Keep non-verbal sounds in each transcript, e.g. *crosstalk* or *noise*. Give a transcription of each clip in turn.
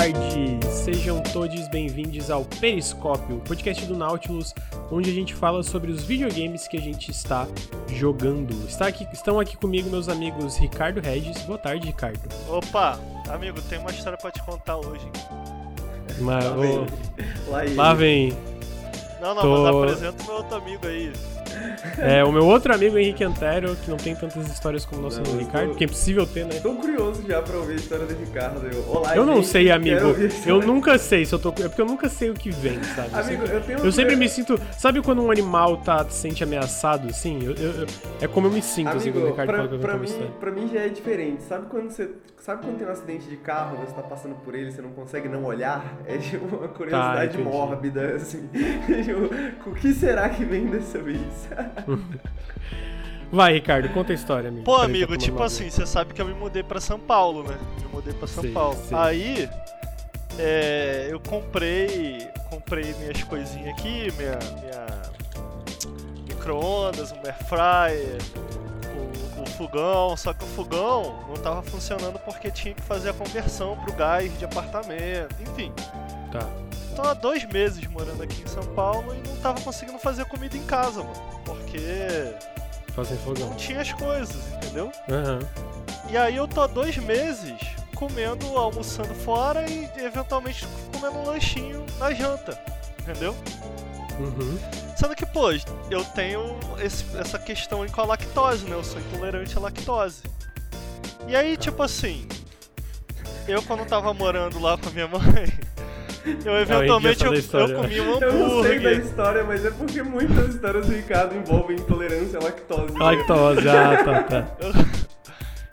tarde. Sejam todos bem-vindos ao Periscópio, podcast do Nautilus, onde a gente fala sobre os videogames que a gente está jogando. Está aqui, estão aqui comigo meus amigos Ricardo Regis. Boa tarde, Ricardo. Opa, amigo, tem uma história pra te contar hoje. Mas, Lá ô, vem. Lá lá vem. Não, não, Tô- mas apresenta o meu outro amigo aí. É, o meu outro amigo Henrique Antero, que não tem tantas histórias como o nosso amigo eu Ricardo, tô- que é impossível ter, né? Tô curioso já pra ouvir a história do Ricardo. Eu, Olá, Eu não sei, amigo. Eu nunca sei se eu tô. É porque eu nunca sei o que vem, sabe? Eu Amigo, sempre- eu tenho Eu sempre me sinto. Sabe quando um animal tá, se sente ameaçado, assim? Eu, eu- eu- é como eu me sinto, assim, quando o Amigo, Ricardo pra, fala que eu pra, mim, pra mim já é diferente. Sabe quando você. Sabe quando tem um acidente de carro, você tá passando por ele, você não consegue não olhar? É tipo uma curiosidade entendi. mórbida, assim. *laughs* Tipo, o que será que vem dessa vez? *laughs* Vai, Ricardo, conta a história, amigo. Pô, Peraí, tá amigo, tipo assim, você sabe que eu me mudei pra São Paulo, né? Me mudei pra São Sei, Paulo. sei. Aí, é, eu comprei, comprei minhas coisinhas aqui, minha, minha micro-ondas, um air fryer, o, fogão, só que o fogão não tava funcionando porque tinha que fazer a conversão pro gás de apartamento, enfim. Tá. Tô há dois meses morando aqui em São Paulo e não tava conseguindo fazer comida em casa, mano. Porque Fazem fogão. não tinha as coisas, entendeu? Aham. E aí eu tô há dois meses comendo, almoçando fora e eventualmente comendo um lanchinho na janta, entendeu? Uhum. Sendo que, pô, eu tenho esse- essa questão aí com a lactose, né? Eu sou intolerante à lactose. E aí, tipo assim, eu quando tava morando lá com a minha mãe, eu *laughs* eventualmente eu, eu comi um Eu não sei da hambúrguer. história, mas é porque muitas histórias do Ricardo envolvem intolerância à lactose. né? Lactose, ah, tá, tá. *laughs*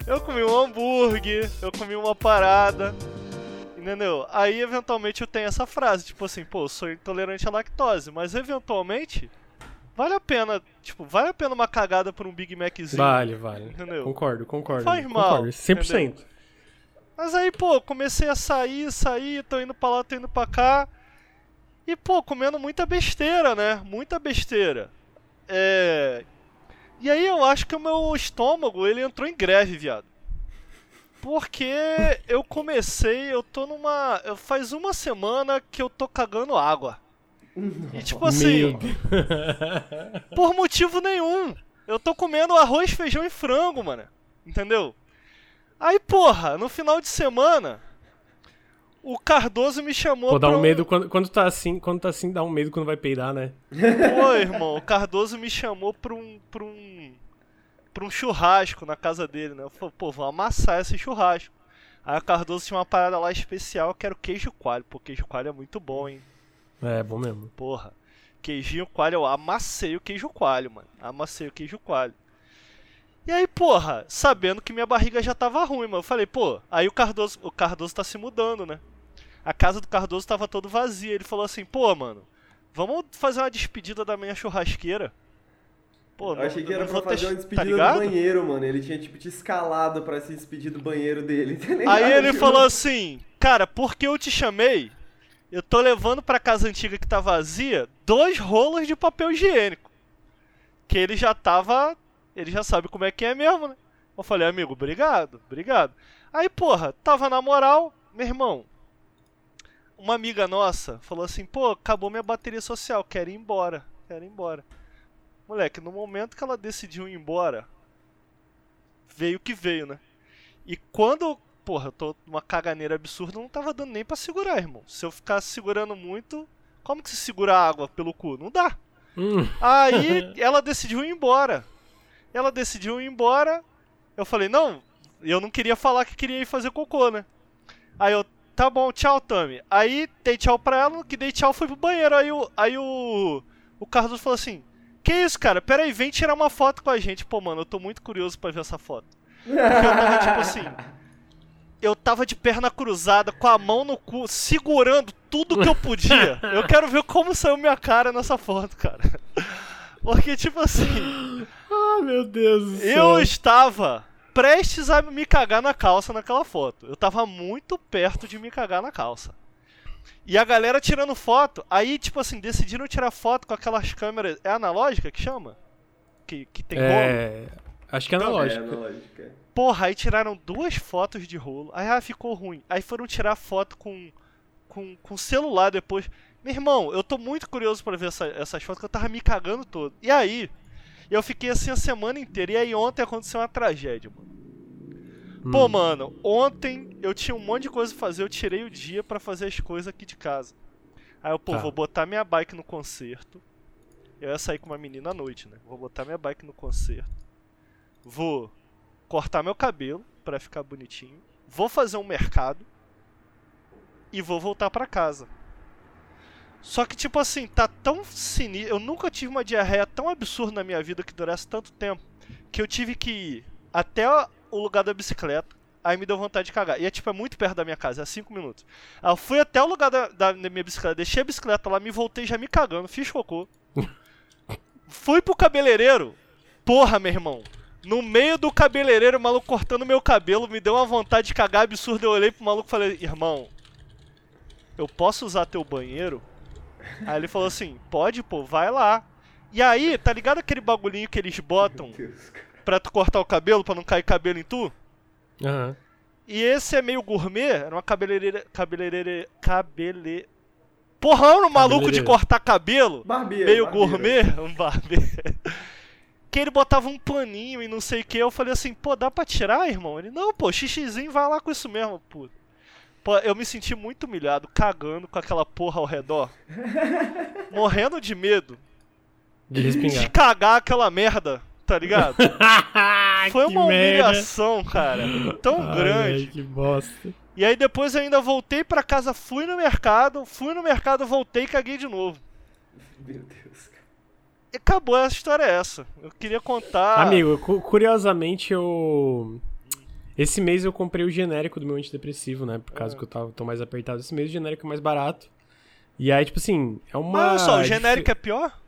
Eu comi um hambúrguer, eu comi uma parada, entendeu? Aí eventualmente eu tenho essa frase, tipo assim, pô, eu sou intolerante à lactose, mas eventualmente vale a pena, tipo, vale a pena uma cagada por um Big Maczinho. Vale, vale. Entendeu? Concordo, concordo. Faz mal, Concordo, 100%. Mas aí, pô, comecei a sair, sair, tô indo pra lá, tô indo pra cá. E, pô, comendo muita besteira, né? Muita besteira. É. E aí eu acho que o meu estômago, ele entrou em greve, viado. Porque eu comecei, eu tô numa. eu- Faz uma semana que eu tô cagando água. E tipo assim, *laughs* por motivo nenhum. Eu tô comendo arroz, feijão e frango, mano. Entendeu? Aí, porra, no final de semana, o Cardoso me chamou Pô, dá pra um medo quando, quando tá assim, quando tá assim, dá um medo quando vai peidar, né? Pô, irmão, o Cardoso me chamou pra um, pra um. Pra um churrasco na casa dele, né? Eu falei, pô, vou amassar esse churrasco. Aí o Cardoso tinha uma parada lá especial que era o queijo coalho. Pô, queijo coalho é muito bom, hein? É, bom mesmo. Porra. Queijinho coalho, eu amassei o queijo coalho, mano. Amassei o queijo coalho. E aí, porra, sabendo que minha barriga já tava ruim, mano. Eu falei, pô, aí o Cardoso, o Cardoso tá se mudando, né? A casa do Cardoso tava todo vazia. Ele falou assim, pô, mano, vamos fazer uma despedida da minha churrasqueira. Pô, Eu achei que era pra fazer uma tá despedida ligado? do banheiro, mano. Ele tinha, tipo, te escalado pra se despedir do banheiro dele, *laughs* tá ligado? Aí ele Tipo, falou assim, cara, porque eu te chamei, eu tô levando pra casa antiga que tá vazia dois rolos de papel higiênico. Que ele já tava. Ele já sabe como é que é mesmo, né? Eu falei, amigo, obrigado, obrigado. Aí, porra, tava na moral, meu irmão. Uma amiga nossa falou assim, pô, acabou minha bateria social, quero ir embora, quero ir embora. Moleque, no momento que ela decidiu ir embora, veio o que veio, né? E quando, porra, eu tô numa caganeira absurda, não tava dando nem pra segurar, irmão. Se eu ficasse segurando muito, como que se segura água pelo cu? Não dá. Hum, Aí *laughs* ela decidiu ir embora. Ela decidiu ir embora. Eu falei, não, eu não queria falar que queria ir fazer cocô, né? Aí eu, tá bom, tchau, Tami. Aí dei tchau pra ela, que dei tchau, fui pro banheiro. Aí o, aí o, o Carlos falou assim: Que isso, cara? Pera aí, vem tirar uma foto com a gente. Pô, mano, eu tô muito curioso pra ver essa foto. Porque eu tava tipo assim. *laughs* Eu tava de perna cruzada, com a mão no cu, segurando tudo que eu podia. Eu quero ver como saiu minha cara nessa foto, cara. Porque, tipo assim, Ah, meu Deus do céu. eu estava prestes a me cagar na calça naquela foto. Eu tava muito perto de me cagar na calça. E a galera tirando foto, aí, tipo assim, decidiram tirar foto com aquelas câmeras. É analógica que chama? Que, que tem rolo? É. Acho que é É, analógico, é. Porra, aí tiraram duas fotos de rolo. Aí ah, ficou ruim. Aí foram tirar foto com, com, com celular depois. Meu irmão, eu tô muito curioso pra ver essa- essas fotos, que eu tava me cagando todo. E aí, eu fiquei assim a semana inteira. E aí ontem aconteceu uma tragédia, mano. Pô, Hum. mano, ontem eu tinha um monte de coisa pra fazer, eu tirei o dia pra fazer as coisas aqui de casa. Aí eu, pô, Tá. vou botar minha bike no concerto. Eu ia sair com uma menina à noite, né? Vou botar minha bike no concerto. Vou cortar meu cabelo pra ficar bonitinho. Vou fazer um mercado. E vou voltar pra casa. Só que, tipo assim, tá tão sinistro. Eu nunca tive uma diarreia tão absurda na minha vida que durasse tanto tempo. Que eu tive que ir até o lugar da bicicleta. Aí me deu vontade de cagar. E é tipo, é muito perto da minha casa, é 5 minutos. Aí eu fui até o lugar da, da minha bicicleta, deixei a bicicleta lá, me voltei já me cagando, fiz cocô. *laughs* fui pro cabeleireiro. Porra, meu irmão. No meio do cabeleireiro, o maluco cortando meu cabelo, me deu uma vontade de cagar absurda. Eu olhei pro maluco e falei, irmão, eu posso usar teu banheiro? Aí ele falou assim, pode, pô, vai lá. E aí, tá ligado aquele bagulhinho que eles botam Meu Deus, cara. Pra tu cortar o cabelo, pra não cair cabelo em tu? Aham. E esse é meio gourmet, era uma cabeleireira. Cabeleireira. Cabele. Porra, um maluco de cortar cabelo? Barbeiro. meio barbeiro. gourmet? *laughs* Um barbeiro. Que ele botava um paninho e não sei o que. Eu falei assim, pô, dá pra tirar, irmão? Ele, não, pô, xixizinho, vai lá com isso mesmo, pô. Pô, eu me senti muito humilhado, cagando com aquela porra ao redor. *laughs* morrendo de medo De de respingar. cagar aquela merda, tá ligado? *laughs* Foi uma merda. humilhação, cara. Tão Ai, grande. ai, que bosta. E aí depois eu ainda voltei pra casa, fui no mercado, fui no mercado, voltei e caguei de novo. Meu Deus, cara. E acabou, essa história é essa. Eu queria contar. Amigo, cu- curiosamente eu. Esse mês eu comprei o genérico do meu antidepressivo, né? Por causa Ah. que eu tava, tô mais apertado. Esse mês o genérico é mais barato. E aí, tipo assim, é uma. Mas olha só, o genérico é pior?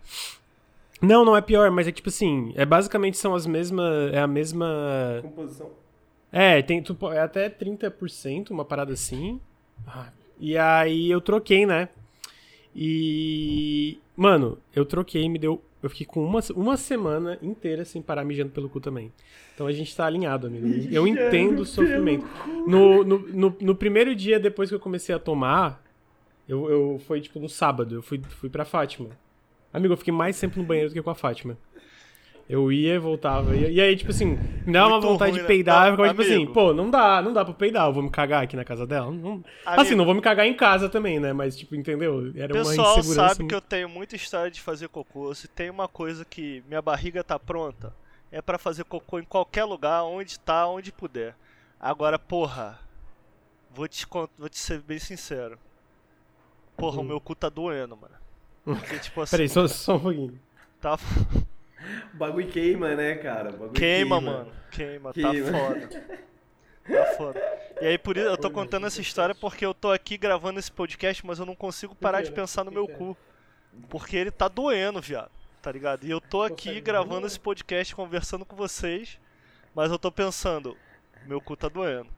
Não, não é pior, mas é tipo assim, é basicamente são as mesmas. É a mesma. Composição. É, tem tu é até 30%, uma parada assim. Ah, E aí eu troquei, né? E. Mano, eu troquei, me deu. Eu fiquei com uma, uma semana inteira sem parar mijando pelo cu também. Então a gente tá alinhado, amigo. Eu entendo o sofrimento. No, no, no, no primeiro dia depois que eu comecei a tomar, eu, eu foi tipo no sábado, eu fui, fui pra Fátima. Amigo, eu fiquei mais tempo no banheiro do que com a Fátima. Eu ia e voltava. E, e aí, tipo assim, me dava uma vontade ruim, de né? peidar. Eu ficava tipo assim, pô, não dá, não dá pra peidar. Eu vou me cagar aqui na casa dela. Não- assim, não vou me cagar em casa também, né? Mas, tipo, entendeu? Era O uma pessoal insegurança. sabe que eu tenho muita história de fazer cocô. Se tem uma coisa que minha barriga tá pronta, é pra fazer cocô em qualquer lugar, onde tá, onde puder. Agora, porra, vou te, vou te ser bem sincero. Porra, o Hum. meu cu tá doendo, mano. Porque, tipo *laughs* assim, Peraí, só, só um pouquinho. tá O bagulho queima, né, cara? Bagulho Queima, mano. Queima, Queima. tá foda. *laughs* Tá foda. E aí, por isso, eu tô contando essa história porque eu tô aqui gravando esse podcast, mas eu não consigo parar de pensar no meu cu. Porque ele tá doendo, viado. Tá ligado? E eu tô aqui gravando esse podcast, conversando com vocês, mas eu tô pensando, meu cu tá doendo.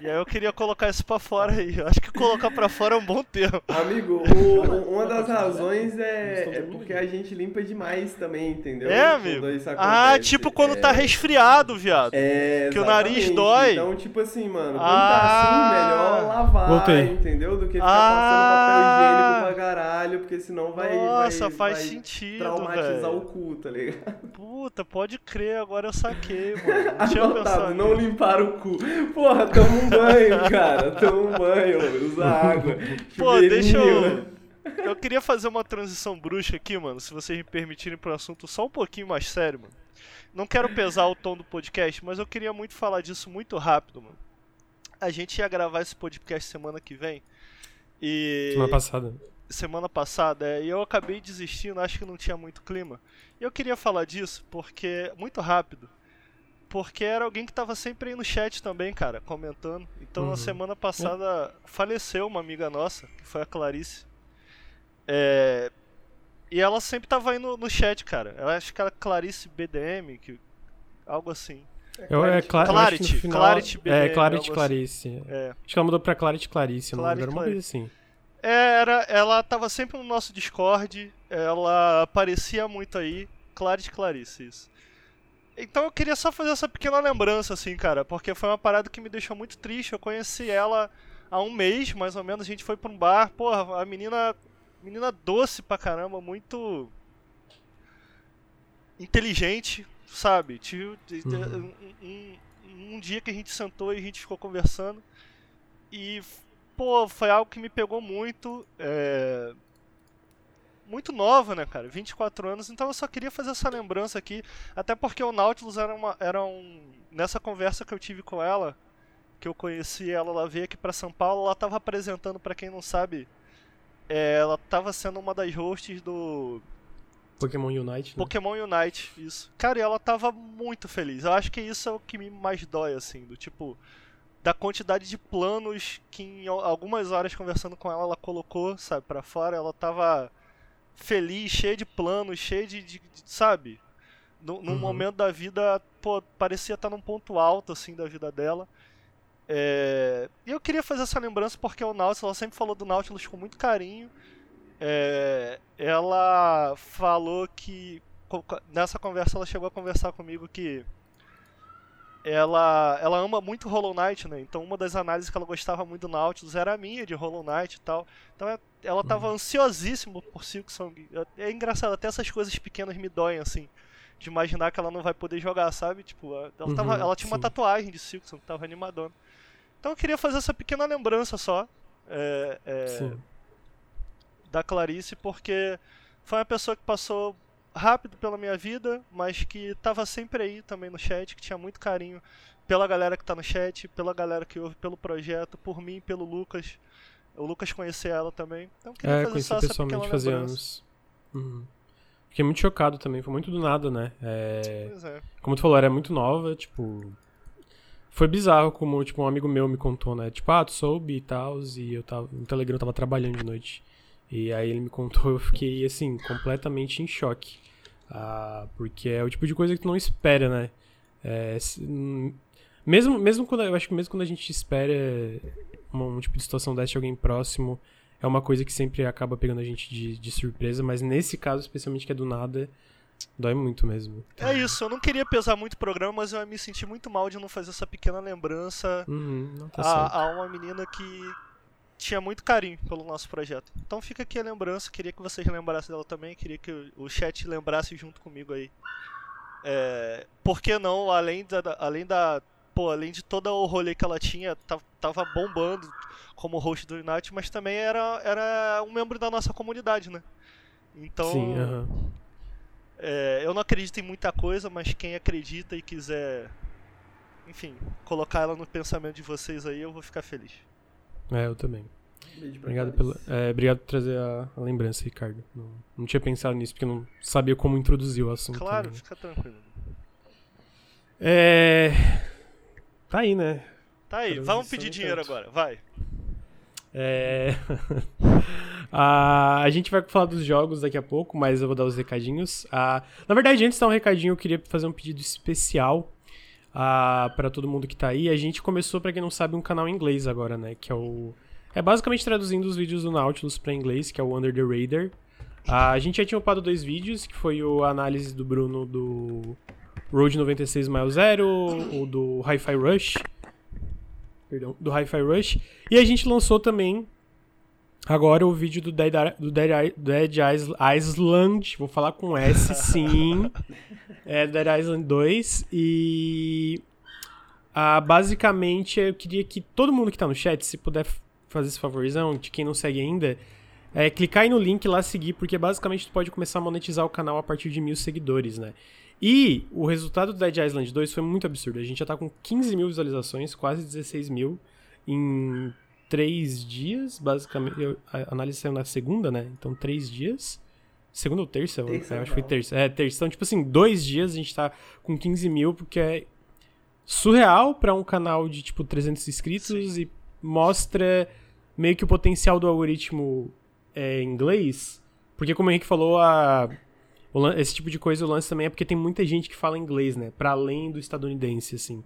E aí eu queria colocar isso pra fora aí. Eu acho que colocar pra fora é um bom termo. Amigo, o- uma das razões é, é porque a gente limpa demais também, entendeu? É, amigo? Ah, tipo quando É. tá resfriado, viado. É, que o nariz dói. Então, tipo assim, mano, quando Ah. tá assim, melhor lavar, Voltei. entendeu? Do que ficar Ah. passando papel higiênico pra caralho, porque senão vai, Nossa, vai, faz vai sentido, traumatizar velho. o cu, tá ligado? Puta, pode crer, agora eu saquei, mano. Não *laughs* tinha Anotado, pensado não limpar o cu. Porra, toma um banho, cara. Toma um banho, usa água. Pô, deixa eu. Eu queria fazer uma transição brusca aqui, mano, se vocês me permitirem para um assunto só um pouquinho mais sério, mano. Não quero pesar o tom do podcast, mas eu queria muito falar disso muito rápido, mano. A gente ia gravar esse podcast semana que vem. E. Semana passada. semana passada é, e eu acabei desistindo, acho que não tinha muito clima. E eu queria falar disso porque muito rápido. Porque era alguém que tava sempre aí no chat também, cara, comentando. Então Uhum. na semana passada faleceu uma amiga nossa, que foi a Clarice. É, E ela sempre tava aí no, no chat, cara. Eu acho que era Clarice BDM, que... algo assim. Eu, é, Cla- eu acho que Clarity, final- Clarity É, BBM, Clarity algo Clarice. É. Acho que ela mudou pra Clarity Clarice, não Clarity era uma coisa assim. É, era, ela tava sempre no nosso Discord, ela aparecia muito aí, Clarice Clarice, isso. Então eu queria só fazer essa pequena lembrança, assim, cara, porque foi uma parada que me deixou muito triste. Eu conheci ela há um mês, mais ou menos, a gente foi pra um bar. Porra, a menina. Menina doce pra caramba, muito. inteligente, sabe? Tive, Uhum. um, um- um dia que a gente sentou e a gente ficou conversando. E, pô, foi algo que me pegou muito. É... Muito nova, né, cara? 24 anos, então eu só queria fazer essa lembrança aqui. Até porque o Nautilus era, uma, era um. Nessa conversa que eu tive com ela, que eu conheci ela, ela veio aqui pra São Paulo, ela tava apresentando, pra quem não sabe, é, ela tava sendo uma das hosts do Pokémon Unite, né? Pokémon Unite, isso. Cara, e ela tava muito feliz. Eu acho que isso é o que me mais dói, assim, do tipo. Da quantidade de planos que em al- algumas horas conversando com ela, ela colocou, sabe, pra fora. Ela tava feliz, cheia de planos, cheia de. de- de- sabe? Num, num Uhum. momento da vida, pô, parecia estar num ponto alto, assim, da vida dela. É, E eu queria fazer essa lembrança porque o Nautilus, ela sempre falou do Nautilus com muito carinho. É, ela falou que nessa conversa ela chegou a conversar comigo que ela ela ama muito Hollow Knight, né? Então uma das análises que ela gostava muito do Nautilus era a minha de Hollow Knight e tal. Então é- ela tava ansiosíssima por Silksong. É engraçado, até essas coisas pequenas me doem assim. De imaginar que ela não vai poder jogar, sabe? Tipo, ela, tava, Uhum, ela tinha uma sim. tatuagem de Silksong, tava animadona. Então eu queria fazer essa pequena lembrança só. É, é, da Clarice porque foi uma pessoa que passou rápido pela minha vida, mas que tava sempre aí também no chat, que tinha muito carinho pela galera que tá no chat, pela galera que ouve pelo projeto, por mim, pelo Lucas. O Lucas conhecia ela também. Então queria É, fazer conheci só essa pessoalmente pequena fazia anos. Uhum. Fiquei muito chocado também, foi muito do nada, né? É, Pois é. Como tu falou, era muito nova, tipo. Foi bizarro como, tipo, um amigo meu me contou, né? Tipo, ah, tu soube e tal, e eu tava. No Telegram eu tava trabalhando de noite. E aí ele me contou, eu fiquei, assim, completamente em choque. Ah, porque é o tipo de coisa que tu não espera, né? É, hum, mesmo, mesmo quando. Eu acho que mesmo quando a gente espera uma- um tipo de situação dessa de alguém próximo, é uma coisa que sempre acaba pegando a gente de, de surpresa, mas nesse caso, especialmente que é do nada, dói muito mesmo. É isso, eu não queria pesar muito o programa, mas eu me senti muito mal de não fazer essa pequena lembrança Uhum, tá a, a uma menina que tinha muito carinho pelo nosso projeto. Então fica aqui a lembrança, queria que vocês lembrassem dela também, queria que o- chat lembrasse junto comigo aí. É, por que não, além da- além da, pô, além de todo o rolê que ela tinha, ta- tava bombando como host do Unite, mas também era, era um membro da nossa comunidade, né? Então, Sim, aham. é, eu não acredito em muita coisa, mas quem acredita e quiser, enfim, colocar ela no pensamento de vocês aí, eu vou ficar feliz. É, eu também. Obrigado, pela, é, obrigado por trazer a, a lembrança, Ricardo. Não, não tinha pensado nisso, porque não sabia como introduzir o assunto. Claro, também. fica tranquilo. É. Tá aí, né? Tá aí, Transição vamos pedir dinheiro agora, vai. É. *laughs* a, a gente vai falar dos jogos daqui a pouco, mas eu vou dar os recadinhos. Ah, na verdade, antes de dar um recadinho, eu queria fazer um pedido especial ah, para todo mundo que tá aí. A gente começou, pra quem não sabe, um canal em inglês agora, né? Que é o. É basicamente traduzindo os vídeos do Nautilus pra inglês, que é o Under the Radar. Ah, a gente já tinha upado dois vídeos, que foi o análise do Bruno do Road 96 Mile Zero, o do Hi-Fi Rush. Perdão, do Hi-Fi Rush. E a gente lançou também agora o vídeo do Dead, do Dead, Dead Is- Island. Vou falar com S, *laughs* sim. É Dead Island 2. E. ah, basicamente, eu queria que todo mundo que tá no chat, se puder fazer esse favorzão, de quem não segue ainda, é, clicar aí no link lá seguir, porque basicamente tu pode começar a monetizar o canal a partir de mil seguidores, né? E o resultado do Dead Island 2 foi muito absurdo. A gente já tá com 15 mil visualizações, quase 16 mil, em três dias, basicamente. Eu- A análise saiu na segunda, né? Então, três dias. Segunda ou terça? Terça, É, acho que foi terça. É, terça. Então, tipo assim, dois dias a gente tá com 15 mil, porque é surreal pra um canal de, tipo, 300 inscritos e mostra meio que o potencial do algoritmo é, em inglês. Porque, como o Henrique falou, a, esse tipo de coisa, o lance também é porque tem muita gente que fala inglês, né? Pra além do estadunidense, assim.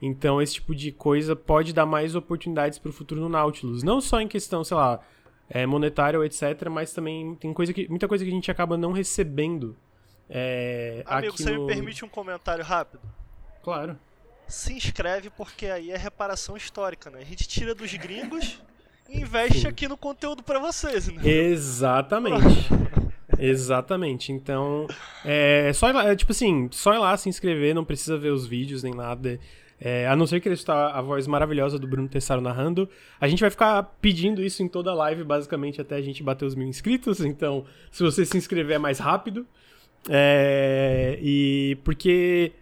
Então, esse tipo de coisa pode dar mais oportunidades pro futuro no Nautilus. Não só em questão, sei lá, é, monetária ou etc., mas também tem coisa que, muita coisa que a gente acaba não recebendo É, Amigo, você no... me permite um comentário rápido? Claro. Se inscreve porque aí é reparação histórica, né? A gente tira dos gringos e investe Sim. aqui no conteúdo pra vocês, né? Exatamente. *laughs* Exatamente. Então, é só ir lá, é, tipo assim, só ir lá se inscrever, não precisa ver os vídeos nem nada. É, a não ser que ele está a voz maravilhosa do Bruno Tessaro narrando. A gente vai ficar pedindo isso em toda a live, basicamente, até a gente bater os mil inscritos. Então, se você se inscrever é mais rápido. É, e porque.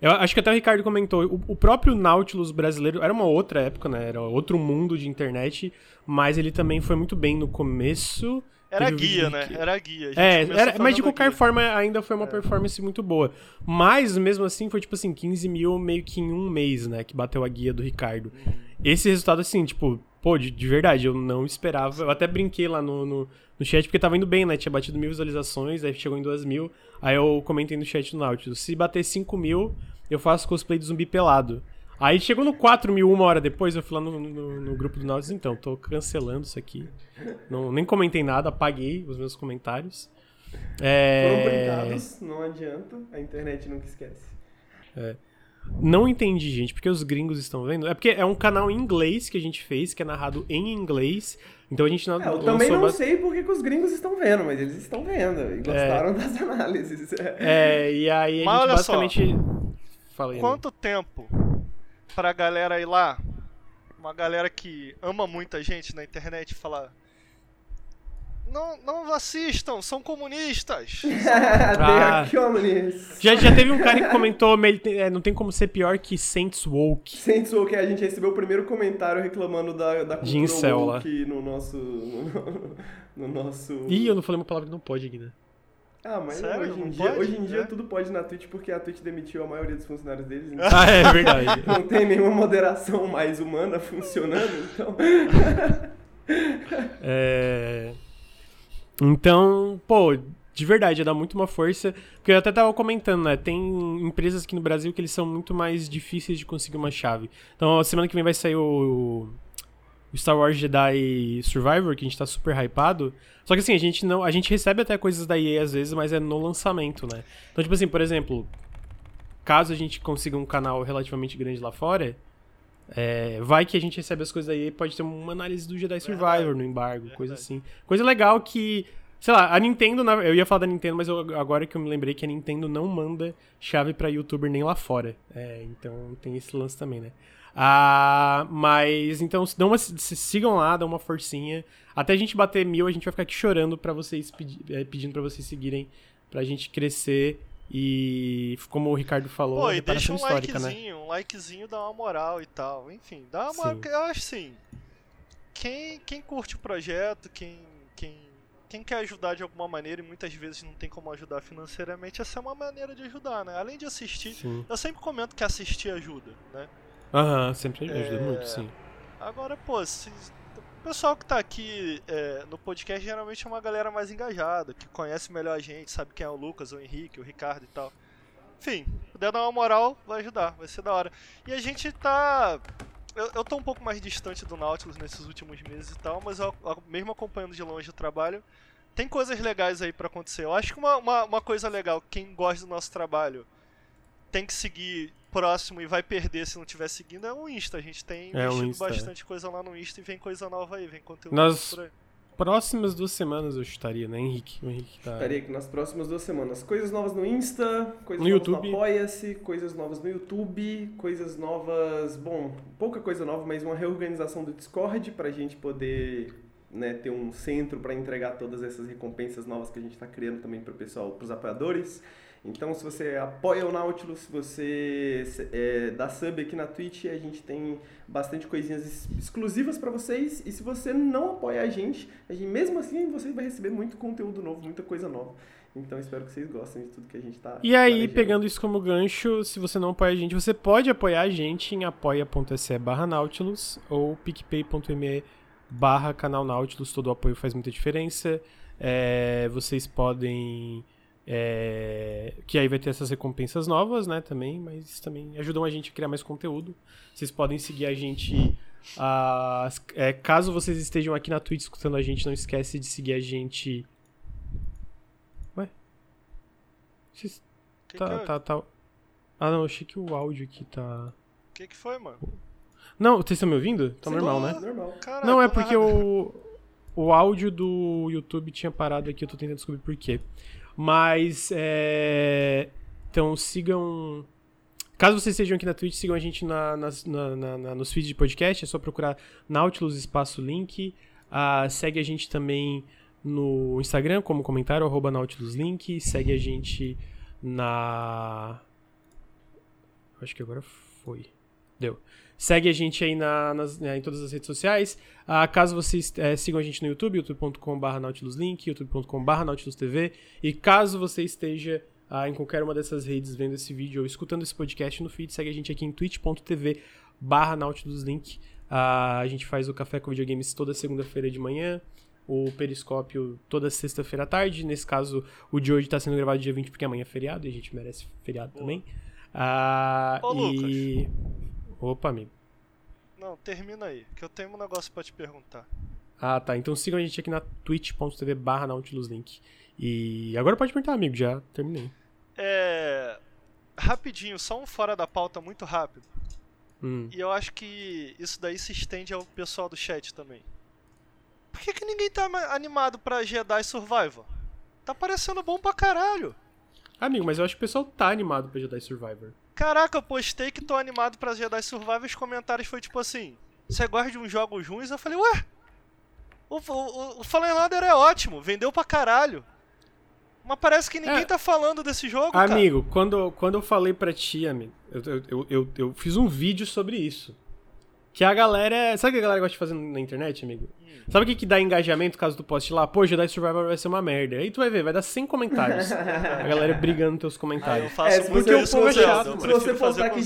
Eu acho que até o Ricardo comentou, o, o próprio Nautilus brasileiro era uma outra época, né? Era outro mundo de internet, mas ele também foi muito bem no começo. Era guia, né? Rick- Era guia. É, era- mas de qualquer guia. forma ainda foi É. uma performance muito boa. Mas mesmo assim foi tipo assim, 15 mil meio que em um mês, né? Que bateu a guia do Ricardo. Uhum. Esse resultado, assim, tipo, pô, de, de verdade, eu não esperava. Eu até brinquei lá no, no, no chat porque tava indo bem, né? Tinha batido mil visualizações, aí chegou em duas mil. Aí eu comentei no chat do Nautilus: se bater 5 mil, eu faço cosplay de zumbi pelado. Aí chegou no 4 mil uma hora depois, eu fui lá no, no, no grupo do Nautilus, então, tô cancelando isso aqui. Não, nem comentei nada, apaguei os meus comentários. Foram É... brincados, não adianta, a internet nunca esquece. Não entendi, gente, porque os gringos estão vendo. É porque é um canal em inglês que a gente fez, que é narrado em inglês. Então a gente não. É, eu também não sei porque que os gringos estão vendo, mas eles estão vendo e gostaram *laughs* das análises. É, e aí a Mas gente olha só. basicamente. Fala aí. Quanto tempo pra galera ir lá, uma galera que ama muita gente na internet, falar. Não, não assistam, são comunistas. *laughs* Ah. Já, já teve um cara que comentou, "Me- é, não tem como ser pior que Saints Woke. Saints Woke, a gente recebeu o primeiro comentário reclamando da, da cultura woke no nosso... *laughs* No, no nosso... Ih, eu não falei uma palavra que não pode aqui, né? Ah, mas Sério? hoje, em Não dia, pode? hoje em dia É? tudo pode na Twitch porque a Twitch demitiu a maioria dos funcionários deles. Então Ah, é verdade. *laughs* não tem nenhuma moderação mais humana funcionando, então... *laughs* É... Então, pô, de verdade, dá muito uma força. Porque eu até tava comentando, né? Tem empresas aqui no Brasil que eles são muito mais difíceis de conseguir uma chave. Então, a semana que vem vai sair o, o Star Wars Jedi Survivor, que a gente tá super hypado. Só que assim, a gente não. A gente recebe até coisas da EA às vezes, mas é no lançamento, né? Então, tipo assim, por exemplo, caso a gente consiga um canal relativamente grande lá fora. é, vai que a gente recebe as coisas aí, pode ter uma análise do Jedi Survivor no embargo, coisa assim. Coisa legal que, sei lá, a Nintendo, eu ia falar da Nintendo, mas eu- agora que eu me lembrei que a Nintendo não manda chave pra youtuber nem lá fora. É, então tem esse lance também, né? Ah, mas então dão uma, se- sigam lá, dão uma forcinha. Até a gente bater mil, a gente vai ficar aqui chorando pra vocês, pedi- é, pedindo pra vocês seguirem, pra gente crescer e, como o Ricardo falou, Pô, e deixa reparação um né? likezinho, um likezinho dá uma moral e tal. Enfim, dá uma. Sim. Eu acho assim. Quem, quem curte o projeto, quem, quem, quem quer ajudar de alguma maneira e muitas vezes não tem como ajudar financeiramente, essa é uma maneira de ajudar, né? Além de assistir. Sim. Eu sempre comento que assistir ajuda, né? Aham, sempre ajuda É, muito, sim. Agora, pô, se- o pessoal que tá aqui é, no podcast geralmente é uma galera mais engajada, que conhece melhor a gente, sabe quem é o Lucas, o Henrique, o Ricardo e tal. Enfim, puder dar uma moral, vai ajudar, vai ser da hora. E a gente tá. Eu, eu tô um pouco mais distante do Nautilus nesses últimos meses e tal, mas eu, eu- mesmo acompanhando de longe o trabalho, tem coisas legais aí pra acontecer. Eu acho que uma, uma, uma coisa legal, quem gosta do nosso trabalho tem que seguir próximo e vai perder se não estiver seguindo é o Insta. A gente tem É, investido Insta, é. bastante coisa lá no Insta e vem coisa nova aí, vem conteúdo por aí. Próximas duas semanas eu chutaria, né, Henrique? O Henrique tá. Estaria aqui nas próximas duas semanas. Coisas novas no Insta, coisas No novas YouTube. no Apoia-se, coisas novas no YouTube, coisas novas. Bom, pouca coisa nova, mas uma reorganização do Discord pra gente poder né, ter um centro para entregar todas essas recompensas novas que a gente está criando também para o pessoal, para os apoiadores. Então, se você apoia o Nautilus, se você é, dá sub aqui na Twitch, a gente tem bastante coisinhas ex- exclusivas para vocês. E se você não apoia a gente, a gente, mesmo assim você vai receber muito conteúdo novo, muita coisa nova. Então, espero que vocês gostem de tudo que a gente tá. E aí, planejando. pegando isso como gancho, se você não apoia a gente, você pode apoiar a gente em apoia.se barra Nautilus ou picpay.me barra canal Nautilus. Todo o apoio faz muita diferença. É, vocês podem... é, que aí vai ter essas recompensas novas, né, também, mas também ajudam a gente a criar mais conteúdo. Vocês podem seguir a gente... ah, é, caso vocês estejam aqui na Twitch escutando a gente, não esquece de seguir a gente... Ué? Vocês- Que Tá, que, tá, tá. Ah, não, achei que o áudio aqui tá. que que foi, mano? Não, vocês estão me ouvindo? Tá Sim. normal, né? Normal. Caralho, Não, é porque o, o áudio do YouTube tinha parado aqui, eu tô tentando descobrir por quê. Mas, é... Então, sigam... Caso vocês estejam aqui na Twitch, sigam a gente na, na- na- nos feeds de podcast, é só procurar Nautilus Espaço Link. Ah, segue a gente também no Instagram, como comentário, arroba Nautilus Link. Segue a gente na... Acho que agora foi. Deu. Segue a gente aí na- nas- né, em todas as redes sociais. Ah, caso vocês eh, sigam a gente no YouTube, youtube.com.br nautiluslink, youtube.com.br nautilusTV. E caso você esteja ah, em qualquer uma dessas redes vendo esse vídeo ou escutando esse podcast no feed, segue a gente aqui em twitch.tv barra nautiluslink. Ah, a gente faz o Café com Videogames toda segunda-feira de manhã. O Periscópio toda sexta-feira à tarde. Nesse caso, o de hoje está sendo gravado dia 20 porque amanhã é feriado e a gente merece feriado Boa. também. Ah, Ô, e... Opa, amigo. Não, termina aí, que eu tenho um negócio pra te perguntar. Ah, tá. Então sigam a gente aqui na twitch.tv barra nautiluslink. E agora pode perguntar, amigo. Já terminei. É. Rapidinho, só um fora da pauta muito rápido. Hum. E eu acho que isso daí se estende ao pessoal do chat também. Por que, que ninguém tá ma- animado pra Jedi Survivor? Tá parecendo bom pra caralho. Amigo, mas eu acho que o pessoal tá animado pra Jedi Survivor. Caraca, eu postei que tô animado pra Jedi Survivor e os comentários foi tipo assim: Você gosta de uns jogos ruins? Eu falei, ué, o, o, o Fallen Order é ótimo, vendeu pra caralho. Mas parece que ninguém É. tá falando desse jogo, cara. Amigo, quando, quando eu falei pra ti, amigo, eu, eu, eu, eu fiz um vídeo sobre isso. Que a galera. Sabe o que a galera gosta de fazer na internet, amigo? Sabe o que, que dá engajamento caso tu poste lá? Pô, Jedi Survivor vai ser uma merda. Aí tu vai ver, vai dar 100 comentários. a galera brigando nos teus Ah, eu comentários. faço É, muito você, isso for com Zelda, chato, eu se você fazer postar que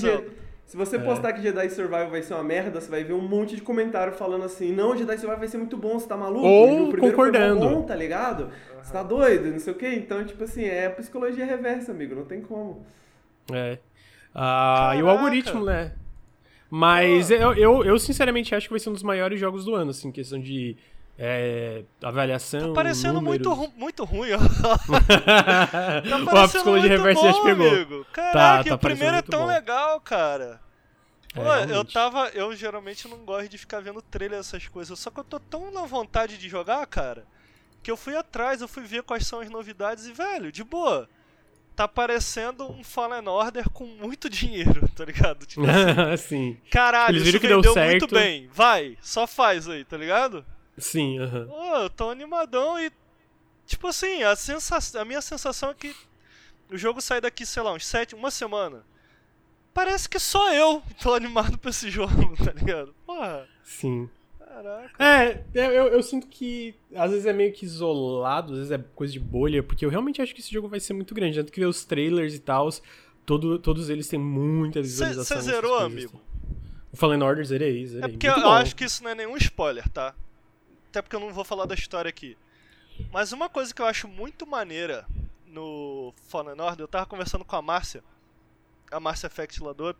se você É. postar que Jedi Survival vai ser uma merda, você vai ver um monte de comentário falando assim: "Não, Jedi Survival vai ser muito bom, você tá maluco?" Ou foi concordando. bom, tá ligado? Você tá doido, não sei o quê. Então, tipo assim, é psicologia reversa, amigo, não tem como. É. Ah, e o algoritmo, né? Mas eu, eu, eu sinceramente acho que vai ser um dos maiores jogos do ano, assim, questão de é, avaliação. Tá parecendo muito, ru muito ruim, ó. *laughs* Tá Tá a parecendo psicologia reversa já pegou. amigo. Caraca, tá o primeiro é tão bom. legal, cara. É, Pô, eu realmente. tava. Eu geralmente não gosto de ficar vendo trailer essas coisas. Só que eu tô tão na vontade de jogar, cara, que eu fui atrás, eu fui ver quais são as novidades e, velho, de boa. Tá parecendo um Fallen Order com muito dinheiro, tá ligado? Tipo *laughs* assim, sim, caralho, Eles viram isso que deu certo. muito bem. Vai, só faz aí, tá ligado? sim, aham. Pô, eu tô animadão e. Tipo assim, a, sensa a minha sensação é que o jogo sai daqui, sei lá, uns sete, uma semana. Parece que só eu tô *laughs* animado pra esse jogo, tá ligado? Porra, sim. Caraca. É, eu, eu, sinto que às vezes é meio que isolado, às vezes é coisa de bolha, porque eu realmente acho que esse jogo vai ser muito grande. Tanto que ver os trailers e tal, todo, todos eles têm muita visualização. Você zerou, amigo? O Fallen Order zerei, zerei. É porque Muito eu bom. acho que isso não é nenhum spoiler, tá? Até porque eu não vou falar da história aqui. Mas uma coisa que eu acho muito maneira no Fallen Order, eu tava conversando com a Márcia, a Márcia Effect lá do Up,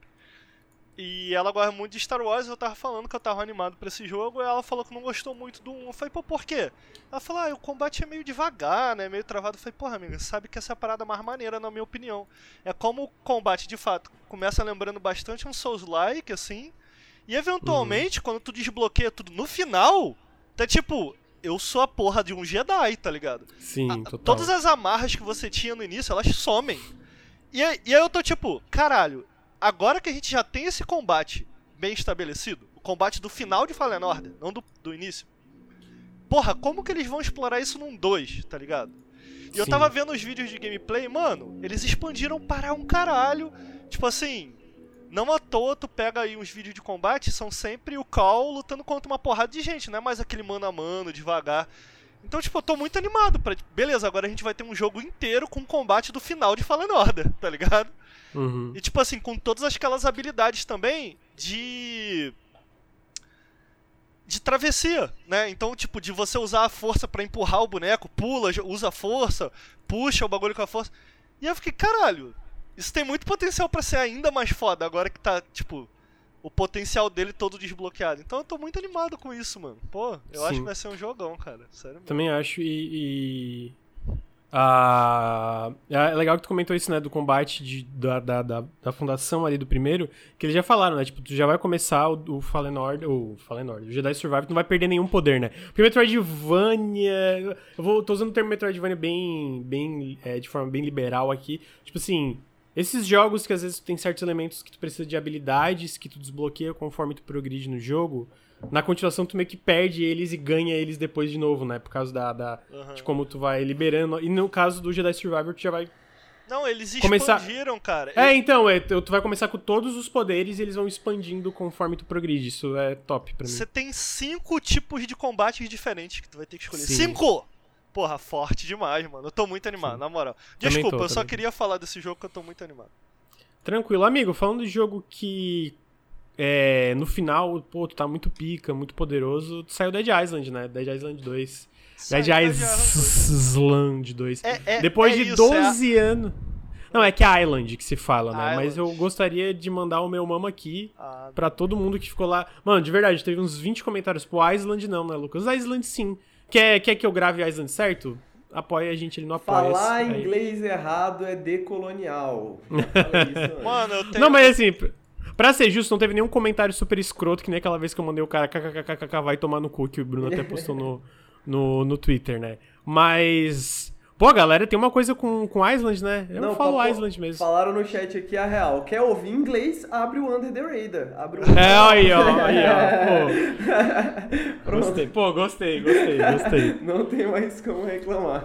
e ela gosta muito de Star Wars, eu tava falando que eu tava animado pra esse jogo, e ela falou que não gostou muito do 1. Eu falei, pô, por quê? Ela falou, ah, o combate é meio devagar, né, meio travado. Eu falei, porra, amiga, sabe que essa é a parada mais maneira, na minha opinião. É como o combate, de fato, começa lembrando bastante um Souls-like, assim, e eventualmente, quando tu desbloqueia tudo no final, tá tipo, eu sou a porra de um Jedi, tá ligado? Sim, A- total. Todas as amarras que você tinha no início, elas somem. E, e aí eu tô tipo, caralho, agora que a gente já tem esse combate bem estabelecido, o combate do final de Fallen Order, não do, do início. Porra, como que eles vão explorar isso num 2, tá ligado? E eu Sim. tava vendo os vídeos de gameplay, mano, eles expandiram para um caralho. Tipo assim, não à toa tu pega aí uns vídeos de combate, são sempre o Call lutando contra uma porrada de gente, não é mais aquele mano a mano, devagar. Então, tipo, eu tô muito animado pra. Beleza, agora a gente vai ter um jogo inteiro com o combate do final de Fallen Order, *laughs* tá ligado? Uhum. E tipo assim, com todas aquelas habilidades também de. De travessia, né? Então, tipo, de você usar a força pra empurrar o boneco, pula, usa a força, puxa o bagulho com a força. E eu fiquei, caralho, isso tem muito potencial pra ser ainda mais foda agora que tá, tipo, o potencial dele todo desbloqueado. Então eu tô muito animado com isso, mano. Pô, eu acho Sim. que vai ser um jogão, cara. Sério mesmo. Também acho, e, e- Ah, é legal que tu comentou isso, né, do combate de, da, da, da, da fundação ali do primeiro, que eles já falaram, né, tipo, tu já vai começar o, o Fallen Order, o Fallen Order, o Jedi Survivor, tu não vai perder nenhum poder, né. Porque Metroidvania, eu vou, tô usando o termo Metroidvania bem, bem, é, de forma bem liberal aqui, tipo assim, esses jogos que às vezes tem certos elementos que tu precisa de habilidades que tu desbloqueia conforme tu progride no jogo, na continuação tu meio que perde eles e ganha eles depois de novo, né? Por causa da, da uhum. de como tu vai liberando. E no caso do Jedi Survivor, tu já vai. Não, eles começar... expandiram, cara. É, então, é, tu vai começar com todos os poderes e eles vão expandindo conforme tu progride. Isso é top pra mim. Você tem cinco tipos de combates diferentes que tu vai ter que escolher. Sim. Cinco! Porra, forte demais, mano. Eu tô muito animado, Sim. na moral. Desculpa, tô, eu só queria falar desse jogo que eu tô muito animado. Tranquilo, amigo. Falando de jogo que é, no final, pô, tu tá muito pica, muito poderoso, tu saiu Dead Island, né? Dead Island 2. Saiu Dead Island 2. É, é, Depois é de isso, 12 é anos. Não, é que é Island que se fala, né? Island. Mas eu gostaria de mandar o meu mama aqui ah, pra todo mundo que ficou lá. Mano, de verdade, teve uns 20 comentários. Pô, Island não, né, Lucas? Island sim. Quer, quer que eu grave Island certo? Apoia a gente, ele não apoia. Falar inglês errado é decolonial. *laughs* Mano, eu tenho... Não, mas assim, Pra ser justo, não teve nenhum comentário super escroto, que nem aquela vez que eu mandei o cara kkkk vai tomar no cu, que o Bruno até postou no, no, no Twitter, né? Mas. Pô, galera, tem uma coisa com, com Island, né? Eu não, falo papo, Island mesmo. Falaram no chat aqui a real. Quer ouvir inglês? Abre o Under the Radar. Abre o... É, aí, ó, aí, ó. Pô. *laughs* gostei, pô, gostei, gostei, gostei. Não tem mais como reclamar.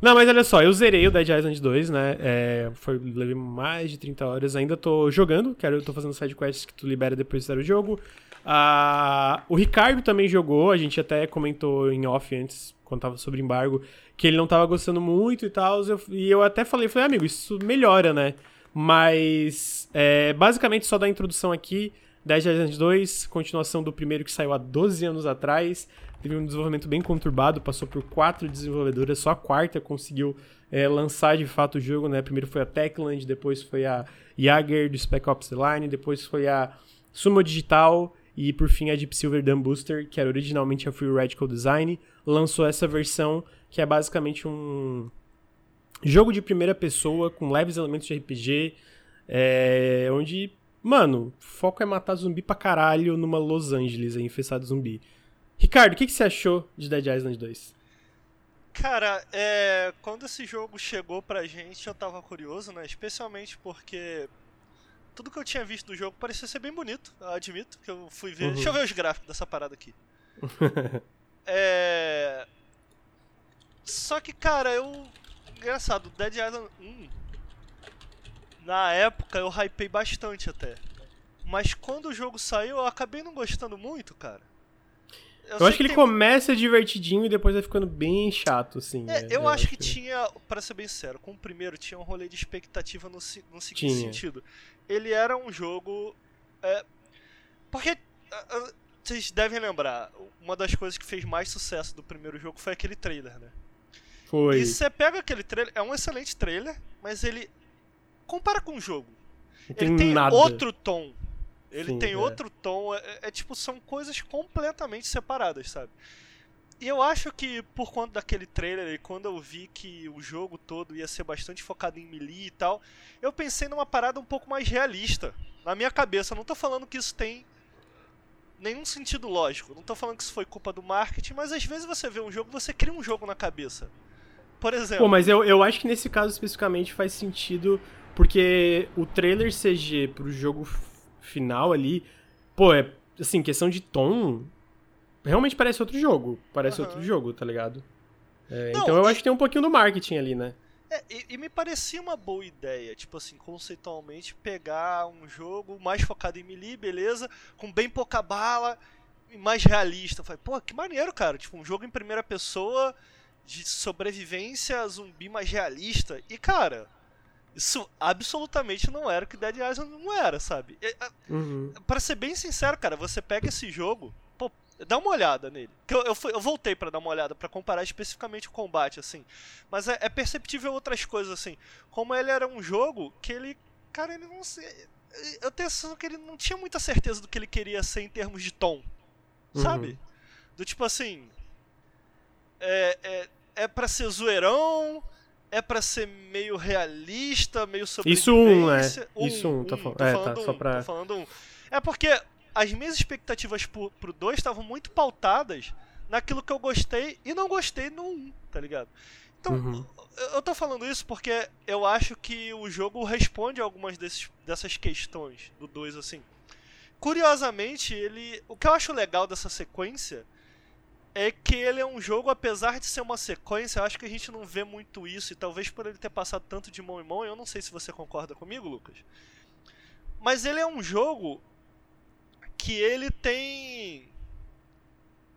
Não, mas olha só, eu zerei o Dead Island 2, né? É, foi, levei mais de 30 horas, ainda tô jogando, quero, tô fazendo side quests que tu libera depois de zero o jogo. Ah, o Ricardo também jogou, a gente até comentou em off antes, quando tava sobre embargo, que ele não tava gostando muito e tal, e eu até falei, falei, amigo, isso melhora, né? Mas, é, basicamente, só da introdução aqui, Dead Island 2, continuação do primeiro que saiu há 12 anos atrás, teve um desenvolvimento bem conturbado, passou por quatro desenvolvedoras, só a quarta conseguiu é, lançar de fato o jogo, né? Primeiro foi a Techland, depois foi a Jaeger do Spec Ops The Line, depois foi a Sumo Digital e por fim a Deep Silver Dam Booster, que era originalmente a Free Radical Design, lançou essa versão que é basicamente um jogo de primeira pessoa com leves elementos de RPG, é, onde, mano, o foco é matar zumbi pra caralho numa Los Angeles aí, infestado zumbi. Ricardo, o que, que você achou de Dead Island 2? Cara, é, quando esse jogo chegou pra gente, eu tava curioso, né? Especialmente porque tudo que eu tinha visto do jogo parecia ser bem bonito, eu admito, que eu fui ver. Uhum. Deixa eu ver os gráficos dessa parada aqui. *laughs* é. Só que, cara, eu. Engraçado, Dead Island 1. Na época eu hypei bastante até. Mas quando o jogo saiu, eu acabei não gostando muito, cara. Eu, eu acho que ele tem... começa divertidinho e depois vai ficando bem chato, assim. É, né? eu, eu, acho, que, que, tinha, para ser bem sincero, com o primeiro tinha um rolê de expectativa no, no seguinte tinha. sentido. Ele era um jogo. É, porque. Vocês devem lembrar, uma das coisas que fez mais sucesso do primeiro jogo foi aquele trailer, né? Foi. E você pega aquele trailer, é um excelente trailer, mas ele. Compara com o jogo. Não ele tem nada. outro tom ele Sim, tem é. outro tom, é, é, é, tipo, são coisas completamente separadas, sabe? E eu acho que por conta daquele trailer e quando eu vi que o jogo todo ia ser bastante focado em melee e tal, eu pensei numa parada um pouco mais realista. Na minha cabeça, eu não tô falando que isso tem nenhum sentido lógico. Não tô falando que isso foi culpa do marketing, mas às vezes você vê um jogo, você cria um jogo na cabeça. Por exemplo. Pô, mas eu, eu acho que nesse caso especificamente faz sentido porque o trailer CG pro jogo final ali, pô, é assim, questão de tom, realmente parece outro jogo. Parece uhum. outro jogo, tá ligado? É, Não, então eu acho que tem um pouquinho do marketing ali, né? É, e, e, me parecia uma boa ideia, tipo assim, conceitualmente, pegar um jogo mais focado em melee, beleza, com bem pouca bala e mais realista. Eu falei, pô, que maneiro, cara, tipo, um jogo em primeira pessoa de sobrevivência zumbi mais realista. E, cara, isso absolutamente não era o que Dead Island não era, sabe? Uhum. Para ser bem sincero, cara, você pega esse jogo, pô, dá uma olhada nele. Eu, eu, fui, eu voltei para dar uma olhada, para comparar especificamente o combate, assim. Mas é, é, perceptível outras coisas, assim. Como ele era um jogo que ele. Cara, ele não sei. Eu tenho a sensação que ele não tinha muita certeza do que ele queria ser em termos de tom. Uhum. Sabe? Do tipo assim. É, é, é pra ser zoeirão é para ser meio realista, meio Isso um, né? Um, Isso um, tá um, falando. É, falando tá, um, só pra. falando um. É porque as minhas expectativas pro, pro 2 estavam muito pautadas naquilo que eu gostei e não gostei no 1, um, tá ligado? Então, Uhum. eu- eu tô falando isso porque eu acho que o jogo responde a algumas desses, dessas questões do 2, assim. Curiosamente, ele. O que eu acho legal dessa sequência é que ele é um jogo, apesar de ser uma sequência, eu acho que a gente não vê muito isso, e talvez por ele ter passado tanto de mão em mão, eu não sei se você concorda comigo, Lucas. Mas ele é um jogo que ele tem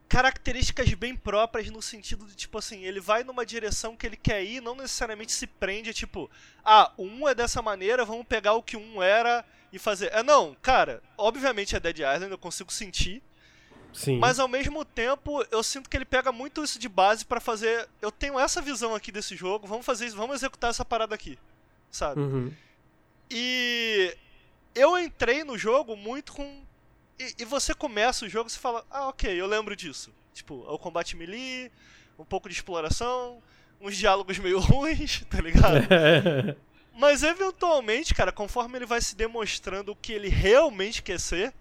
características bem próprias no sentido de tipo assim, ele vai numa direção que ele quer ir, não necessariamente se prende, tipo, ah, o 1 é dessa maneira, vamos pegar o que 1 era e fazer. É não, cara, obviamente é Dead Island, eu consigo sentir, Sim. mas ao mesmo tempo, eu sinto que ele pega muito isso de base pra fazer. Eu tenho essa visão aqui desse jogo, vamos fazer isso, vamos executar essa parada aqui. Sabe? Uhum. E eu entrei no jogo muito com. E, e você começa o jogo e você fala, ah, ok, eu lembro disso. Tipo, é o combate melee, um pouco de exploração, uns diálogos meio *laughs* ruins, tá ligado? *laughs* Mas eventualmente, cara, conforme ele vai se demonstrando o que ele realmente quer ser,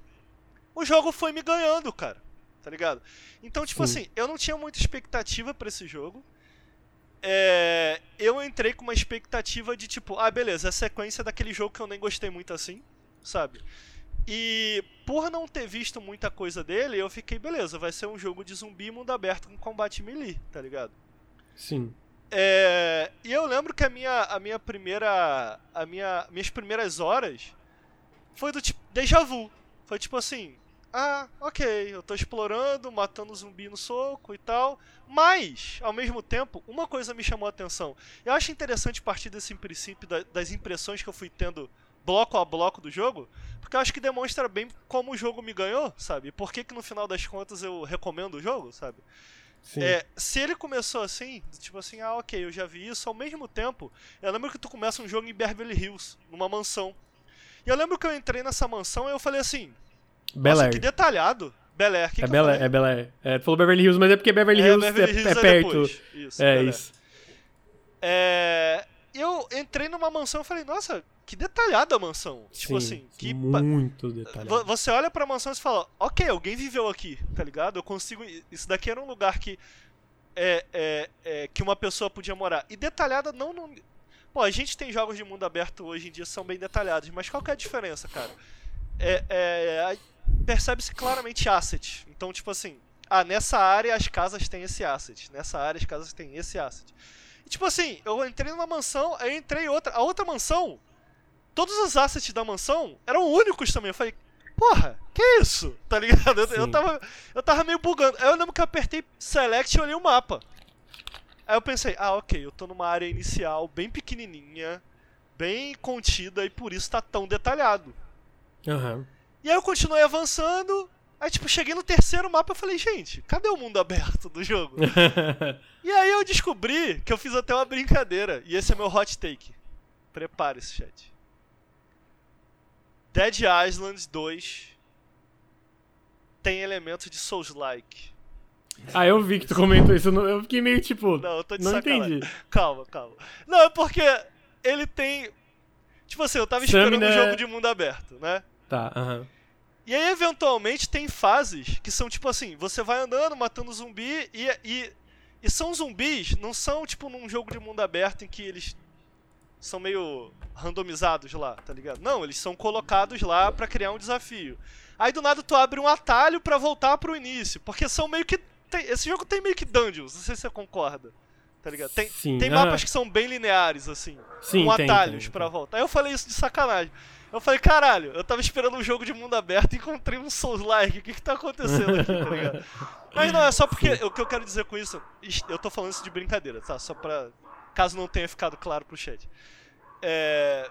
o jogo foi me ganhando, cara. Tá ligado? Então, tipo Sim. assim, eu não tinha muita expectativa pra esse jogo. É, eu entrei com uma expectativa de tipo, ah, beleza, é a sequência daquele jogo que eu nem gostei muito assim, sabe? E por não ter visto muita coisa dele, eu fiquei, beleza, vai ser um jogo de zumbi mundo aberto com combate melee, tá ligado? Sim. É, e eu lembro que a minha, a minha primeira. A minha, minhas primeiras horas foi do tipo. Déjà vu. Foi tipo assim. Ah, ok, eu tô explorando, matando zumbi no soco e tal. Mas, ao mesmo tempo, uma coisa me chamou a atenção. Eu acho interessante partir desse princípio da- das impressões que eu fui tendo bloco a bloco do jogo, porque eu acho que demonstra bem como o jogo me ganhou, sabe? E por que que no final das contas eu recomendo o jogo, sabe? É, se ele começou assim, tipo assim, ah, ok, eu já vi isso, ao mesmo tempo, eu lembro que tu começa um jogo em Beverly Hills, numa mansão. E eu lembro que eu entrei nessa mansão e eu falei assim, Bel Air. que detalhado. Bel Air, que É que Bel Air, é Bel Air. É, tu falou Beverly Hills, mas é porque Beverly Hills é, Beverly é Hills perto. Isso, É isso. É, eu entrei numa mansão e falei, nossa, que detalhada a mansão. Tipo Sim, assim, que muito detalhado. Você olha pra mansão e fala, ok, alguém viveu aqui, tá ligado? Eu consigo. Isso daqui era um lugar que. É, é, é, que uma pessoa podia morar. E detalhada não. não... Pô, a gente tem jogos de mundo aberto hoje em dia que são bem detalhados, mas qual que é a diferença, cara? É, é, a- Percebe-se claramente asset. Então, tipo assim, ah, nessa área as casas têm esse asset. Nessa área as casas têm esse asset. E, tipo assim, eu entrei numa mansão, aí entrei em outra. A outra mansão, todos os assets da mansão eram únicos também. Eu falei, porra, que isso? *laughs* Tá ligado? Eu, eu tava, eu tava meio bugando. Aí eu lembro que eu apertei select e olhei o mapa. Aí eu pensei, ah, ok, eu tô numa área inicial bem pequenininha, bem contida e por isso tá tão detalhado. Aham. E aí eu continuei avançando. Aí, tipo, cheguei no terceiro mapa e falei, gente, cadê o mundo aberto do jogo? *laughs* e aí eu descobri que eu fiz até uma brincadeira. E esse é meu hot take. Prepare-se, chat. Dead Island 2 tem elementos de Souls-like. Ah, eu vi que tu comentou isso. eu fiquei meio tipo. Não, eu tô de Não sacanagem. entendi. Calma, calma. Não, é porque ele tem. Tipo assim, eu tava esperando um Stamina- jogo de mundo aberto, né? Tá, aham. E aí, eventualmente, tem fases que são tipo assim: você vai andando, matando zumbi, e, e, e são zumbis, não são tipo num jogo de mundo aberto em que eles são meio randomizados lá, tá ligado? Não, eles são colocados lá pra criar um desafio. Aí do nada tu abre um atalho pra voltar pro início, porque são meio que. Tem- esse jogo tem meio que dungeons, não sei se você concorda. Tá ligado? Tem, Sim, tem aham. mapas que são bem lineares, assim Sim, com tem, atalhos tem, pra tem. voltar. Aí eu falei isso de sacanagem. Eu falei, caralho, eu tava esperando um jogo de mundo aberto e encontrei um Souls-like. O que que tá acontecendo aqui, tá ligado? *laughs* Mas não, é só porque o que eu quero dizer com isso, is- eu tô falando isso de brincadeira, tá? Só pra. Caso não tenha ficado claro pro chat. É.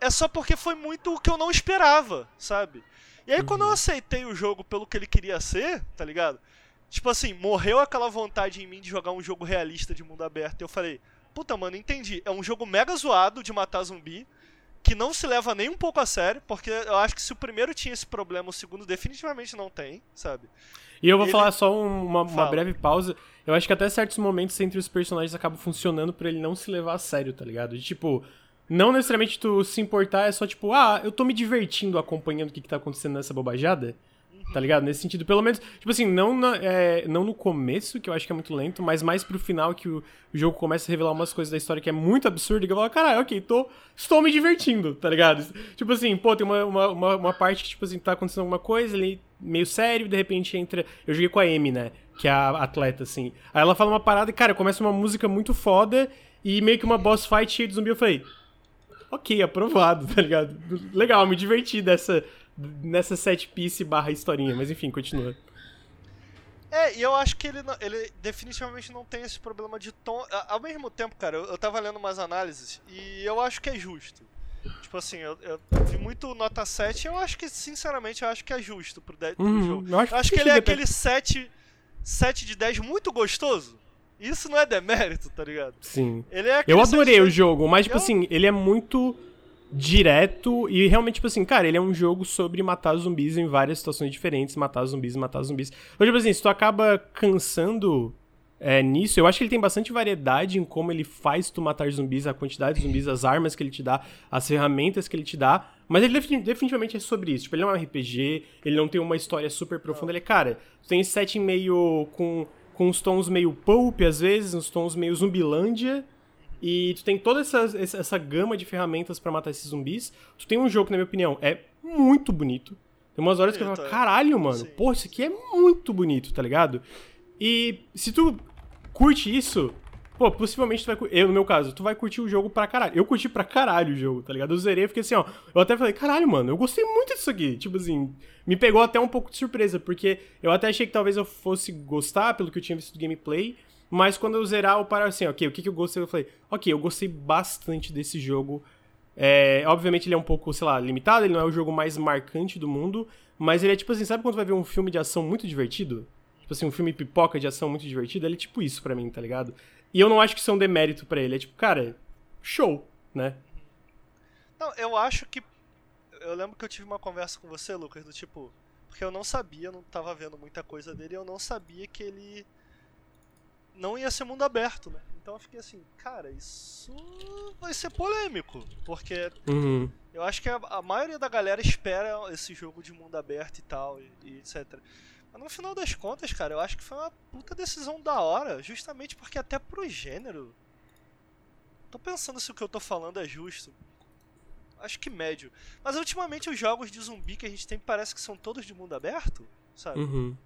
É só porque foi muito o que eu não esperava, sabe? E aí quando eu aceitei o jogo pelo que ele queria ser, tá ligado? Tipo assim, morreu aquela vontade em mim de jogar um jogo realista de mundo aberto. E eu falei, puta, mano, entendi. É um jogo mega zoado de matar zumbi, que não se leva nem um pouco a sério, porque eu acho que se o primeiro tinha esse problema, o segundo definitivamente não tem, sabe? E eu vou Ele- falar só um- uma, uma Fala. breve pausa. Eu acho que até certos momentos entre os personagens acabam funcionando pra ele não se levar a sério, tá ligado? De, tipo, não necessariamente tu se importar, é só tipo, ah, eu tô me divertindo acompanhando o que, que tá acontecendo nessa bobajada. Tá ligado? Nesse sentido, pelo menos, tipo assim, não, na- é, não no começo, que eu acho que é muito lento, mas mais pro final que o, o jogo começa a revelar umas coisas da história que é muito absurdo, e que eu falo, caralho, ok, tô, estou me divertindo, tá ligado? Tipo assim, pô, tem uma, uma, uma, uma parte que, tipo assim, tá acontecendo alguma coisa ali, meio sério, de repente entra. Eu joguei com a Amy, né? Que é a atleta, assim. Aí ela fala uma parada e, cara, começa uma música muito foda e meio que uma boss fight cheia de zumbi. Eu falei, ok, aprovado, *laughs* tá ligado? Legal, me diverti dessa, nessa set piece barra historinha, mas enfim, continua. É, e eu acho que ele, ele definitivamente não tem esse problema de tom. Ao mesmo tempo, cara, eu, eu tava lendo umas análises e eu acho que é justo. Tipo assim, eu, eu vi muito nota 7 e eu acho que, sinceramente, eu acho que é justo pro, de, pro Uhum, jogo. eu acho Eu acho que que ele é depende- aquele 7, 7 de 10 muito gostoso. Isso não é demérito, tá ligado? Sim. Ele é Eu adorei 7 o de 10 jogo, mas, tipo assim, ele é muito direto e realmente, tipo assim, cara, ele é um jogo sobre matar zumbis em várias situações diferentes, matar zumbis, matar zumbis. Então, tipo assim, se tu acaba cansando é, nisso, eu acho que ele tem bastante variedade em como ele faz tu matar zumbis, a quantidade de zumbis, as armas que ele te dá, as ferramentas que ele te dá, mas ele defini- definitivamente é sobre isso. Tipo, ele não é um RPG, ele não tem uma história super profunda, ele é, cara, tem esse setting meio com, com uns tons meio pulp, às vezes, uns tons meio zumbilândia, e tu tem toda essa, essa, gama de ferramentas pra matar esses zumbis. Tu tem um jogo que, na minha opinião, é muito bonito. Tem umas horas que eu falo, caralho, mano, Sim. pô, isso aqui é muito bonito, tá ligado? E se tu curte isso, pô, possivelmente tu vai curtir. Eu, no meu caso, tu vai curtir o jogo pra caralho. Eu curti pra caralho o jogo, tá ligado? Eu zerei, fiquei assim, ó. Eu até falei, caralho, mano, eu gostei muito disso aqui. Tipo assim, me pegou até um pouco de surpresa, porque eu até achei que talvez eu fosse gostar pelo que eu tinha visto do gameplay. Mas quando eu zerar, eu paro assim, ok, o que, que eu gostei? Eu falei, ok, eu gostei bastante desse jogo. É, obviamente ele é um pouco, sei lá, limitado, ele não é o jogo mais marcante do mundo, mas ele é tipo assim, sabe quando vai ver um filme de ação muito divertido? Tipo assim, um filme pipoca de ação muito divertido, ele é tipo isso pra mim, tá ligado? E eu não acho que isso é um demérito pra ele, é tipo, cara, show, né? Não, eu acho que. Eu lembro que eu tive uma conversa com você, Lucas, do tipo. Porque eu não sabia, não tava vendo muita coisa dele, eu não sabia que ele. Não ia ser mundo aberto, né? Então eu fiquei assim, cara, isso vai ser polêmico. Porque Uhum. eu acho que a, a maioria da galera espera esse jogo de mundo aberto e tal, e, e etc. Mas no final das contas, cara, eu acho que foi uma puta decisão da hora, justamente porque até pro gênero. Tô pensando se o que eu tô falando é justo. Acho que médio. Mas ultimamente os jogos de zumbi que a gente tem parece que são todos de mundo aberto, sabe? Uhum.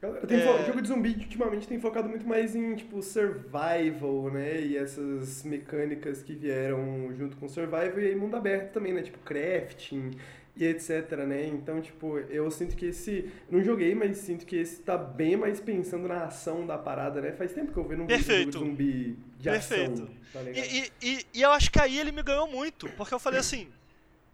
Galera, É. jogo de zumbi ultimamente tem focado muito mais em, tipo, survival, né? E essas mecânicas que vieram junto com survival e aí mundo aberto também, né? Tipo, crafting e etc, né? Então, tipo, eu sinto que esse... Não joguei, mas sinto que esse tá bem mais pensando na ação da parada, né? Faz tempo que eu vejo um Perfeito. jogo de zumbi de Perfeito. ação, tá? E, e, e, e eu acho que aí ele me ganhou muito, porque eu falei assim: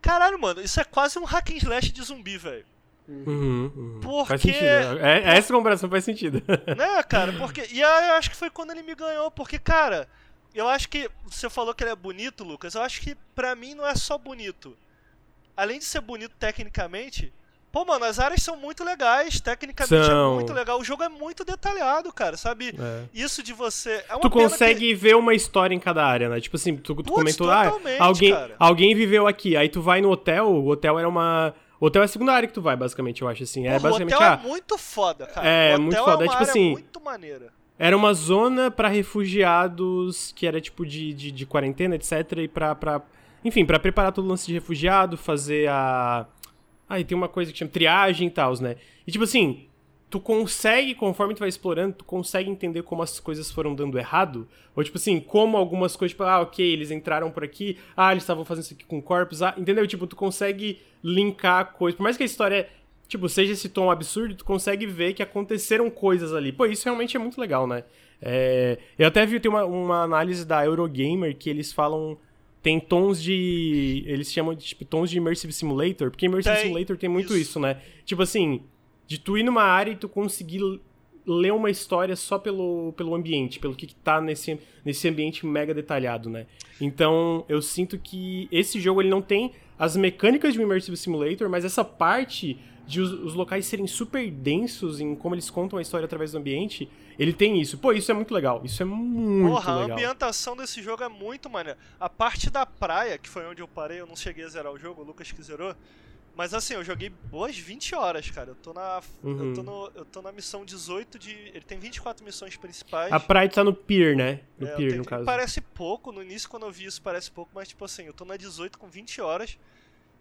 caralho, mano, isso é quase um hack and slash de zumbi, velho. Uhum, uhum. Porque- Faz sentido. É, é- essa comparação faz sentido. *laughs* né, cara? Porque. E aí eu acho que foi quando ele me ganhou, porque, cara, eu acho que. Você falou que ele é bonito, Lucas. Eu acho que pra mim não é só bonito. Além de ser bonito tecnicamente. Pô, mano, as áreas são muito legais, tecnicamente São. é muito legal. O jogo é muito detalhado, cara, sabe? É. Isso de você. É Tu consegue ver uma história em cada área, né? Tipo assim, tu, tu Putz, comentou, ah, alguém, cara. alguém viveu aqui. Aí tu vai no hotel, o hotel era uma. O hotel é a segunda área que tu vai, basicamente, eu acho assim. É Porra, o basicamente, hotel ah, é muito foda, cara. É, o hotel muito foda. É É uma tipo área assim, muito maneira. era uma zona pra refugiados que era tipo de, de, de quarentena, etc. E pra, pra. Enfim, pra preparar todo o lance de refugiado, fazer a. Ah, e tem uma coisa que chama triagem e tal, né? E tipo assim, tu consegue, conforme tu vai explorando, tu consegue entender como as coisas foram dando errado. Ou tipo assim, como algumas coisas, tipo, ah, ok, eles entraram por aqui, ah, eles estavam fazendo isso aqui com corpos, ah, entendeu? Tipo, tu consegue linkar coisas. Por mais que a história, tipo, seja esse tom absurdo, tu consegue ver que aconteceram coisas ali. Pô, isso realmente é muito legal, né? É, eu até vi, tem uma, uma análise da Eurogamer que eles falam tem tons de. Eles chamam de tipo, tons de Immersive Simulator, porque Immersive Tem, Simulator tem muito isso. isso. né? Tipo assim, de tu ir numa área e tu conseguir ler uma história só pelo, pelo ambiente, pelo que, que tá nesse, nesse ambiente mega detalhado, né? Então, eu sinto que esse jogo ele não tem as mecânicas de um Immersive Simulator, mas essa parte de os, os, locais serem super densos em como eles contam a história através do ambiente, ele tem isso. Pô, isso é muito legal. Isso é muito Porra, legal. a ambientação desse jogo é muito maneira. A parte da praia, que foi onde eu parei, eu não cheguei a zerar o jogo, o Lucas que zerou. Mas assim, eu joguei boas 20 horas, cara. Eu tô na. Uhum. Eu, tô no, eu tô na missão 18 de. Ele tem 24 missões principais. A praia tá no Pier, né? No é, Pier, tenho, no caso. Parece pouco, no início quando eu vi isso parece pouco, mas tipo assim, eu tô na 18 com 20 horas.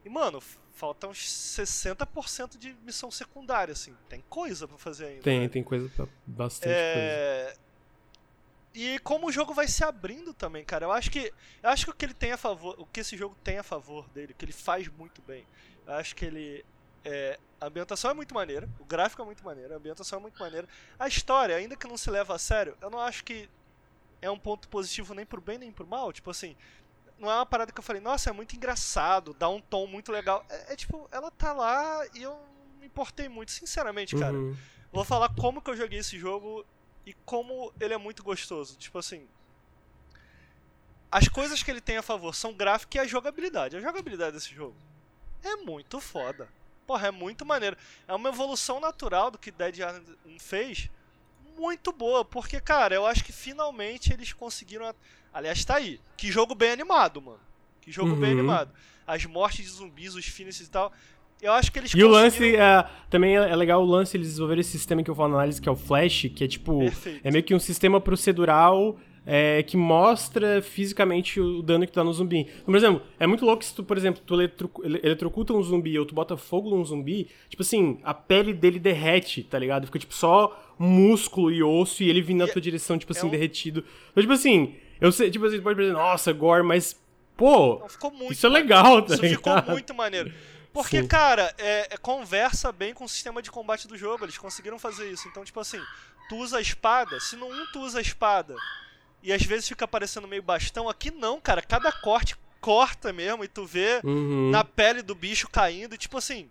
E, mano, falta uns 60% de missão secundária, assim. Tem coisa pra fazer ainda. Tem, né? tem coisa pra bastante é... coisa. E como o jogo vai se abrindo também, cara. Eu acho que. Eu acho que o que ele tem a favor. O que esse jogo tem a favor dele, que ele faz muito bem. Eu acho que ele. É, a ambientação é muito maneira, o gráfico é muito maneiro, a ambientação é muito maneira. A história, ainda que não se leva a sério, eu não acho que é um ponto positivo nem pro bem nem pro mal. Tipo assim, não é uma parada que eu falei, nossa, é muito engraçado, dá um tom muito legal. É, é tipo, ela tá lá e eu não me importei muito, sinceramente, cara. Uhum. Vou falar como que eu joguei esse jogo e como ele é muito gostoso. Tipo assim. As coisas que ele tem a favor são gráfico e a jogabilidade. A jogabilidade desse jogo é muito foda. Porra, é muito maneiro. É uma evolução natural do que Dead Island 1 fez. Muito boa, porque, cara, eu acho que finalmente eles conseguiram Aliás, tá aí. Que jogo bem animado, mano. Que jogo uhum. bem animado. As mortes de zumbis, os finishes e tal. Eu acho que eles E conseguiram... o lance, é, também é legal o lance, eles desenvolveram esse sistema que eu falo na análise, que é o Flash, que é tipo. Perfeito. É meio que um sistema procedural é, que mostra fisicamente o dano que tá no zumbi. Então, por exemplo, é muito louco se tu, por exemplo, tu eletro, eletrocuta um zumbi ou tu bota fogo num zumbi, tipo assim, a pele dele derrete, tá ligado? Fica tipo só músculo e osso e ele vindo na tua direção, tipo é assim, um... derretido. Então, tipo assim, eu sei, tipo assim, pode dizer, nossa, gore, mas, pô, Não, isso é legal, tá Isso ligado? ficou muito maneiro. Porque, Sim. cara, é, é, conversa bem com o sistema de combate do jogo, eles conseguiram fazer isso. Então, tipo assim, tu usa a espada, se no um tu usa a espada e às vezes fica aparecendo meio bastão, aqui não, cara, cada corte corta mesmo e tu vê uhum. na pele do bicho caindo, tipo assim,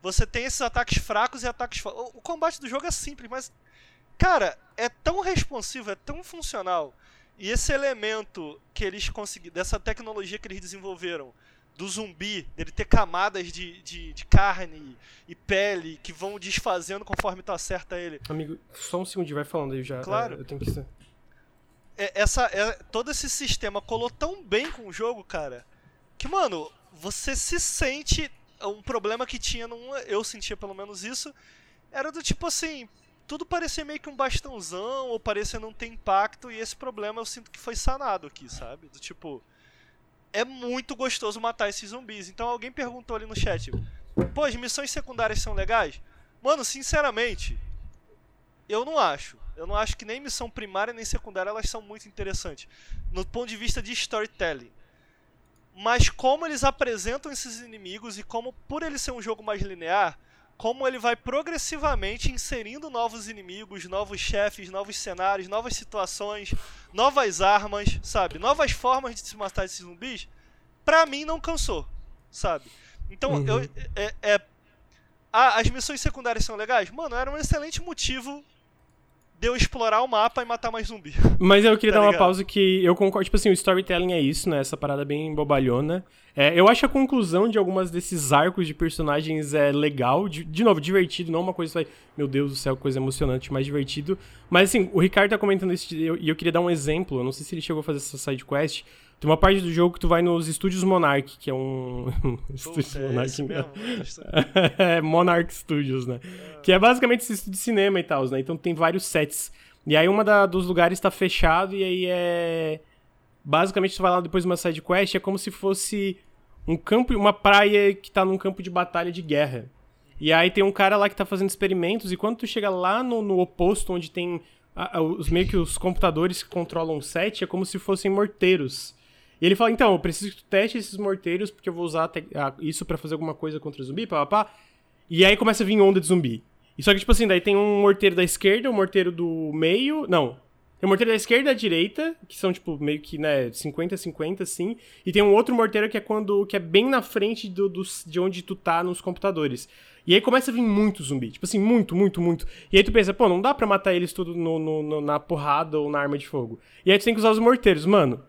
você tem esses ataques fracos e ataques o, o combate do jogo é simples, mas cara, é tão responsivo, é tão funcional e esse elemento que eles conseguiram, dessa tecnologia que eles desenvolveram, do zumbi, dele ter camadas de, de, de, carne e pele que vão desfazendo conforme tu acerta ele. Amigo, só um segundo, vai falando aí já. Claro. É, eu tenho que ser. Essa, é, todo esse sistema colou tão bem com o jogo, cara, que, mano, você se sente. Um problema que tinha num. Eu sentia pelo menos isso. Era do tipo assim, tudo parecia meio que um bastãozão, ou parecia não ter impacto, e esse problema eu sinto que foi sanado aqui, sabe? Do tipo, é muito gostoso matar esses zumbis. Então alguém perguntou ali no chat, pô, as missões secundárias são legais? Mano, sinceramente, eu não acho. Eu não acho que nem missão primária nem secundária elas são muito interessantes. No ponto de vista de storytelling. Mas como eles apresentam esses inimigos e como, por ele ser um jogo mais linear, como ele vai progressivamente inserindo novos inimigos, novos chefes, novos cenários, novas situações, novas armas, sabe? Novas formas de se matar esses zumbis, pra mim não cansou, sabe? Então, uhum. eu, é, é ah, as missões secundárias são legais? Mano, era um excelente motivo de eu explorar o mapa e matar mais zumbi. Mas eu queria tá dar ligado? uma pausa que eu concordo. Tipo assim, o storytelling é isso, né? Essa parada bem bobalhona. É, eu acho a conclusão de algumas desses arcos de personagens é legal. De, de novo, divertido. Não uma coisa que vai, meu Deus do céu, coisa emocionante, mas divertido. Mas assim, o Ricardo tá comentando isso e eu, eu, queria dar um exemplo. Eu não sei se ele chegou a fazer essa side quest. Tem uma parte do jogo que tu vai nos estúdios Monarch, que é um. *laughs* Puta, é Monarch, né? *laughs* é Monarch Studios, né? É. Que é basicamente esse estúdio de cinema e tal, né? Então tem vários sets. E aí uma da, dos lugares tá fechado e aí é. Basicamente tu vai lá depois de uma side quest, é como se fosse um campo, uma praia que tá num campo de batalha de guerra. E aí tem um cara lá que tá fazendo experimentos, e quando tu chega lá no, no oposto, onde tem a, a, os meio que os computadores que controlam o set, é como se fossem morteiros. E ele fala, então, eu preciso que tu teste esses morteiros, porque eu vou usar isso para fazer alguma coisa contra zumbi, pá, pá, pá. E aí começa a vir onda de zumbi. E só que, tipo assim, daí tem um morteiro da esquerda, um morteiro do meio. Não. Tem um morteiro da esquerda e da direita, que são, tipo, meio que, né, 50-50, assim. E tem um outro morteiro que é quando. que é bem na frente do, do, de onde tu tá nos computadores. E aí começa a vir muito zumbi. Tipo assim, muito, muito, muito. E aí tu pensa, pô, não dá pra matar eles tudo no, no, no, na porrada ou na arma de fogo. E aí tu tem que usar os morteiros. Mano,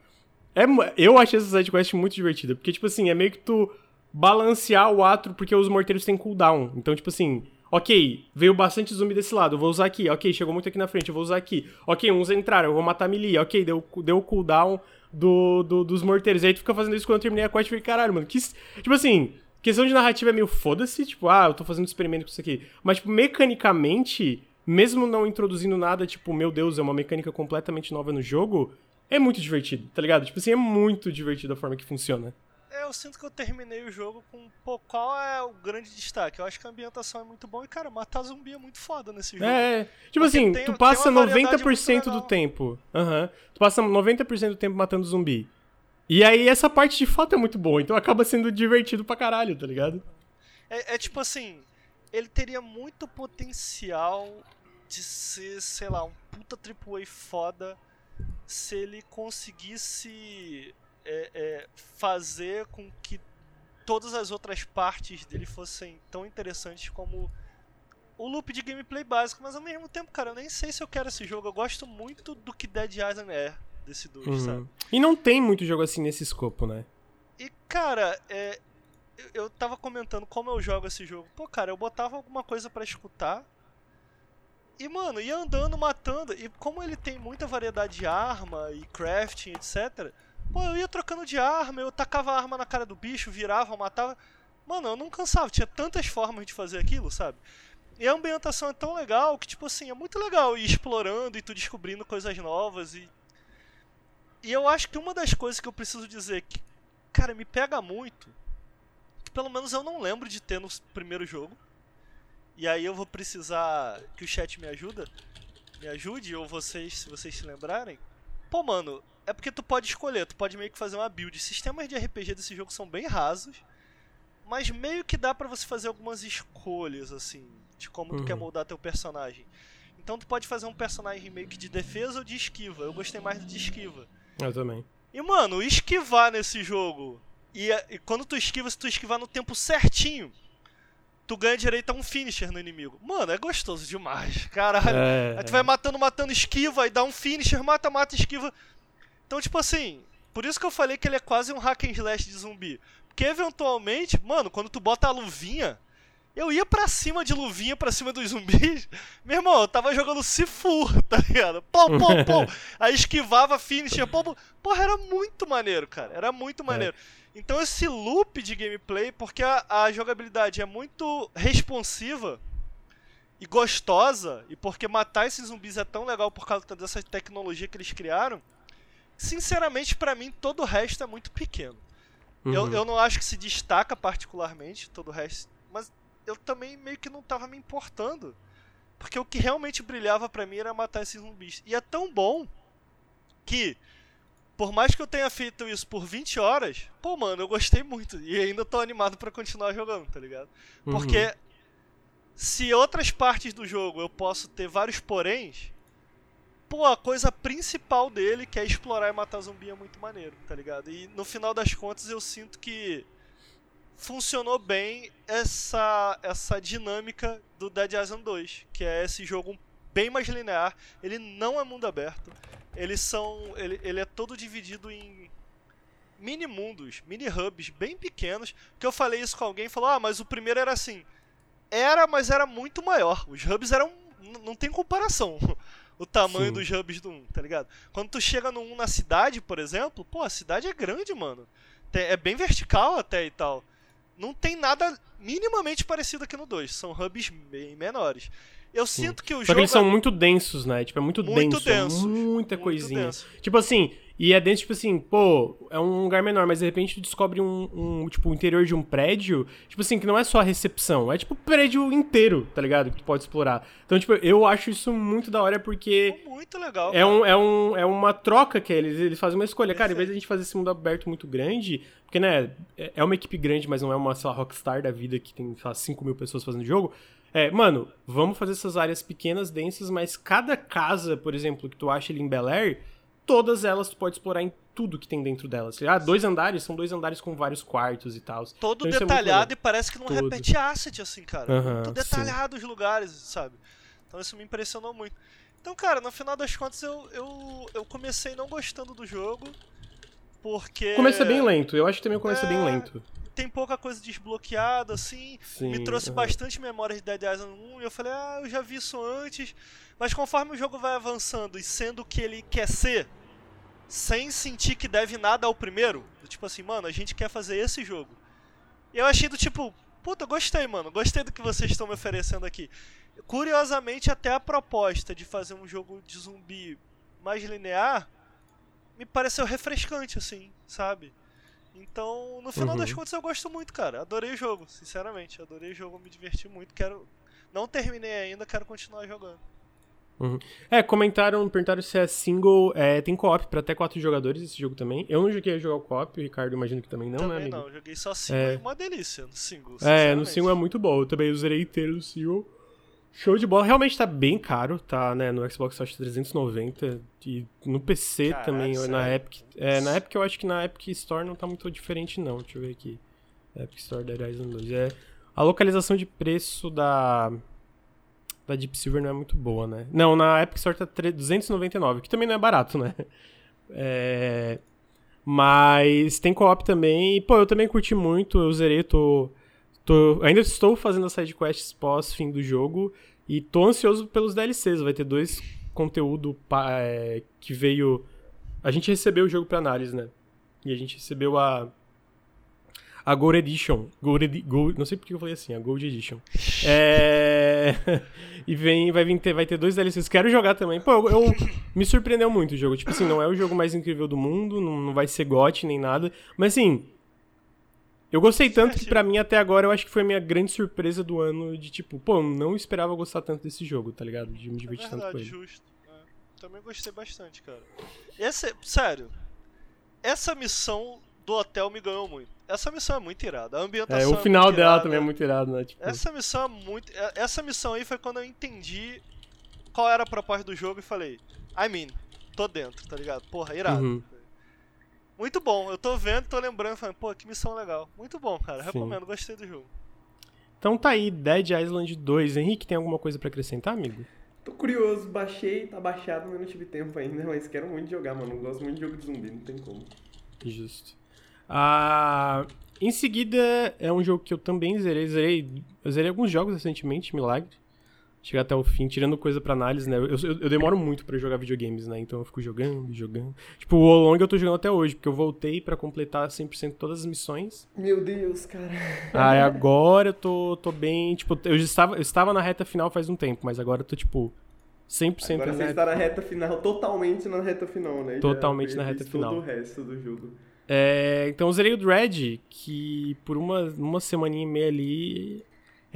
é, eu achei essa sidequest muito divertida. Porque, tipo assim, é meio que tu balancear o ato, porque os morteiros têm cooldown. Então, tipo assim, Ok, veio bastante zumbi desse lado, eu vou usar aqui. Ok, chegou muito aqui na frente, eu vou usar aqui. Ok, uns entraram, eu vou matar melee. Ok, deu, deu o cooldown do, do, dos morteiros. E aí tu fica fazendo isso quando eu terminei a quest e falei, caralho, mano, que... Tipo assim, questão de narrativa é meio foda-se, tipo, ah, eu tô fazendo experimento com isso aqui. Mas, tipo, mecanicamente, mesmo não introduzindo nada, tipo, meu Deus, é uma mecânica completamente nova no jogo, é muito divertido, tá ligado? Tipo assim, é muito divertido a forma que funciona. É, eu sinto que eu terminei o jogo com, pô, qual é o grande destaque? Eu acho que a ambientação é muito boa e, cara, matar zumbi é muito foda nesse jogo. É, tipo Porque assim, tem, tu passa 90% do tempo. Uhum, tu passa 90% do tempo matando zumbi. E aí essa parte de fato é muito boa, então acaba sendo divertido pra caralho, tá ligado? É, é tipo assim, ele teria muito potencial de ser, sei lá, um puta AAA foda se ele conseguisse é, é, fazer com que todas as outras partes dele fossem tão interessantes como o loop de gameplay básico, mas ao mesmo tempo, cara, eu nem sei se eu quero esse jogo. Eu gosto muito do que Dead Island é desse 2, uhum. sabe? E não tem muito jogo assim nesse escopo, né? E, cara, é, eu tava comentando como eu jogo esse jogo. Pô, cara, eu botava alguma coisa para escutar. E, mano, ia andando, matando. E como ele tem muita variedade de arma e crafting, etc Pô, eu ia trocando de arma, eu tacava a arma na cara do bicho, virava, matava. Mano, eu não cansava, tinha tantas formas de fazer aquilo, sabe? E a ambientação é tão legal que, tipo assim, é muito legal ir explorando e tu descobrindo coisas novas e. E eu acho que uma das coisas que eu preciso dizer que, cara, me pega muito, que pelo menos eu não lembro de ter no primeiro jogo. E aí eu vou precisar que o chat me ajuda, me ajude, ou vocês, se vocês se lembrarem. Pô, mano, é porque tu pode escolher, tu pode meio que fazer uma build. Sistemas de RPG desse jogo são bem rasos, mas meio que dá para você fazer algumas escolhas, assim, de como uhum. tu quer uhum. moldar teu personagem. Então tu pode fazer um personagem meio que de defesa ou de esquiva. Eu gostei mais de esquiva. Eu também. E, mano, esquivar nesse jogo. E, e quando tu esquiva, se tu esquivar no tempo certinho, tu ganha direito a um finisher no inimigo. Mano, é gostoso demais, caralho. É, Aí tu vai matando, matando, esquiva, e dá um finisher, mata, mata, esquiva. Então, tipo assim, por isso que eu falei que ele é quase um hack and slash de zumbi. Porque eventualmente, mano, quando tu bota a luvinha, eu ia pra cima de luvinha, pra cima dos zumbis. *laughs* Meu irmão, eu tava jogando Sifu, *laughs* tá ligado? Pô, pô, pô. Aí esquivava, finisher, pô, pô. Porra, era muito maneiro, cara. Era muito é. maneiro. É. Então esse loop de gameplay, porque a, a jogabilidade é muito responsiva e gostosa, e porque matar esses zumbis é tão legal por causa dessa tecnologia que eles criaram, Sinceramente, para mim, todo o resto é muito pequeno. Uhum. Eu, eu não acho que se destaca particularmente todo o resto, mas eu também meio que não tava me importando. Porque o que realmente brilhava para mim era matar esses zumbis. E é tão bom que, por mais que eu tenha feito isso por 20 horas, pô, mano, eu gostei muito. E ainda tô animado para continuar jogando, tá ligado? Uhum. Porque se outras partes do jogo eu posso ter vários poréns, pô, a coisa principal dele, que é explorar e matar zumbi, é muito maneiro, tá ligado? E no final das contas eu sinto que funcionou bem essa, essa dinâmica do Dead Island 2, que é esse jogo bem mais linear. Ele não é mundo aberto. Eles são. Ele, ele é todo dividido em mini mundos, mini hubs bem pequenos. Que eu falei isso com alguém e falou: Ah, mas o primeiro era assim. Era, mas era muito maior. Os hubs eram. Não tem comparação *laughs* o tamanho Sim. dos hubs do 1, tá ligado? Quando tu chega no 1 na cidade, por exemplo, pô, a cidade é grande, mano. É bem vertical até e tal. Não tem nada minimamente parecido aqui no 2. São hubs bem menores. Eu Sim. sinto que o Só jogo. Só que eles são é... muito densos, né? Tipo, é muito, muito denso. É denso. muita muito coisinha. Denso. Tipo assim, e é dentro, tipo assim, pô, é um lugar menor, mas de repente tu descobre um, um, tipo, o interior de um prédio, tipo assim, que não é só a recepção, é tipo o prédio inteiro, tá ligado? Que tu pode explorar. Então, tipo, eu acho isso muito da hora porque. Muito legal. É, um, é, um, é uma troca que eles, eles fazem uma escolha. Cara, em vez de a gente fazer esse mundo aberto muito grande, porque, né, é, é uma equipe grande, mas não é uma, sei lá, Rockstar da vida que tem, sei lá, 5 mil pessoas fazendo jogo. É, mano, vamos fazer essas áreas pequenas, densas, mas cada casa, por exemplo, que tu acha ali em Bel Air, todas elas tu pode explorar em tudo que tem dentro delas. Ah, dois andares, são dois andares com vários quartos e tal. Todo Então é detalhado legal. e parece que não Todo. repete asset, assim, cara. Aham, Muito detalhado os lugares, sabe? Então isso me impressionou muito. Então, cara, no final das contas eu, eu, eu comecei não gostando do jogo, porque. Começa bem lento, eu acho que também começa bem É, lento. Tem pouca coisa desbloqueada, assim. Sim, me trouxe bastante memória de Dead Island 1 e eu falei, ah, eu já vi isso antes. Mas conforme o jogo vai avançando e sendo o que ele quer ser, sem sentir que deve nada ao primeiro, tipo assim, mano, a gente quer fazer esse jogo. E eu achei do tipo, puta, gostei, mano, gostei do que vocês estão me oferecendo aqui. Curiosamente, até a proposta de fazer um jogo de zumbi mais linear me pareceu refrescante, assim, sabe? Então, no final Uhum. das contas, eu gosto muito, cara. Adorei o jogo, sinceramente. Adorei o jogo, me diverti muito. Quero. Não terminei ainda, quero continuar jogando. É, comentaram, perguntaram se é single. É, tem co-op pra até quatro jogadores esse jogo também. Eu não joguei a jogar o co-op, o Ricardo imagino que também não, né, Também amigo? não, joguei só single É. e uma delícia no single. É, no single é muito bom. Eu também usei inteiro no single. Show de bola. Realmente tá bem caro, tá, né? No Xbox eu acho 390 e no PC Caraca, também, na sério? Epic. É, na Epic eu acho que na Epic Store não tá muito diferente não. Deixa eu ver aqui. Epic Store Dead Island 2. É, a localização de preço da da Deep Silver não é muito boa, né? Não, na Epic Store tá 3 299, que também não é barato, né? *laughs* É, mas tem co-op também. E, pô, eu também curti muito, eu zerei, tô Tô- ainda estou fazendo as sidequests pós fim do jogo e tô ansioso pelos DLCs. Vai ter dois conteúdo é, que veio. A gente recebeu o jogo pra análise, né? E a gente recebeu a. A Gold Edition. Gold, Edi- Gold- não sei porque eu falei assim, a Gold Edition. É. *laughs* e vem, vai, vir ter, vai ter dois DLCs. Quero jogar também. Pô, eu, eu- me surpreendeu muito o jogo. Tipo assim, não é o jogo mais incrível do mundo, não, não vai ser GOT nem nada. Mas assim, eu gostei tanto que pra mim até agora eu acho que foi a minha grande surpresa do ano de tipo, pô, não esperava gostar tanto desse jogo, tá ligado? De me É divertir tanto com verdade, ele. justo. É, Também gostei bastante, cara. Esse, sério, essa missão do hotel me ganhou muito. Essa missão é muito irada. A ambientação É, o final muito dela irada. também é muito irado, né? Tipo, Essa missão é muito. é- Essa missão aí foi quando eu entendi qual era a proposta do jogo e falei, I mean, tô dentro, tá ligado? Porra, irado. Uhum. Muito bom, eu tô vendo, tô lembrando, falando, pô, que missão legal. Muito bom, cara. Sim. Recomendo, gostei do jogo. Então tá aí, Dead Island 2. Henrique, tem alguma coisa pra acrescentar, amigo? Tô curioso, baixei, tá baixado, mas não tive tempo ainda, mas quero muito jogar, mano. Gosto muito de jogo de zumbi, não tem como. Justo. Ah, em seguida, é um jogo que eu também zerei. zerei eu zerei alguns jogos recentemente, Milagre. Chegar até o fim, tirando coisa pra análise, né? Eu, eu- eu demoro muito pra jogar videogames, né? Então eu fico jogando, jogando. Tipo, o Wolong eu tô jogando até hoje, porque eu voltei pra completar 100% todas as missões. Meu Deus, cara. Aí agora eu tô, tô bem. Tipo, eu já estava, eu estava na reta final faz um tempo, mas agora eu tô, tipo, 100% Agora na você está na reta final, totalmente na reta final, né? Já Totalmente na fiz reta todo final. o resto do jogo. É, então eu zerei o Dread, que por uma, uma semaninha e meia ali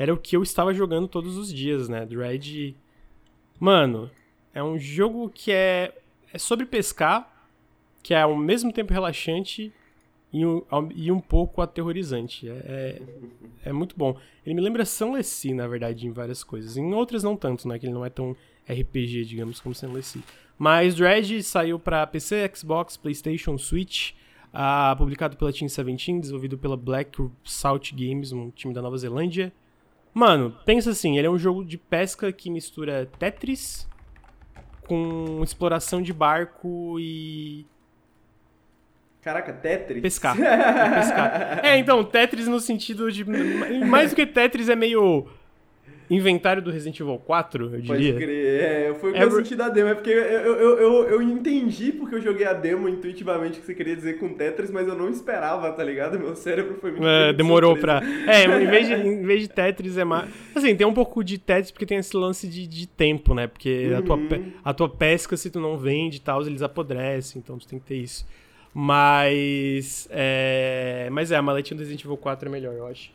era o que eu estava jogando todos os dias, né? Dread. Mano, é um jogo que é, é sobre pescar, que é ao mesmo tempo relaxante e um, e um pouco aterrorizante. É, é, é muito bom. Ele me lembra Sunlessee, na verdade, em várias coisas. Em outras não tanto, né? Que ele não é tão RPG, digamos, como Sunlessee. Mas Dread saiu pra PC, Xbox, PlayStation, Switch, ah, publicado pela Team 17, desenvolvido pela Black Salt Games, um time da Nova Zelândia. Mano, pensa assim, ele é um jogo de pesca que mistura Tetris com exploração de barco e Caraca, Tetris? pescar. Pescar. *laughs* É, então, Tetris no sentido de. Mais do que Tetris é meio. Inventário do Resident Evil 4, eu Pode diria. crer, é, foi o que É eu senti da demo, é porque eu, eu, eu, eu, eu entendi porque eu joguei a demo intuitivamente que você queria dizer com Tetris, mas eu não esperava, tá ligado? Meu cérebro foi muito É, demorou pra. É, em vez, de, *laughs* em vez de Tetris é mais. Assim, tem um pouco de Tetris porque tem esse lance de, de tempo, né? Porque a, tua, Uhum. a tua pesca, se tu não vende e tal, eles apodrecem, então tu tem que ter isso. Mas. É, mas é, a maletinha do Resident Evil 4 é melhor, eu acho.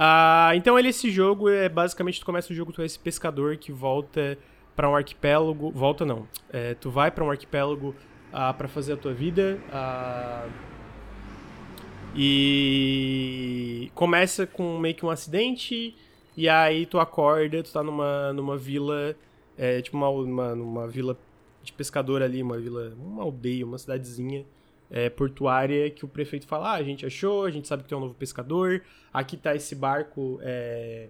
Ah, então ele, esse jogo é basicamente tu começa o jogo, tu é esse pescador que volta pra um arquipélago. Volta não. É, tu vai pra um arquipélago ah, para fazer a tua vida. ah, e começa com meio que um acidente E aí tu acorda, tu tá numa, numa vila, é, tipo uma, uma, uma vila de pescador ali, uma vila, uma aldeia, uma cidadezinha é, portuária que o prefeito fala: ah, a gente achou, a gente sabe que tem um novo pescador, aqui tá esse barco. É,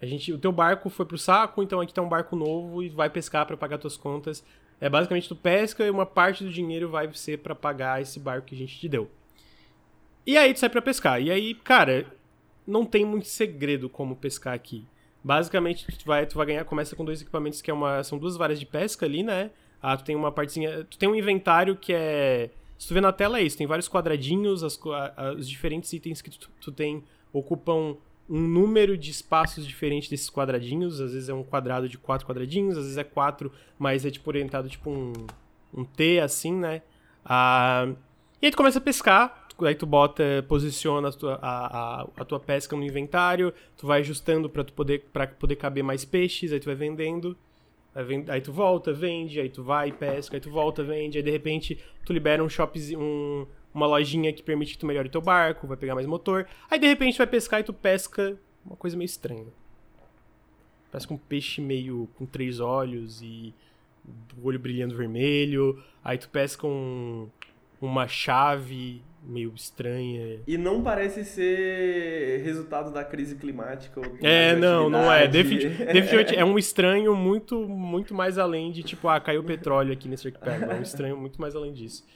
a gente, o teu barco foi pro saco, então aqui tá um barco novo e vai pescar para pagar tuas contas. É basicamente tu pesca e uma parte do dinheiro vai ser para pagar esse barco que a gente te deu. E aí tu sai para pescar. E aí, cara, não tem muito segredo como pescar aqui. Basicamente, tu vai, tu vai ganhar, começa com dois equipamentos que é uma, são duas varas de pesca ali, né? Ah, tu tem uma partezinha, tu tem um inventário que é, se tu vê na tela é isso, tem vários quadradinhos, as, os diferentes itens que tu, tu tem ocupam um número de espaços diferentes desses quadradinhos, às vezes é um quadrado de quatro quadradinhos, às vezes é quatro, mas é tipo orientado tipo um, um T assim, né? Ah, e aí tu começa a pescar, aí tu bota, posiciona a tua, a, a, a tua pesca no inventário, tu vai ajustando para tu poder para poder caber mais peixes, aí tu vai vendendo. Aí tu volta, vende, aí tu vai, pesca, aí tu volta, vende, aí de repente tu libera um shopping, um, uma lojinha que permite que tu melhore teu barco, vai pegar mais motor. Aí de repente tu vai pescar e tu pesca uma coisa meio estranha. Pesca um peixe meio com três olhos e o olho brilhando vermelho. Aí tu pesca um, uma chave meio estranha. E não parece ser resultado da crise climática. Ou é, não, não é. *laughs* Definitivamente é um estranho muito, muito mais além de tipo, ah, caiu petróleo aqui nesse arquipélago. É um estranho muito mais além disso.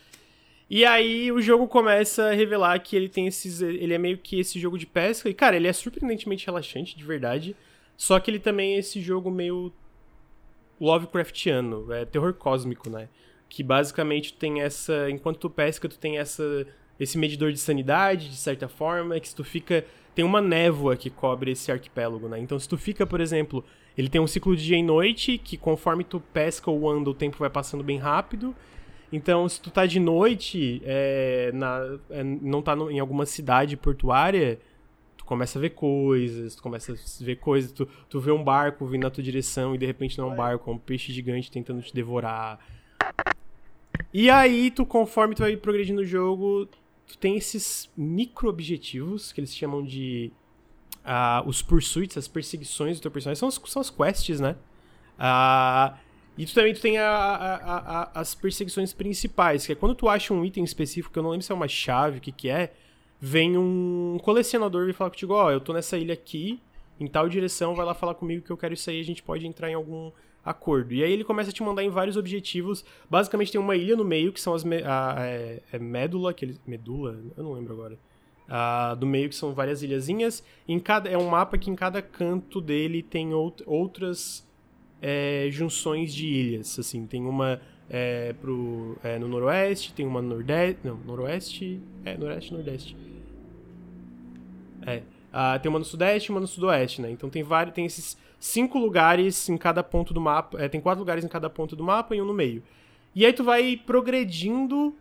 E aí o jogo começa a revelar que ele tem esses. Ele é meio que esse jogo de pesca. E, cara, ele é surpreendentemente relaxante, de verdade. Só que ele também é esse jogo meio Lovecraftiano, é terror cósmico, né? Que basicamente tem essa. Enquanto tu pesca, tu tem essa esse medidor de sanidade, de certa forma, que se tu fica. Tem uma névoa que cobre esse arquipélago, né? Então, se tu fica, por exemplo, ele tem um ciclo de dia e noite, que conforme tu pesca ou anda, o tempo vai passando bem rápido. Então, se tu tá de noite, é, na, é, não tá no, em alguma cidade portuária, tu começa a ver coisas, tu começa a ver coisas, tu, tu vê um barco vindo na tua direção e de repente não é um barco, é um peixe gigante tentando te devorar. E aí, tu, conforme tu vai progredindo no jogo, tu tem esses micro-objetivos, que eles chamam de uh, os pursuits, as perseguições do teu personagem, são as, são as quests, né? Uh, e tu também tu tem a, a, a, as perseguições principais, que é quando tu acha um item específico, que eu não lembro se é uma chave, o que que é, vem um colecionador e falar contigo, ó, oh, eu tô nessa ilha aqui, em tal direção, vai lá falar comigo que eu quero isso aí, a gente pode entrar em algum acordo. E aí ele começa a te mandar em vários objetivos. Basicamente tem uma ilha no meio, que são as me a, é, é Médula, Medula? Eu não lembro agora. Do meio que são várias ilhazinhas. Em cada, é um mapa que em cada canto dele tem out, outras é, junções de ilhas. Assim, tem uma é, pro, é, no noroeste, tem uma no nordeste. Não, noroeste. É, noroeste nordeste. É. Uh, tem uma no sudeste e uma no sudoeste, né? Então tem vários. Tem esses cinco lugares em cada ponto do mapa. É, tem quatro lugares em cada ponto do mapa e um no meio. E aí tu vai progredindo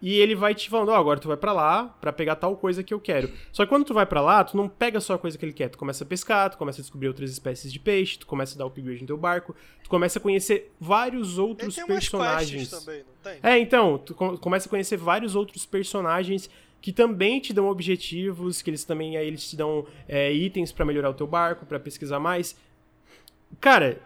e ele vai te falando, ó, oh, agora tu vai para lá para pegar tal coisa que eu quero. Só que quando tu vai para lá, tu não pega só a coisa que ele quer, tu começa a pescar, tu começa a descobrir outras espécies de peixe, tu começa a dar upgrade no teu barco, tu começa a conhecer vários outros ele tem personagens. Também, não tem? É, então, tu começa a conhecer vários outros personagens que também te dão objetivos, que eles também aí eles te dão é, itens para melhorar o teu barco, para pesquisar mais. Cara,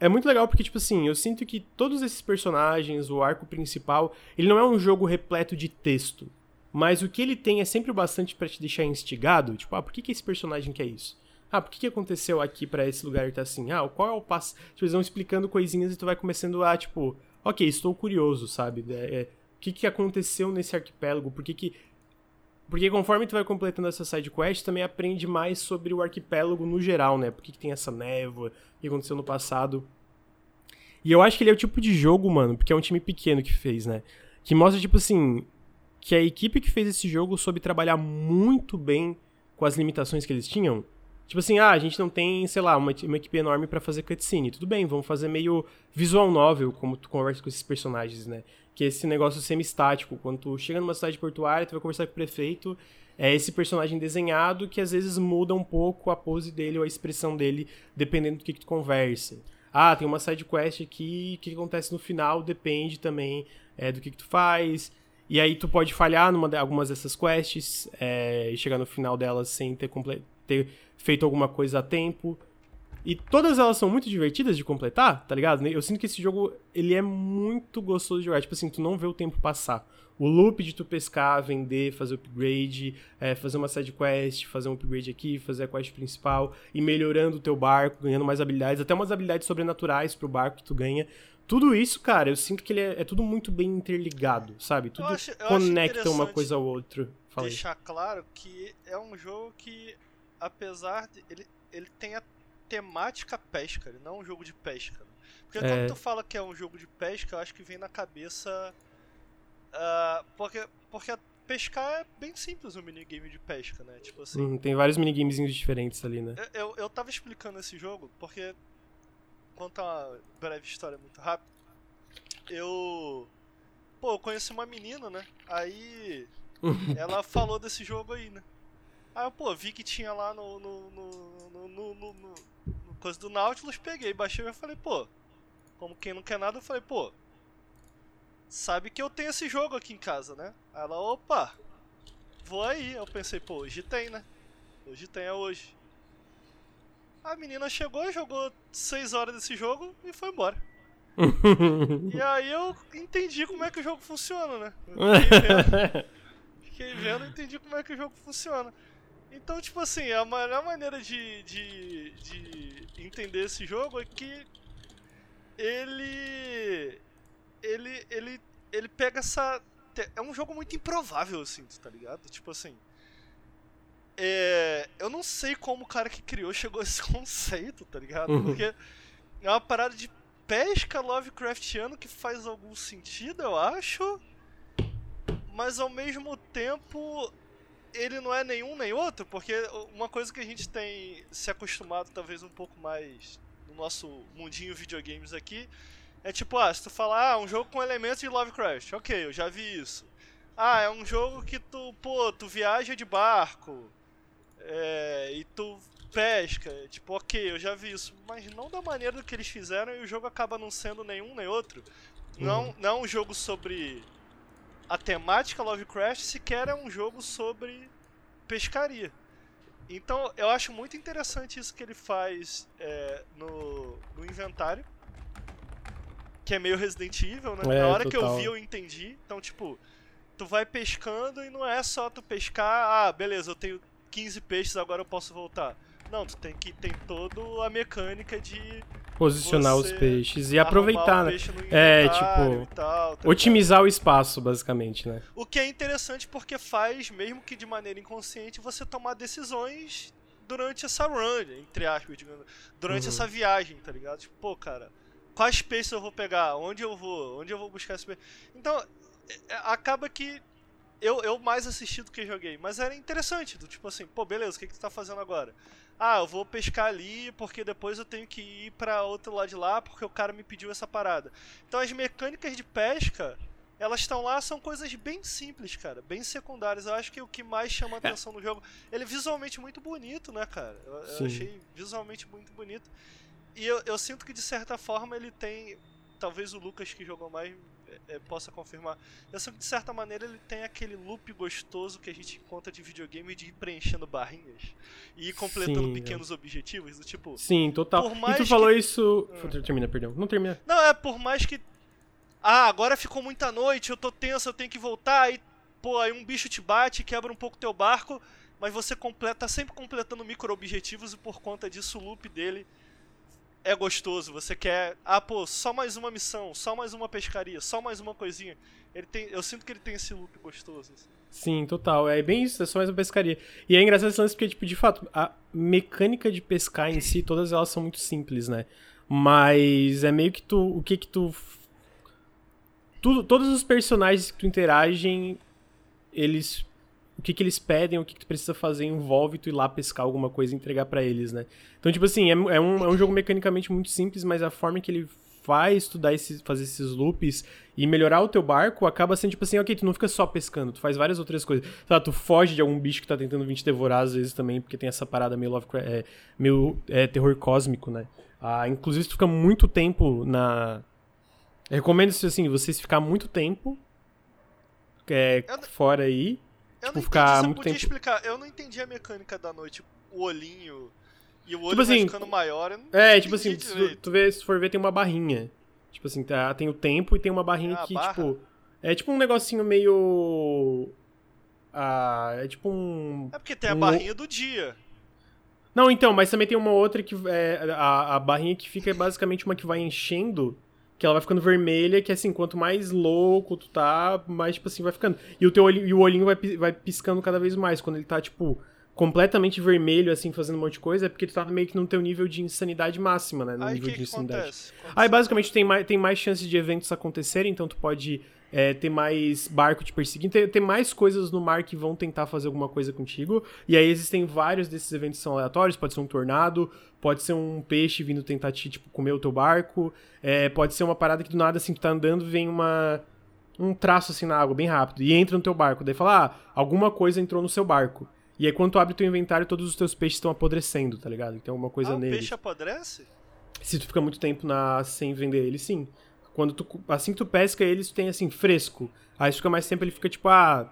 é muito legal porque, tipo assim, eu sinto que todos esses personagens, o arco principal, ele não é um jogo repleto de texto. Mas o que ele tem é sempre bastante para te deixar instigado. Tipo, ah, por que, que esse personagem quer isso? Ah, por que, que aconteceu aqui para esse lugar tá assim? Ah, qual é o passo? Tipo, eles vão explicando coisinhas e tu vai começando a, tipo, ok, estou curioso, sabe? É, é, o que, que aconteceu nesse arquipélago? Por que, que porque conforme tu vai completando essa side quest, também aprende mais sobre o arquipélago no geral, né? Por que, que tem essa névoa, o que aconteceu no passado. E eu acho que ele é o tipo de jogo, mano, porque é um time pequeno que fez, né? Que mostra, tipo assim, que a equipe que fez esse jogo soube trabalhar muito bem com as limitações que eles tinham. Tipo assim, ah, a gente não tem, sei lá, uma, uma equipe enorme para fazer cutscene. Tudo bem, vamos fazer meio visual novel, como tu conversa com esses personagens, né? Que é esse negócio semi-estático. Quando tu chega numa cidade portuária, tu vai conversar com o prefeito, é esse personagem desenhado que às vezes muda um pouco a pose dele ou a expressão dele, dependendo do que, que tu conversa. Ah, tem uma side quest aqui, o que, acontece no final depende também é, do que, que tu faz. E aí tu pode falhar numa de, algumas dessas quests é, e chegar no final delas sem ter ter feito alguma coisa a tempo. E todas elas são muito divertidas de completar, tá ligado? Eu sinto que esse jogo, ele é muito gostoso de jogar. Tipo assim, tu não vê o tempo passar. O loop de tu pescar, vender, fazer upgrade, é, fazer uma side quest, fazer um upgrade aqui, fazer a quest principal, e melhorando o teu barco, ganhando mais habilidades, até umas habilidades sobrenaturais pro barco que tu ganha. Tudo isso, cara, eu sinto que ele é, é tudo muito bem interligado, sabe? Tudo acho- eu acho conecta uma coisa ao outro. Fala aí. deixar claro que é um jogo que, apesar de. Ele, ele tem a temática pesca, ele não é um jogo de pesca. né? Porque É. quando tu fala que é um jogo de pesca, eu acho que vem na cabeça. ah, porque, porque pescar é bem simples o minigame de pesca, né? Tipo assim. Hum, tem vários minigamezinhos diferentes ali, né? Eu, eu, eu tava explicando esse jogo porque. Contar uma breve história muito rápida. Eu. Pô, eu conheci uma menina, né? Aí. *laughs* ela falou desse jogo aí, né? Aí eu, pô, vi que tinha lá no. no. no. no, no, no- no- no coisa do Nautilus, peguei, baixei e falei, pô. Como quem não quer nada, eu falei, pô. Sabe que eu tenho esse jogo aqui em casa, né? Aí ela, opa, vou aí. Eu pensei, pô, hoje tem, né? Hoje tem, é hoje. A menina chegou, jogou 6 horas desse jogo e foi embora. *laughs* E aí eu entendi como é que o jogo funciona, né? Eu *laughs* fiquei vendo, fiquei vendo e entendi como é que o jogo funciona. Então, tipo assim, a melhor maneira de, de, de entender esse jogo é que ele. Ele. Ele. Ele pega essa. É um jogo muito improvável, assim, tá ligado? Tipo assim. É, eu não sei como o cara que criou chegou a esse *laughs* conceito, tá ligado? Uhum. Porque é uma parada de pesca Lovecraftiano que faz algum sentido, eu acho. Mas ao mesmo tempo ele não é nenhum nem outro, porque uma coisa que a gente tem se acostumado talvez um pouco mais no nosso mundinho videogames aqui é tipo, ah, se tu falar, ah, um jogo com elementos de Lovecraft, ok, eu já vi isso. Ah, é um jogo que tu, pô, tu viaja de barco é, e tu pesca, tipo, ok, eu já vi isso, mas não da maneira que eles fizeram e o jogo acaba não sendo nenhum nem outro. Não, não é um jogo sobre a temática Lovecraft, sequer é um jogo sobre pescaria. Então eu acho muito interessante isso que ele faz é, no, no inventário. Que é meio Resident Evil, né? É, Na hora que eu total. vi, eu entendi. Então, tipo, tu vai pescando e não é só tu pescar, ah, beleza, eu tenho 15 peixes, agora eu posso voltar. Não, tu tem que tem toda a mecânica de Posicionar os peixes e aproveitar, né? É, tipo, tal, tá Otimizar o espaço, basicamente, né? o que é interessante porque faz, mesmo que de maneira inconsciente, você tomar decisões durante essa run, entre aspas, digamos, durante Uhum. essa viagem, tá ligado? Tipo, pô, cara, quais peixes eu vou pegar? Onde eu vou? Onde eu vou buscar esse peixe? Então, é- é- acaba que eu, eu mais assisti do que joguei, mas era interessante, do tipo assim, pô, beleza, o que, que tu tá fazendo agora? Ah, eu vou pescar ali porque depois eu tenho que ir pra outro lado de lá porque o cara me pediu essa parada. Então as mecânicas de pesca, elas estão lá, são coisas bem simples, cara, bem secundárias. Eu acho que o que mais chama a atenção no jogo, ele é visualmente muito bonito, né, cara? Eu, eu achei visualmente muito bonito. E eu, eu sinto que de certa forma ele tem, talvez o Lucas que jogou mais é, é, possa confirmar. Eu sinto que de certa maneira ele tem aquele loop gostoso que a gente encontra de videogame de ir preenchendo barrinhas e ir completando Sim, é. pequenos objetivos, do tipo, Sim, total. Por E tu falou que- isso. Hum. Termina, perdão. Não termina. Não, é por mais que. Ah, agora ficou muita noite, eu tô tenso, eu tenho que voltar, aí, pô, aí um bicho te bate, quebra um pouco teu barco, mas você completa, tá sempre completando micro-objetivos e por conta disso o loop dele é gostoso. Você quer. Ah, pô, só mais uma missão, só mais uma pescaria, só mais uma coisinha. Ele tem, eu sinto que ele tem esse loop gostoso. assim. Sim, total. É bem isso, é só mais uma pescaria. E é engraçado esse lance porque, tipo, de fato, a mecânica de pescar em si, todas elas são muito simples, né? Mas é meio que tu. O que que tu. Tudo, todos os personagens que tu interagem, eles. O que que eles pedem, o que que tu precisa fazer envolve tu ir lá pescar alguma coisa e entregar pra eles, né? Então, tipo assim, é, é um, é um jogo mecanicamente muito simples, mas a forma que ele faz tu dar esses, fazer esses loops e melhorar o teu barco acaba sendo tipo assim, ok, tu não fica só pescando, tu faz várias outras coisas. Sei lá, tu foge de algum bicho que tá tentando vir te devorar às vezes também, porque tem essa parada meio, Lovecraft, é, meio é, terror cósmico, né? Ah, inclusive, tu fica muito tempo na. Eu recomendo isso assim, vocês ficar muito tempo é, fora aí. Eu Tipo, não ficar entendi, muito podia tempo- explicar, eu não entendi a mecânica da noite. o olhinho e o olho Tipo assim, ficando maior. eu não É, tipo assim, tu, tu vê, se for ver, tem uma barrinha. Tipo assim, tá, tem o tempo e tem uma barrinha Ah, que, barra? tipo. É tipo um negocinho meio. Ah, é tipo um. É porque tem a um- barrinha do dia. Não, então, mas também tem uma outra que é a, a barrinha que fica é basicamente uma que vai enchendo, que ela vai ficando vermelha, que assim, quanto mais louco tu tá, mais tipo assim vai ficando. E o teu olhinho, e o olhinho vai, vai piscando cada vez mais, quando ele tá tipo completamente vermelho assim, fazendo um monte de coisa, é porque tu tá meio que no teu nível de insanidade máxima, né, no Aí nível que, de que insanidade. acontece? Aí basicamente tem mais, tem mais chances de eventos acontecerem, então tu pode é, ter mais barco te perseguindo, ter, ter mais coisas no mar que vão tentar fazer alguma coisa contigo. E aí existem vários desses eventos que são aleatórios, pode ser um tornado, pode ser um peixe vindo tentar te tipo, comer o teu barco, é, pode ser uma parada que do nada assim tu tá andando vem uma um traço assim na água bem rápido e entra no teu barco, daí fala, ah, alguma coisa entrou no seu barco. E aí quando tu abre teu inventário, todos os teus peixes estão apodrecendo, tá ligado? Então alguma coisa ah, o neles. peixe apodrece? Se tu fica muito tempo na sem vender ele, sim. Quando tu assim que tu pesca ele, tu tem assim fresco. Aí fica mais tempo ele fica tipo ah,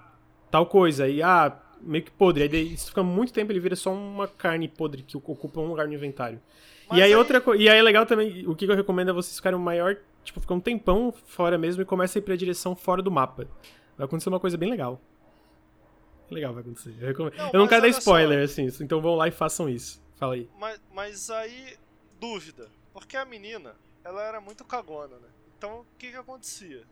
tal coisa e ah, meio que podre. Aí daí, se fica muito tempo ele vira só uma carne podre que ocupa um lugar no inventário. Mas e aí, outra co- e aí é legal também, o que eu recomendo é vocês ficarem o maior, tipo, ficar um tempão fora mesmo e começa a ir pra direção fora do mapa. Vai acontecer uma coisa bem legal. Legal vai acontecer. Eu, recomendo. Não, eu não quero dar olha só. spoiler, assim, então vão lá e façam isso. Fala aí. Mas, mas aí, dúvida. Porque a menina, ela era muito cagona, né? Então, o que que acontecia?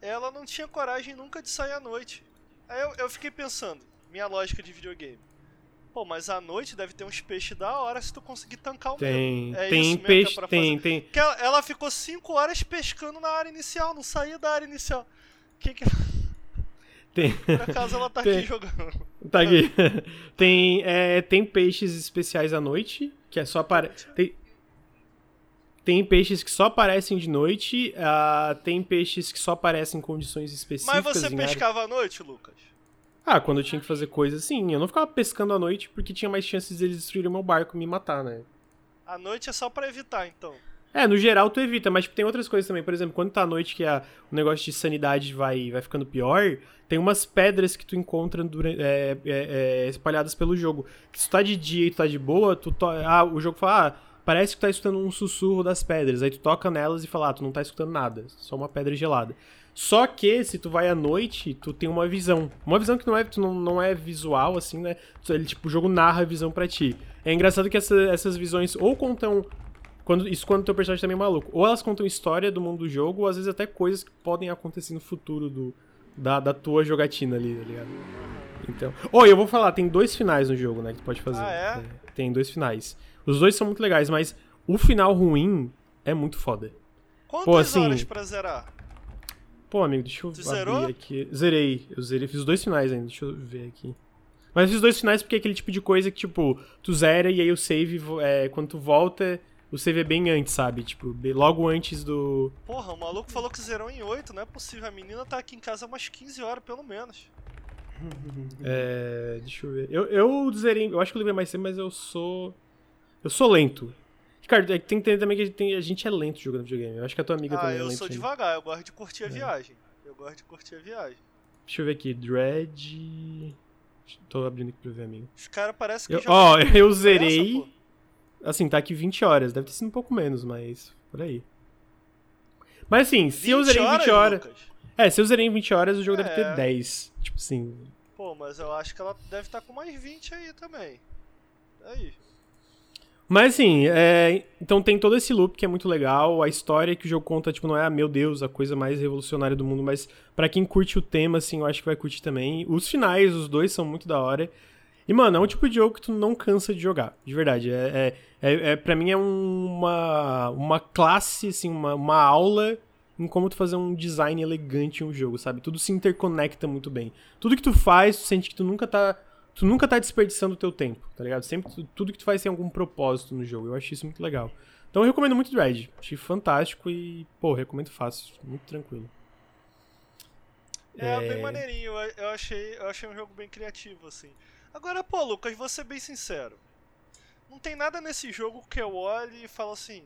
Ela não tinha coragem nunca de sair à noite. Aí eu, eu fiquei pensando, minha lógica de videogame. Pô, mas à noite deve ter uns peixes da hora se tu conseguir tancar o Tem, mesmo. É isso tem é peixe, pra tem, fazer. tem. Porque ela, ela ficou 5 horas pescando na área inicial, não saía da área inicial. Que que... *laughs* Tem. Por acaso ela tá Tem. aqui jogando. Tá aqui. *laughs* tem, é, tem peixes especiais à noite, que é só para. Tem, tem peixes que só aparecem de noite, ah, tem peixes que só aparecem em condições específicas. Mas você em área- pescava à noite, Lucas? Ah, quando eu tinha que fazer coisas assim. Eu não ficava pescando à noite porque tinha mais chances deles destruírem meu barco e me matar, né? À noite é só pra evitar, então. É, no geral tu evita, mas tipo, tem outras coisas também. Por exemplo, quando tá à noite que a, o negócio de sanidade vai, vai ficando pior, tem umas pedras que tu encontra durante, é, é, é, espalhadas pelo jogo. Que se tu tá de dia e tu tá de boa, tu to... ah, o jogo fala, ah, parece que tu tá escutando um sussurro das pedras. Aí tu toca nelas e fala, ah, tu não tá escutando nada, só uma pedra gelada. Só que se tu vai à noite, tu tem uma visão. Uma visão que não é, não, não é visual, assim, né? Ele, tipo, o jogo narra a visão pra ti. É engraçado que essa- essas visões ou contam quando, isso quando o teu personagem tá meio maluco. Ou elas contam história do mundo do jogo, ou às vezes até coisas que podem acontecer no futuro do, da, da tua jogatina ali, tá ligado? Então. Oh, e eu vou falar, tem dois finais no jogo, né? Que tu pode fazer. Ah, é? Tem dois finais. Os dois são muito legais, mas o final ruim é muito foda. Quantas Pô, assim- horas pra zerar? Pô, amigo, deixa eu Tu abrir zerou? aqui. Zerei. Eu zerei. Fiz os dois finais ainda. Deixa eu ver aqui. Mas eu fiz os dois finais porque é aquele tipo de coisa que, tipo, tu zera e aí o save, é, quando tu volta, o save é bem antes, sabe? Tipo, logo antes do. Porra, o maluco falou que zerou em 8, não é possível. A menina tá aqui em casa umas 15 horas, pelo menos. *laughs* É, deixa eu ver. Eu, eu zerei. Eu acho que eu levei mais tempo, mas eu sou. Eu sou lento. Ricardo, é que tem que entender também que a gente, tem- a gente é lento jogando videogame. Eu acho que a tua amiga ah, também é eu lenta. sou também. devagar, eu gosto de curtir a É. viagem. Eu gosto de curtir a viagem. Deixa eu ver aqui. Dread. Tô abrindo aqui pra ver, amigo. Os caras parecem que Eu- jogam Ó, *laughs* eu zerei. pressa, pô. Assim, tá aqui 20 horas. Deve ter sido um pouco menos, mas por aí. Mas assim, se eu zerei em 20 horas. Lucas? É, se eu zerei em 20 horas, o jogo deve É. ter 10. Tipo assim. Pô, mas eu acho que ela deve estar com mais 20 aí também. Aí. Mas assim, é, então tem todo esse loop que é muito legal. A história que o jogo conta, tipo, não é, ah, meu Deus, a coisa mais revolucionária do mundo, mas pra quem curte o tema, assim, eu acho que vai curtir também. Os finais, os dois são muito da hora. E, mano, é um tipo de jogo que tu não cansa de jogar, de verdade. É, é, é, é, pra mim é uma, uma classe, assim, uma, uma aula em como tu fazer um design elegante em um jogo, sabe? Tudo se interconecta muito bem. Tudo que tu faz, tu sente que tu nunca tá tu nunca tá desperdiçando o teu tempo, tá ligado? Sempre tu- tudo que tu faz tem algum propósito no jogo. Eu acho isso muito legal. Então eu recomendo muito Dread. Achei fantástico e, pô, recomendo fácil, muito tranquilo. É, bem maneirinho. Eu, achei, eu achei um jogo bem criativo, assim. Agora, pô, Lucas, vou ser bem sincero. Não tem nada nesse jogo que eu olhe e falo assim.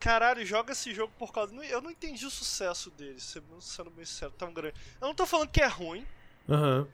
Caralho, joga esse jogo por causa. Eu não entendi o sucesso dele, sendo sendo bem sincero, tão grande. Eu não tô falando que é ruim, Aham.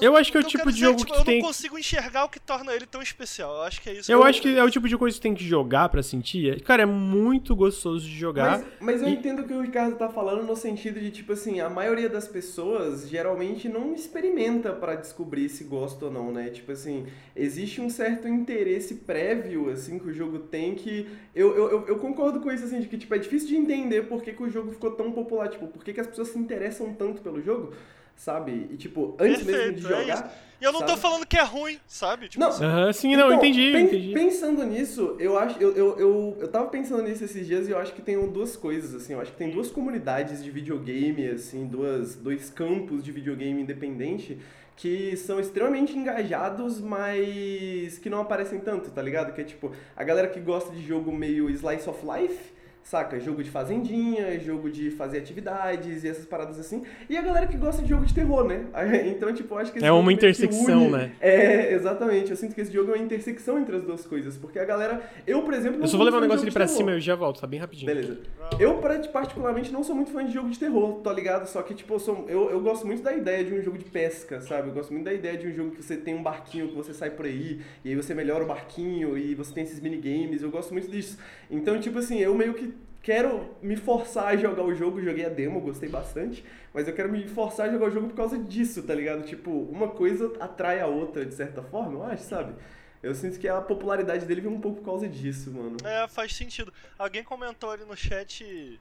Eu acho que é o eu tipo de dizer, jogo tipo, que eu tem- não consigo enxergar o que torna ele tão especial. Eu acho que é isso. Eu que acho que é o tipo de coisa que você tem que jogar pra sentir. Cara, é muito gostoso de jogar. Mas, mas eu E- entendo o que o Ricardo tá falando no sentido de, tipo assim, a maioria das pessoas geralmente não experimenta pra descobrir se gosta ou não, né? Tipo assim, existe um certo interesse prévio, assim, que o jogo tem que... Eu, eu, eu- eu concordo com isso, assim, de que, tipo, é difícil de entender por que, que o jogo ficou tão popular, tipo, por que, que as pessoas se interessam tanto pelo jogo, sabe? E, tipo, antes mesmo de Perfeito, é jogar... E eu não tô sabe? falando que é ruim, sabe? Tipo, Não, assim, Aham, sim, não, Então, entendi, pen- entendi. Pensando nisso, eu acho, eu, eu, eu, eu tava pensando nisso esses dias e eu acho que tem duas coisas, assim, eu acho que tem duas comunidades de videogame, assim, duas, dois campos de videogame independente que são extremamente engajados, mas que não aparecem tanto, tá ligado? Que é tipo, a galera que gosta de jogo meio slice of life, saca? Jogo de fazendinha, jogo de fazer atividades e essas paradas assim. E a galera que gosta de jogo de terror, né? *laughs* Então, tipo, acho que esse É uma intersecção, une- né? É, exatamente. Eu sinto que esse jogo é uma intersecção entre as duas coisas. Porque a galera. Eu, por exemplo. Eu só vou levar um negócio de ali pra cima e eu já volto, tá bem rapidinho. Beleza. Eu, particularmente, não sou muito fã de jogo de terror, tá ligado? Só que, tipo, eu, sou- eu, eu gosto muito da ideia de um jogo de pesca, sabe? Eu gosto muito da ideia de um jogo que você tem um barquinho, que você sai por aí, e aí você melhora o barquinho, e você tem esses minigames. Eu gosto muito disso. Então, tipo assim, eu meio que quero me forçar a jogar o jogo. Joguei a demo, gostei bastante. Mas eu quero me forçar a jogar o jogo por causa disso, tá ligado? Tipo, uma coisa atrai a outra, de certa forma, eu acho, sabe? Eu sinto que a popularidade dele vem um pouco por causa disso, mano. É, faz sentido. Alguém comentou ali no chat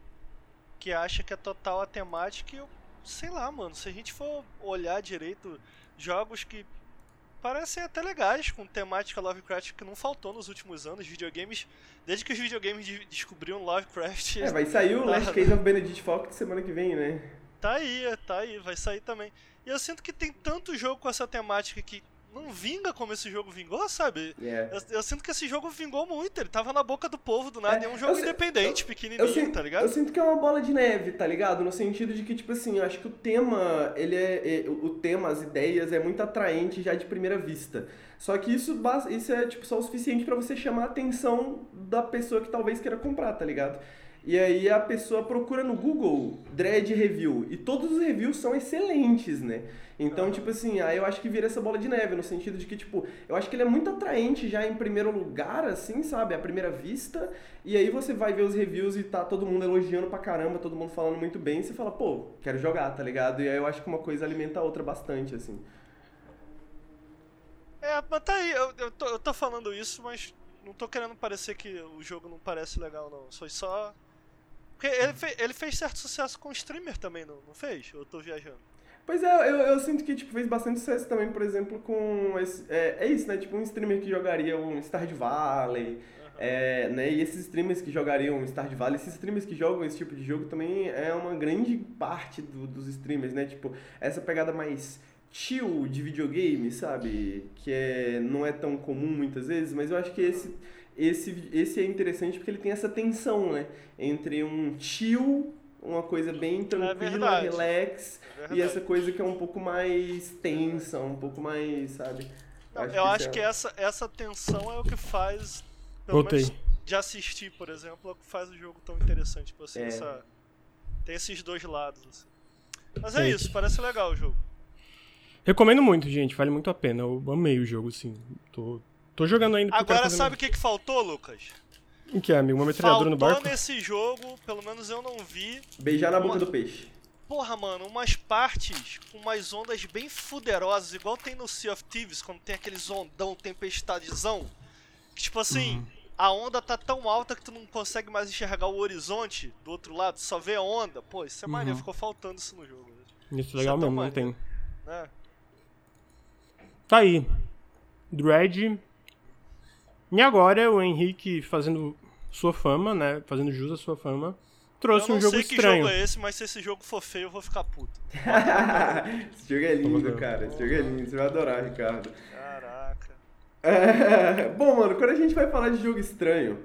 que acha que é total a temática e eu sei lá, mano. Se a gente for olhar direito, jogos que parecem até legais, com temática Lovecraft que não faltou nos últimos anos, videogames, desde que os videogames de- descobriram Lovecraft, É, vai sair o Last *laughs* Case of Benedict Fox semana que vem, né? tá aí, tá aí, vai sair também. E eu sinto que tem tanto jogo com essa temática que não vinga como esse jogo vingou, sabe? Yeah. Eu, eu sinto que esse jogo vingou muito, ele tava na boca do povo do nada, É, é um jogo eu independente, Eu pequenininho, sinto, tá ligado? eu sinto que é uma bola de neve, tá ligado? No sentido de que, tipo assim, eu acho que o tema, ele é, é- o tema, as ideias, é muito atraente já de primeira vista. Só que isso, isso é, tipo, só o suficiente pra você chamar a atenção da pessoa que talvez queira comprar, tá ligado? E aí a pessoa procura no Google Dread Review, e todos os reviews são excelentes, né? Então, tipo assim, aí eu acho que vira essa bola de neve, no sentido de que, tipo, eu acho que ele é muito atraente já em primeiro lugar, assim, sabe? À primeira vista. E aí você vai ver os reviews e tá todo mundo elogiando pra caramba, todo mundo falando muito bem, e você fala, pô, quero jogar, tá ligado? E aí eu acho que uma coisa alimenta a outra bastante, assim. É, mas tá aí, eu, eu, tô, eu tô falando isso, mas não tô querendo parecer que o jogo não parece legal, não. Foi só. Porque ele, fe- ele fez certo sucesso com streamer também, não, não fez? Eu tô viajando? Pois é, eu, eu sinto que tipo, fez bastante sucesso também, por exemplo, com. Esse, é, é isso, né? Tipo, um streamer que jogaria um Stardew Valley. É, né? E esses streamers que jogariam Stardew Valley, esses streamers que jogam esse tipo de jogo também é uma grande parte do- dos streamers, né? Tipo, essa pegada mais chill de videogame, sabe? Que é, não é tão comum muitas vezes, mas eu acho que esse, esse, esse é interessante porque ele tem essa tensão, né? Entre um chill, uma coisa bem tranquila, verdade. relax, É e essa coisa que é um pouco mais tensa, um pouco mais, sabe? Não, eu isso acho é- que essa, essa tensão é o que faz. Voltei. de assistir, por exemplo, é o que faz o jogo tão interessante. Tipo assim, É. essa- tem esses dois lados. Assim. Mas é isso, parece legal o jogo. Recomendo muito, gente. Vale muito a pena. Eu amei o jogo, assim. Tô, tô jogando ainda Agora sabe o que, que faltou, Lucas? O que é, amigo? Uma metralhadora no Faltou barco? nesse jogo, pelo menos eu não vi. Beijar na boca Uma- do peixe. Porra, mano, umas partes com umas ondas bem fuderosas, igual tem no Sea of Thieves, quando tem aqueles ondão, tempestadezão. Que tipo assim, Uhum. a onda tá tão alta que tu não consegue mais enxergar o horizonte do outro lado, só vê a onda. Pô, isso é maneiro, Uhum. ficou faltando isso no jogo, né? Isso é legal Isso é mesmo, não tem. maneiro. Tá aí. Dread. E agora o Henrique fazendo sua fama, né? Fazendo jus à sua fama. Trouxe eu não um jogo sei que estranho. jogo é esse, mas se esse jogo for feio, eu vou ficar puto. *laughs* esse jogo é lindo, cara. Esse jogo é lindo. Você vai adorar, Ricardo. Caraca. É, *laughs* Bom, mano, quando a gente vai falar de jogo estranho,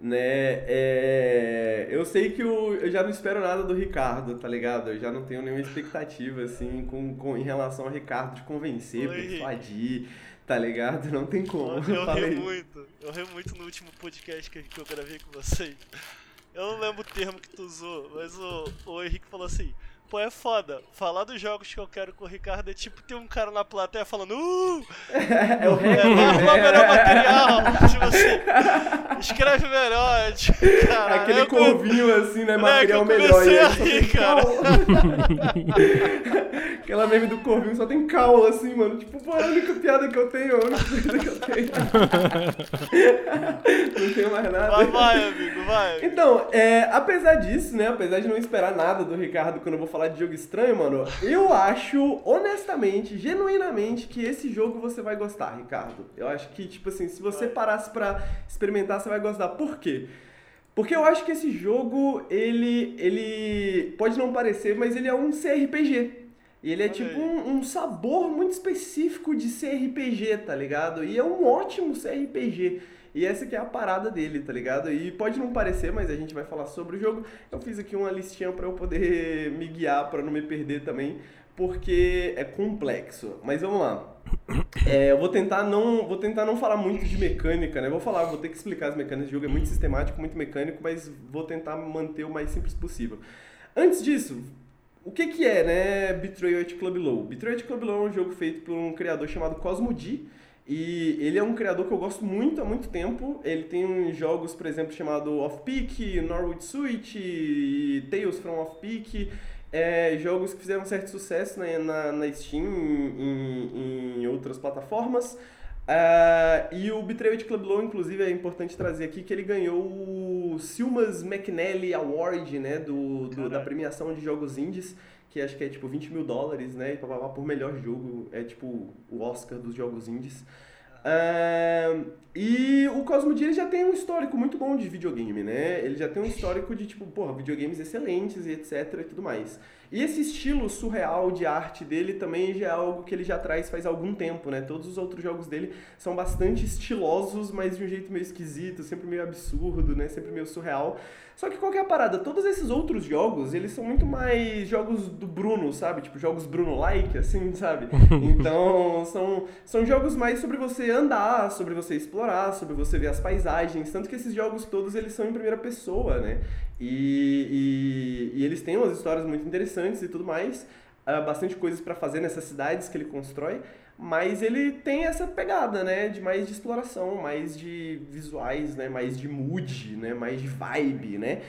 né? é, Eu sei que o... eu já não espero nada do Ricardo, tá ligado? Eu já não tenho nenhuma expectativa, assim, com, com... em relação ao Ricardo de convencer, Oi. persuadir, tá ligado? Não tem como. Eu falei. ri *laughs* muito. Eu ri muito no último podcast que, que eu gravei com vocês. Eu não lembro o termo que tu usou, mas o, o Henrique falou assim: Pô, é foda. Falar dos jogos que eu quero com o Ricardo é tipo ter um cara na plateia falando Uh! *laughs* É o É, né? melhor material. tipo assim, escreve melhor. é *laughs* Tipo, caralho, Aquele eu com- corvinho assim, né? Moleque, Material eu melhor. E comecei a rir, cara. *laughs* Aquela meme do corvinho só tem cal, assim, mano. Tipo, pô, é a única piada que eu tenho, a única coisa que eu tenho. Não tenho mais nada. Vai, vai, amigo, vai. Então, é, apesar disso, né? Apesar de não esperar nada do Ricardo quando eu vou falar de jogo estranho, mano, eu acho, honestamente, genuinamente, que esse jogo você vai gostar, Ricardo. Eu acho que, tipo assim, se você parasse pra experimentar, você vai gostar. Por quê? Porque eu acho que esse jogo, ele, ele pode não parecer, mas ele é um CRPG. E ele é Olha tipo um, um sabor muito específico de CRPG, tá ligado? E é um ótimo CRPG. E essa que é a parada dele, tá ligado? E pode não parecer, mas a gente vai falar sobre o jogo. Eu fiz aqui uma listinha pra eu poder *laughs* me guiar, pra não me perder também, porque é complexo. Mas vamos lá. É, eu vou tentar não, vou tentar não falar muito de mecânica, né? Vou falar, vou ter que explicar as mecânicas do jogo, é muito sistemático, muito mecânico, mas vou tentar manter o mais simples possível. Antes disso, o que que é, né, Betrayal at Club Low? Betrayal at Club Low é um jogo feito por um criador chamado Cosmo D, e ele é um criador que eu gosto muito há muito tempo. Ele tem uns jogos, por exemplo, chamado Off Peak, Norwood Suite, e Tales from Off Peak. É, jogos que fizeram certo sucesso na, na, na Steam em, em outras plataformas. Ah, e o Betrayal at Club Low, inclusive, é importante trazer aqui que ele ganhou o Silmas McNally Award, né, do, do- da premiação de jogos indies, que acho que é tipo 20 mil dólares, né, por melhor jogo, é tipo o Oscar dos jogos indies. E o Cosmo D ele já tem um histórico muito bom de videogame, né? Ele já tem um histórico de, tipo, porra, videogames excelentes e etc e tudo mais. E esse estilo surreal de arte dele também já é algo que ele já traz faz algum tempo, né? Todos os outros jogos dele são bastante estilosos, mas de um jeito meio esquisito, sempre meio absurdo, né? Sempre meio surreal. Só que qual que é a parada? Todos esses outros jogos, eles são muito mais jogos do Bruno, sabe? Tipo, jogos Bruno-like, assim, *laughs* sabe? Então, são, são jogos mais sobre você andar, sobre você explorar, sobre você ver as paisagens. Tanto que esses jogos todos, eles são em primeira pessoa, né? E, e, e eles têm umas histórias muito interessantes e tudo mais. bastante coisas pra fazer nessas cidades que ele constrói. Mas ele tem essa pegada, né? De mais de exploração, mais de visuais, né? Mais de mood, né? Mais de vibe, né?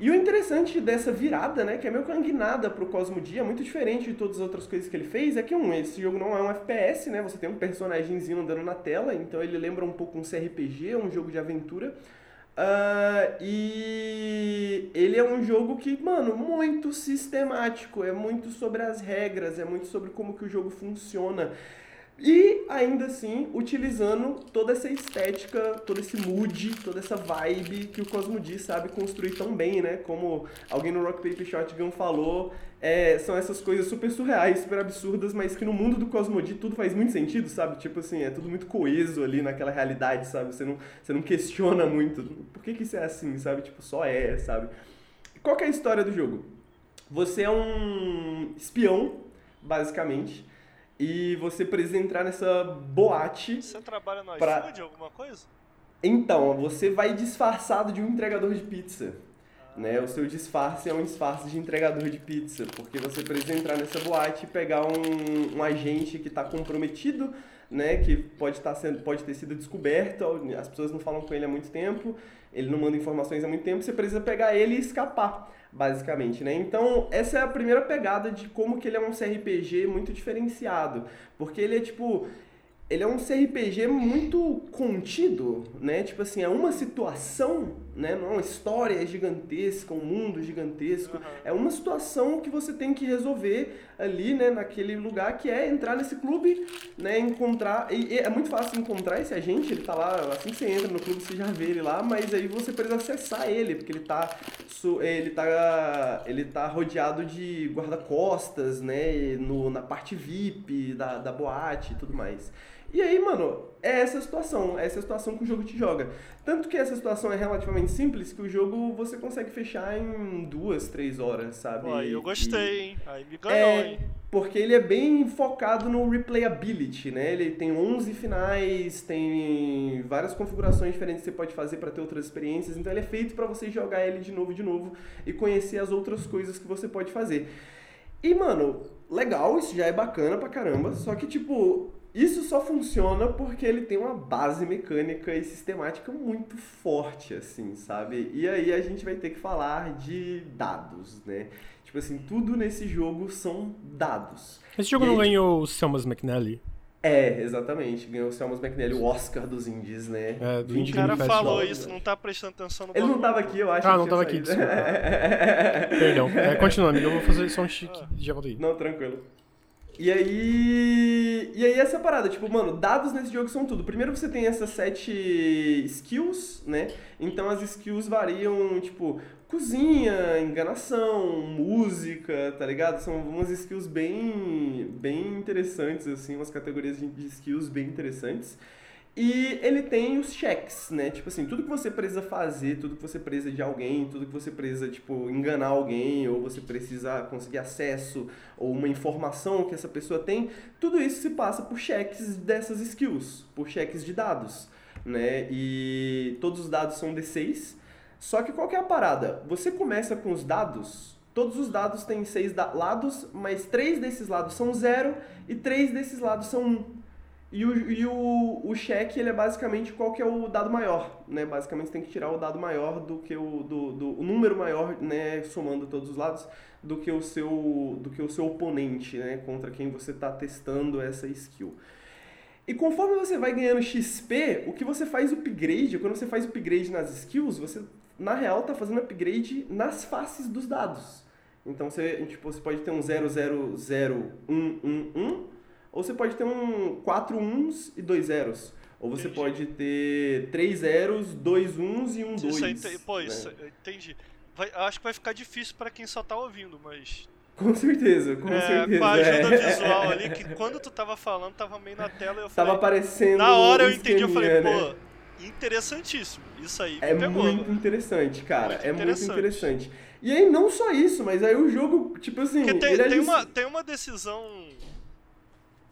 E o interessante dessa virada, né, que é meio que uma guinada pro Cosmo Dia, muito diferente de todas as outras coisas que ele fez, é que um, esse jogo não é um FPS, né, você tem um personagemzinho andando na tela, então ele lembra um pouco um CRPG, um jogo de aventura. Ah, e ele é um jogo que, mano, muito sistemático, é muito sobre as regras, é muito sobre como que o jogo funciona. E ainda assim, utilizando toda essa estética, todo esse mood, toda essa vibe que o Cosmo D sabe construir tão bem, né? Como alguém no Rock Paper Shotgun falou, é, são essas coisas super surreais, super absurdas, mas que no mundo do Cosmo D tudo faz muito sentido, sabe? Tipo assim, é tudo muito coeso ali naquela realidade, sabe? Você não, você não questiona muito. Por que, que isso é assim, sabe? Tipo, só é, sabe? Qual é a história do jogo? Você é um espião, basicamente, e você precisa entrar nessa boate. Você trabalha no Pra- iFood, alguma coisa? Então, você vai disfarçado de um entregador de pizza. Né? O seu disfarce é um disfarce de entregador de pizza, porque você precisa entrar nessa boate e pegar um, um agente que está comprometido, né? que pode, tá sendo, pode ter sido descoberto, as pessoas não falam com ele há muito tempo, ele não manda informações há muito tempo, você precisa pegar ele e escapar, basicamente. Né? Então, essa é a primeira pegada de como que ele é um CRPG muito diferenciado, porque ele é tipo ele é um CRPG muito contido, né? Tipo assim, é uma situação, né? Não é uma história gigantesca, um mundo gigantesco. Aham. É uma situação que você tem que resolver ali, né? Naquele lugar que é entrar nesse clube, né? Encontrar... E, e é muito fácil encontrar esse agente, ele tá lá... Assim que você entra no clube, você já vê ele lá, mas aí você precisa acessar ele, porque ele tá... Ele tá, ele tá rodeado de guarda-costas, né? No, na parte VIP da, da boate e tudo mais. E aí, mano, é essa situação, é essa situação que o jogo te joga. Tanto que essa situação é relativamente simples que o jogo você consegue fechar em duas, três horas, sabe? Aí eu E- gostei, hein? Aí me ganhou, É, hein? porque ele é bem focado no replayability, né? Ele tem 11 finais, tem várias configurações diferentes que você pode fazer para ter outras experiências. Então ele é feito para você jogar ele de novo, de novo e conhecer as outras coisas que você pode fazer. E, mano, legal, isso já é bacana pra caramba, só que, tipo, isso só funciona porque ele tem uma base mecânica e sistemática muito forte, assim, sabe? E aí a gente vai ter que falar de dados, né? Tipo assim, tudo nesse jogo são dados. Esse jogo E não aí, ganhou o Selmas McNally? É, exatamente. Ganhou o Selmas McNally, o Oscar dos indies, né? É, do 20 Indie O cara falou isso, não tá prestando atenção no Ele não tava aqui, eu acho. Ah, que não tava aqui, saído. *laughs* Perdão. É, continua, amigo. Eu vou fazer só um chique. Já voltei. Não, tranquilo. E aí. E aí essa parada, tipo, mano, dados nesse jogo são tudo. Primeiro você tem essas sete skills, né? Então as skills variam, tipo, cozinha, enganação, música, tá ligado? São umas skills bem, bem interessantes, assim, umas categorias de, skills bem interessantes. E ele tem os cheques, né? Tipo assim, tudo que você precisa fazer, tudo que você precisa de alguém, tudo que você precisa, tipo, enganar alguém, ou você precisa conseguir acesso, ou uma informação que essa pessoa tem, tudo isso se passa por cheques dessas skills, por cheques de dados, né? E todos os dados são D6. Só que qual que é a parada? Você começa com os dados, todos os dados têm seis da- lados, mas três desses lados são zero e três desses lados são um. E o, e o, o cheque, ele é basicamente qual que é o dado maior, né? Basicamente você tem que tirar o dado maior do que o, do, do, o número maior, né? Somando todos os lados, do que o seu, do que o seu oponente, né? Contra quem você está testando essa skill. E conforme você vai ganhando XP, o que você faz upgrade, quando você faz upgrade nas skills, você, na real, tá fazendo upgrade nas faces dos dados. Então você, tipo, você pode ter um 000111, ou você pode ter um 4 uns e dois zeros. Ou você Entendi. pode ter três zeros, dois uns e um dois. Isso aí, ente- pô, né? isso, entendi. Vai- acho que vai ficar difícil pra quem só tá ouvindo, mas. Com certeza, com é, certeza. com a ajuda é. visual ali, que quando tu tava falando, tava meio na tela e eu Tava falei. aparecendo Na hora eu entendi, eu falei, né? pô, interessantíssimo. Isso aí É pegou. muito interessante, cara. Muito é muito interessante. interessante. E aí, não só isso, mas aí o jogo, tipo assim. Porque tem, é tem, lic- uma, tem uma decisão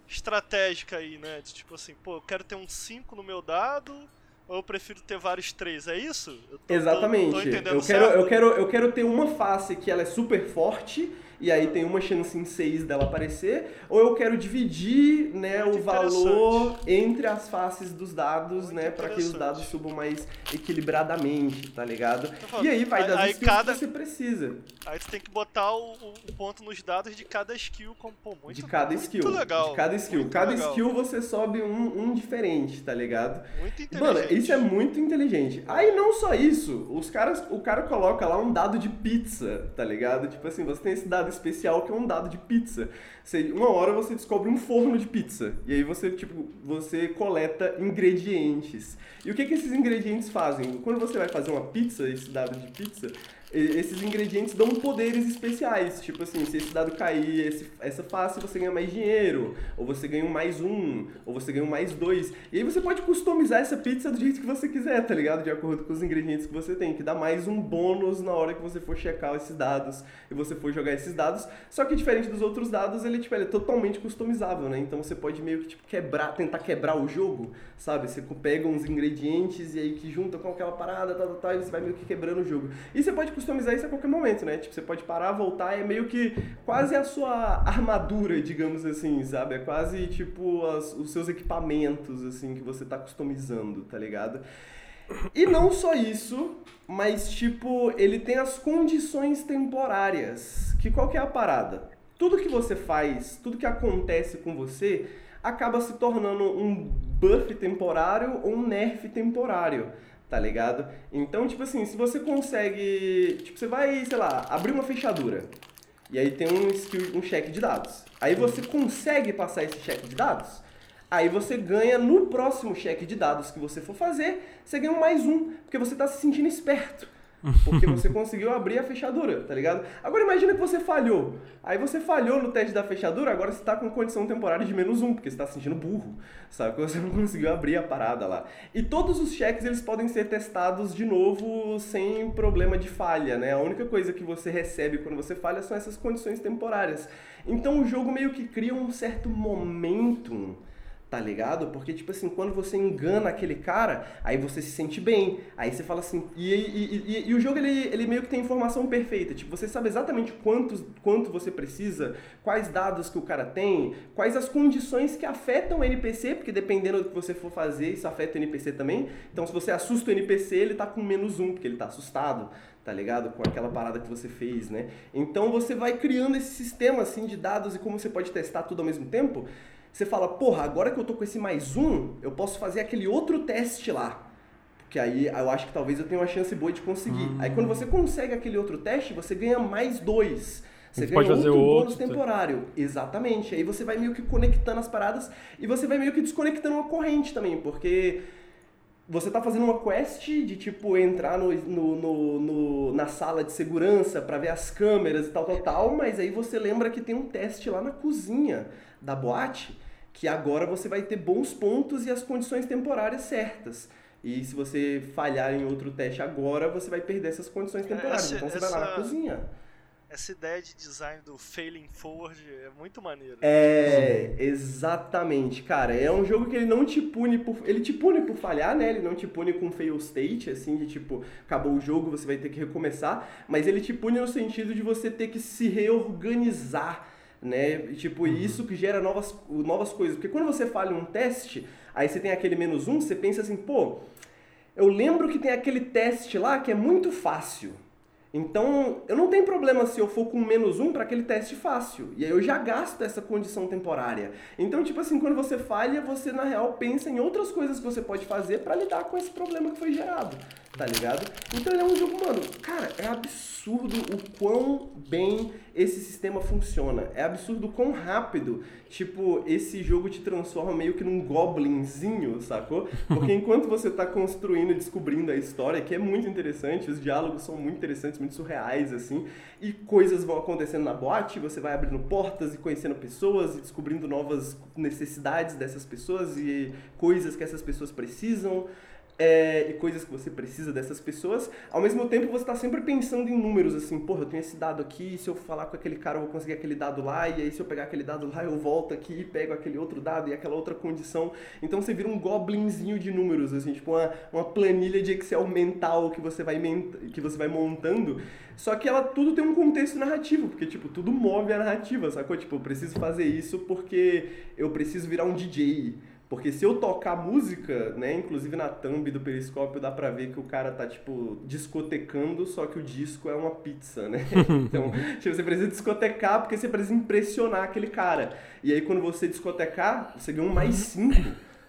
estratégica aí, né? De, tipo assim, pô, eu quero ter um 5 no meu dado, ou eu prefiro ter vários 3, é isso? Eu tô- tô- Exatamente. Tô, entendendo eu, quero, eu, quero, eu quero ter uma face que ela é super forte, e aí tem uma chance em 6 dela aparecer, ou eu quero dividir né, Muito o valor interessante. entre as faces dos dados, Muito né? Pra que os interessante. dados subam mais equilibradamente, tá ligado? Tô falando, E aí vai das aí skills cada- que você precisa. Aí tu tem que botar o, o- ponto nos dados de cada skill como, pô, muito de cada muito skill. legal. De cada skill. muito cada legal, skill você sobe um, um diferente, tá ligado? Muito inteligente. Mano, isso é muito inteligente. Aí não só isso, os caras, o cara coloca lá um dado de pizza, tá ligado? Tipo assim, você tem esse dado especial que é um dado de pizza. Você, uma hora você descobre um forno de pizza. E aí você, tipo, você coleta ingredientes. E o que, que esses ingredientes fazem? Quando você vai fazer uma pizza, esse dado de pizza, esses ingredientes dão poderes especiais. Tipo assim, se esse dado cair esse, essa face, você ganha mais dinheiro. Ou você ganha um mais um. Ou você ganha um mais dois. E aí você pode customizar essa pizza do jeito que você quiser, tá ligado? De acordo com os ingredientes que você tem. Que dá mais um bônus na hora que você for checar esses dados e você for jogar esses dados. Só que diferente dos outros dados, ele, tipo, ele é totalmente customizável, né? Então você pode meio que tipo, quebrar, tentar quebrar o jogo, sabe? Você pega uns ingredientes e aí que junta com aquela parada, tal, tal, tal, e você vai meio que quebrando o jogo. E você pode customizar isso a qualquer momento, né? Tipo, você pode parar, voltar, é meio que quase a sua armadura, digamos assim, sabe? É quase tipo as- os seus equipamentos, assim, que você tá customizando, tá ligado? E não só isso, mas tipo, ele tem as condições temporárias. Que qual que é a parada? Tudo que você faz, tudo que acontece com você, acaba se tornando um buff temporário ou um nerf temporário, tá ligado? Então, tipo assim, se você consegue, tipo, você vai, sei lá, abrir uma fechadura. E aí tem um skill, um cheque de dados. Aí você consegue passar esse cheque de dados. Aí você ganha no próximo cheque de dados que você for fazer, você ganha um mais um, porque você tá se sentindo esperto. Porque você conseguiu abrir a fechadura, tá ligado? Agora imagina que você falhou. Aí você falhou no teste da fechadura, agora você tá com condição temporária de menos um, porque você tá se sentindo burro, sabe? Porque *laughs* você não conseguiu abrir a parada lá. E todos os cheques, eles podem ser testados de novo sem problema de falha, né? A única coisa que você recebe quando você falha são essas condições temporárias. Então o jogo meio que cria um certo momentum tá ligado? Porque, tipo assim, quando você engana aquele cara, aí você se sente bem. Aí você fala assim. E, e, e, e, o jogo, ele, ele meio que tem informação perfeita. Tipo, você sabe exatamente quantos, quanto você precisa, quais dados que o cara tem, quais as condições que afetam o NPC, porque dependendo do que você for fazer, isso afeta o NPC também. Então, se você assusta o NPC, ele tá com menos um, porque ele tá assustado tá ligado? Com aquela parada que você fez, né? Então você vai criando esse sistema assim de dados e como você pode testar tudo ao mesmo tempo. Você fala, porra, agora que eu tô com esse mais um, eu posso fazer aquele outro teste lá. Porque aí eu acho que talvez eu tenha uma chance boa de conseguir. Hum. Aí quando você consegue aquele outro teste, você ganha mais dois. Você ganha pode fazer outro, outro bônus temporário. Exatamente. Aí você vai meio que conectando as paradas e você vai meio que desconectando uma corrente também, porque você tá fazendo uma quest de tipo entrar no, no, no, no na sala de segurança para ver as câmeras e tal, tal, tal, mas aí você lembra que tem um teste lá na cozinha da boate que agora você vai ter bons pontos e as condições temporárias certas. E se você falhar em outro teste agora, você vai perder essas condições é, temporárias. Essa, então você essa, vai lá na cozinha. Essa ideia de design do failing forward é muito maneiro. É, exatamente, cara. É um jogo que ele não te pune por. Ele te pune por falhar, né? Ele não te pune com fail state, assim, de tipo, acabou o jogo, você vai ter que recomeçar. Mas ele te pune no sentido de você ter que se reorganizar né? Tipo, uhum. isso que gera novas, novas coisas. Porque quando você falha um teste, aí você tem aquele menos um, você pensa assim, pô, eu lembro que tem aquele teste lá que é muito fácil. Então, eu não tenho problema se eu for com menos um para aquele teste fácil. E aí eu já gasto essa condição temporária. Então, tipo assim, quando você falha, você na real pensa em outras coisas que você pode fazer para lidar com esse problema que foi gerado tá ligado? Então ele é um jogo, mano, cara, é absurdo o quão bem esse sistema funciona. É absurdo o quão rápido, tipo, esse jogo te transforma meio que num goblinzinho, sacou? Porque *laughs* enquanto você tá construindo e descobrindo a história, que é muito interessante, os diálogos são muito interessantes, muito surreais, assim, e coisas vão acontecendo na boate, você vai abrindo portas e conhecendo pessoas e descobrindo novas necessidades dessas pessoas e coisas que essas pessoas precisam é, e coisas que você precisa dessas pessoas, ao mesmo tempo você está sempre pensando em números, assim, porra, eu tenho esse dado aqui, se eu falar com aquele cara eu vou conseguir aquele dado lá, e aí se eu pegar aquele dado lá eu volto aqui e pego aquele outro dado e aquela outra condição. Então você vira um goblinzinho de números, assim, tipo uma, uma planilha de Excel mental que você, vai que você vai montando, só que ela tudo tem um contexto narrativo, porque, tipo, tudo move a narrativa, sacou? Tipo, eu preciso fazer isso porque eu preciso virar um DJ, porque se eu tocar música, né, inclusive na thumb do periscópio dá pra ver que o cara tá, tipo, discotecando, só que o disco é uma pizza, né? *laughs* Então, tipo, você precisa discotecar porque você precisa impressionar aquele cara. E aí quando você discotecar, você ganha um mais cinco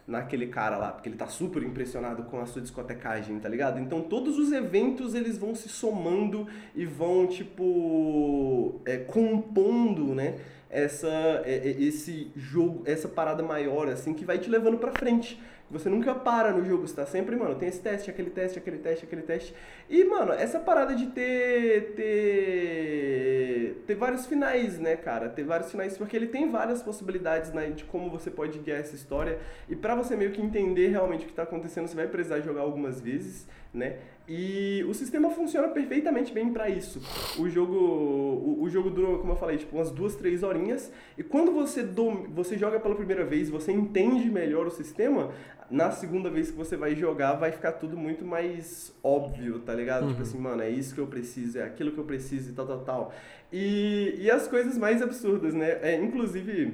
naquele cara lá, porque ele tá super impressionado com a sua discotecagem, tá ligado? Então todos os eventos eles vão se somando e vão, tipo, é, compondo, né? Essa é, é, esse jogo, essa parada maior assim que vai te levando para frente. Você nunca para no jogo, você tá sempre, mano, tem esse teste, aquele teste, aquele teste, aquele teste. E, mano, essa parada de ter ter ter vários finais, né, cara? Ter vários finais porque ele tem várias possibilidades, né, de como você pode guiar essa história. E para você meio que entender realmente o que tá acontecendo, você vai precisar jogar algumas vezes, né? E o sistema funciona perfeitamente bem para isso. O jogo, o, o, jogo dura, como eu falei, tipo umas duas, três horinhas. E quando você, dom, você joga pela primeira vez, você entende melhor o sistema, na segunda vez que você vai jogar, vai ficar tudo muito mais óbvio, tá ligado? Tipo uhum. Tipo assim, mano, é isso que eu preciso, é aquilo que eu preciso e tal, tal, tal. E, e as coisas mais absurdas, né? É, inclusive,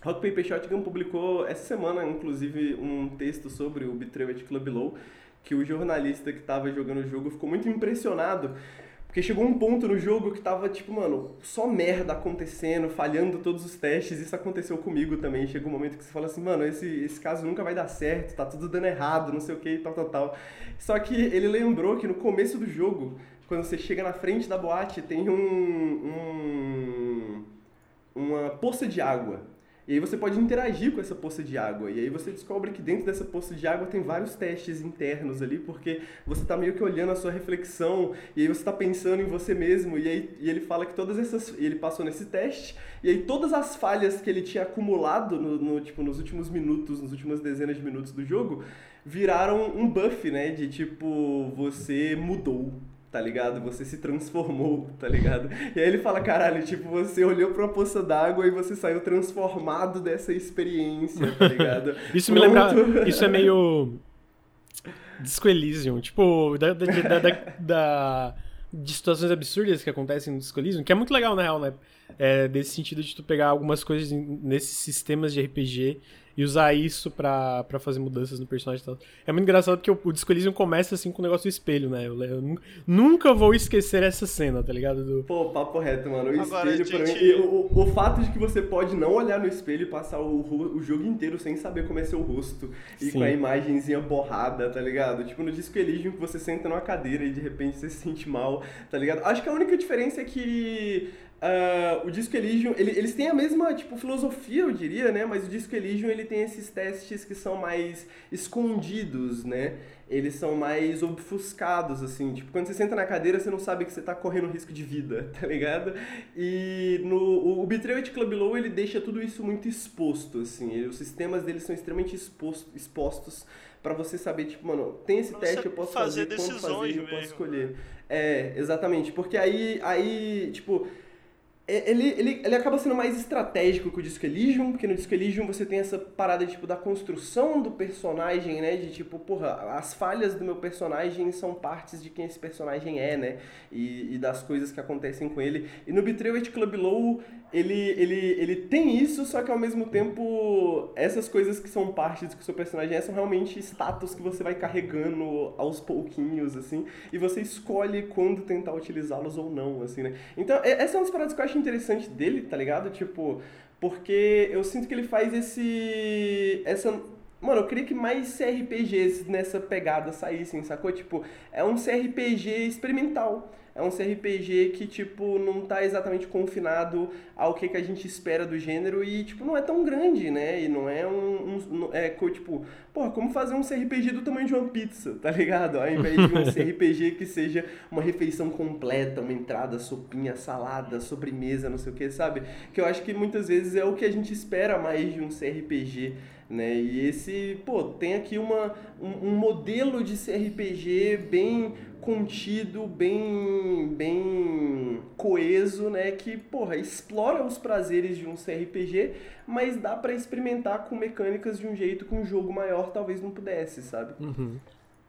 Rock Paper Shotgun publicou essa semana, inclusive, um texto sobre o Betrayal at Club Low que o jornalista que estava jogando o jogo ficou muito impressionado, porque chegou um ponto no jogo que tava tipo, mano, só merda acontecendo, falhando todos os testes. Isso aconteceu comigo também. Chegou um momento que você fala assim, mano, esse, esse caso nunca vai dar certo, tá tudo dando errado, não sei o que tal, tal, tal. Só que ele lembrou que no começo do jogo, quando você chega na frente da boate, tem um, um uma poça de água. E aí você pode interagir com essa poça de água. E aí você descobre que dentro dessa poça de água tem vários testes internos ali, porque você está meio que olhando a sua reflexão, e aí você está pensando em você mesmo, e aí e ele fala que todas essas. ele passou nesse teste, e aí todas as falhas que ele tinha acumulado no, no tipo, nos últimos minutos, nas últimas dezenas de minutos do jogo, viraram um buff, né? De tipo, você mudou tá ligado? Você se transformou, tá ligado? E aí ele fala, caralho, tipo, você olhou pra uma poça d'água e você saiu transformado dessa experiência, tá ligado? *laughs* isso me lembra. *laughs* Isso é meio. Disco Elysium, tipo, da, da, da, da, da de situações absurdas que acontecem no Disco Elysium, que é muito legal, na real, né? É, desse sentido de tu pegar algumas coisas nesses sistemas de RPG e usar isso pra, pra fazer mudanças no personagem e tal. É muito engraçado porque o, o Disco Elysium começa assim com o negócio do espelho, né? Eu, eu nunca vou esquecer essa cena, tá ligado? Do... Pô, papo reto, mano. O Agora, espelho gente... pra mim. O, o, fato de que você pode não olhar no espelho e passar o, o jogo inteiro sem saber como é seu rosto e Sim. com a imagenzinha borrada, tá ligado? Tipo no Disco Elysium que você senta numa cadeira e de repente você se sente mal, tá ligado? Acho que a única diferença é que Uh, o Disco Elysium, ele, eles têm a mesma, tipo, filosofia, eu diria, né? Mas o Disco Elysium, ele tem esses testes que são mais escondidos, né? Eles são mais obfuscados, assim. Tipo, quando você senta na cadeira, você não sabe que você tá correndo risco de vida, *laughs* tá ligado? E no, o, o Betrayal Club Low, ele deixa tudo isso muito exposto, assim. Ele, os sistemas dele são extremamente exposto, expostos para você saber, tipo, mano, tem esse pra teste, eu posso fazer, fazer quando fazer, eu posso escolher. É, exatamente. Porque aí, aí tipo ele, ele, ele acaba sendo mais estratégico que o Disco Elysium, porque no Disco Elysium você tem essa parada, tipo, da construção do personagem, né? De, tipo, porra, as falhas do meu personagem são partes de quem esse personagem é, né? E, e das coisas que acontecem com ele. E no Betrayal Club Low, ele, ele, ele tem isso, só que ao mesmo tempo, essas coisas que são partes do seu personagem é, são realmente status que você vai carregando aos pouquinhos, assim, e você escolhe quando tentar utilizá-los ou não, assim, né? Então, essa é uma das paradas que eu acho interessante dele, tá ligado? Tipo, porque eu sinto que ele faz esse. essa. Mano, eu queria que mais CRPGs nessa pegada saíssem, sacou? Tipo, é um CRPG experimental é um CRPG que, tipo, não tá exatamente confinado ao que, que a gente espera do gênero e, tipo, não é tão grande, né? E não é um. um é tipo, porra, como fazer um CRPG do tamanho de uma pizza, tá ligado? Ao invés de um *laughs* CRPG que seja uma refeição completa, uma entrada, sopinha, salada, sobremesa, não sei o que, sabe? Que eu acho que muitas vezes é o que a gente espera mais de um CRPG né? E esse, pô, tem aqui uma, um, um modelo de CRPG bem contido, bem, bem coeso, né? Que, porra, explora os prazeres de um CRPG, mas dá para experimentar com mecânicas de um jeito que um jogo maior talvez não pudesse, sabe? Uhum.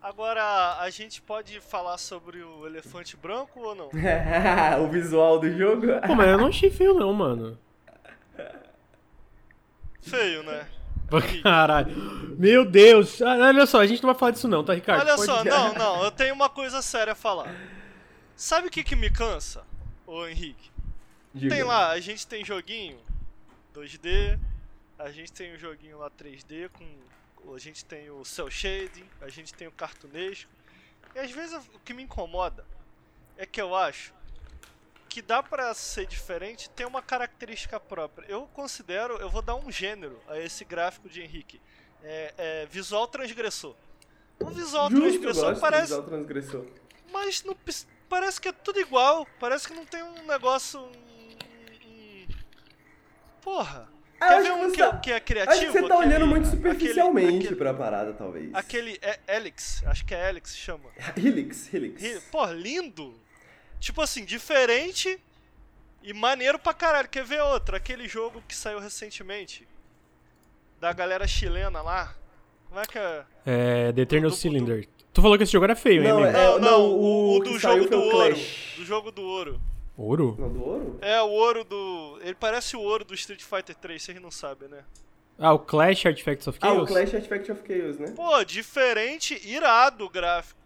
Agora, a gente pode falar sobre o elefante branco ou não? *laughs* o visual do jogo? Pô, mas eu não achei feio não, mano. Feio, né? Caralho. Meu Deus. Ah, olha só, a gente não vai falar disso não, tá, Ricardo? Olha Pode... só, não, *laughs* não. Eu tenho uma coisa séria a falar. Sabe o que que me cansa, ô Henrique? Diga. Tem lá, a gente tem joguinho 2D, a gente tem um joguinho lá 3D com... A gente tem o cel shading, a gente tem o cartunesco. E às vezes o que me incomoda é que eu acho que dá para ser diferente tem uma característica própria. Eu considero, eu vou dar um gênero a esse gráfico de Henrique. É, é visual transgressor. Um visual Justo, transgressor parece. Visual transgressor. Mas não, parece que é tudo igual. Parece que não tem um negócio. Um, um... Porra! Ah, Quer ver um que, tá, que, é criativo? Acho que você tá aquele, olhando muito superficialmente aquele, aquele, pra parada, talvez. Aquele é, Helix, acho que é Helix chama. *laughs* Helix, Helix. Pô, lindo! Tipo assim, diferente e maneiro pra caralho. Quer ver outra? Aquele jogo que saiu recentemente. Da galera chilena lá. Como é que é? É. The Eternal do, Cylinder. Do... Tu falou que esse jogo era feio, não, hein, Não, não, o, o do jogo do ouro. Do jogo do ouro. Ouro? Não, do ouro? É, o ouro do. Ele parece o ouro do Street Fighter 3, vocês não sabem, né? Ah, o Clash Artifacts of Chaos? Ah, o Clash Artifacts of Chaos, né? Pô, diferente, irado o gráfico.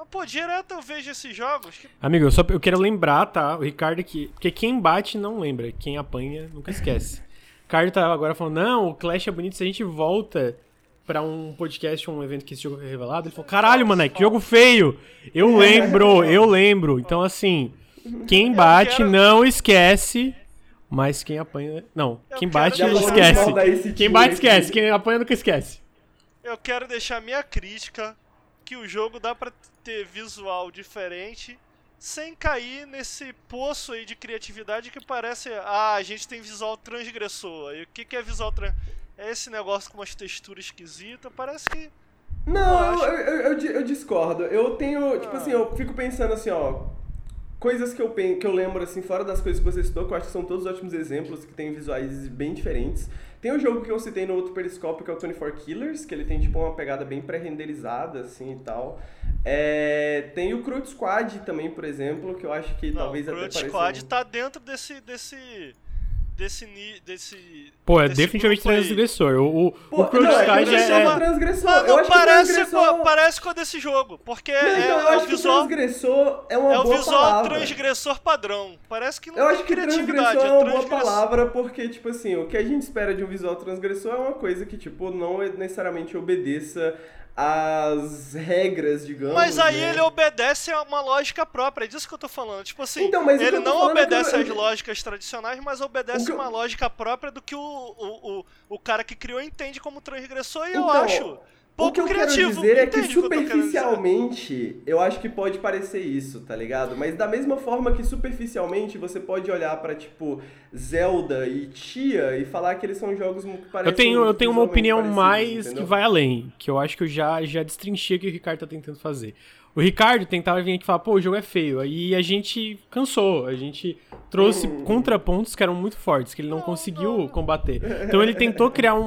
Mas, pô, direto eu vejo esses jogos. Que... Amigo, eu só eu quero lembrar, tá? O Ricardo que. Porque quem bate não lembra, quem apanha nunca esquece. *laughs* o Ricardo tá agora falando, não, o Clash é bonito se a gente volta pra um podcast, um evento que esse jogo foi revelado. Ele falou, caralho, mano, que jogo feio! Eu lembro, eu lembro. Então, assim, quem bate quero... não esquece. Mas quem apanha. Não, quem bate esquece. Quem bate esquece, quem apanha nunca esquece. Eu quero deixar minha crítica que o jogo dá pra ter visual diferente sem cair nesse poço aí de criatividade que parece. Ah, a gente tem visual transgressor. E o que, que é visual transgressor? É esse negócio com umas texturas esquisitas. Parece que. Não, eu, eu, eu, eu discordo. Eu tenho, tipo Ah. assim, eu fico pensando assim, ó. Coisas que eu, que eu lembro, assim, fora das coisas que você citou, que eu acho que são todos ótimos exemplos, que tem visuais bem diferentes. Tem o jogo que eu citei no outro periscópio, que é o 24 Killers, que ele tem, tipo, uma pegada bem pré-renderizada, assim, e tal. É, tem o Crude Squad também, por exemplo, que eu acho que Não, talvez o até Crunch pareça... Squad tá dentro desse. desse. Desse. desse Pô, é desse definitivamente transgressor. O, o, Pô, o é é, é- transgressor. Ah, eu acho parece, que transgressor... com, parece com o desse jogo, porque Não, é, então, eu é acho o que visual. transgressor é uma É o boa visual palavra. transgressor padrão. Parece que não Eu tem acho que criatividade. transgressor é uma boa palavra porque, tipo assim, o que a gente espera de um visual transgressor é uma coisa que, tipo, não necessariamente obedeça às regras, digamos. Mas aí né? ele obedece a uma lógica própria, é disso que eu tô falando. Tipo assim, Então, ele eu não é obedece eu- às lógicas tradicionais, mas obedece eu- uma lógica própria do que o, o, o, o cara que criou entende como transgressor e eu Então, acho O que pouco eu criativo. quero dizer é que superficialmente eu acho que pode parecer isso, tá ligado? Mas da mesma forma que superficialmente você pode olhar pra, tipo, Zelda e Tia e falar que eles são jogos que parecem Eu tenho, eu tenho uma opinião parecidos, mais entendeu? que vai além, que eu acho que eu já, já destrinchei o que o Ricardo tá tentando fazer. O Ricardo tentava vir aqui e falar, pô, o jogo é feio. Aí a gente cansou, a gente trouxe Uhum. contrapontos que eram muito fortes, que ele não, conseguiu combater. Então ele tentou criar um,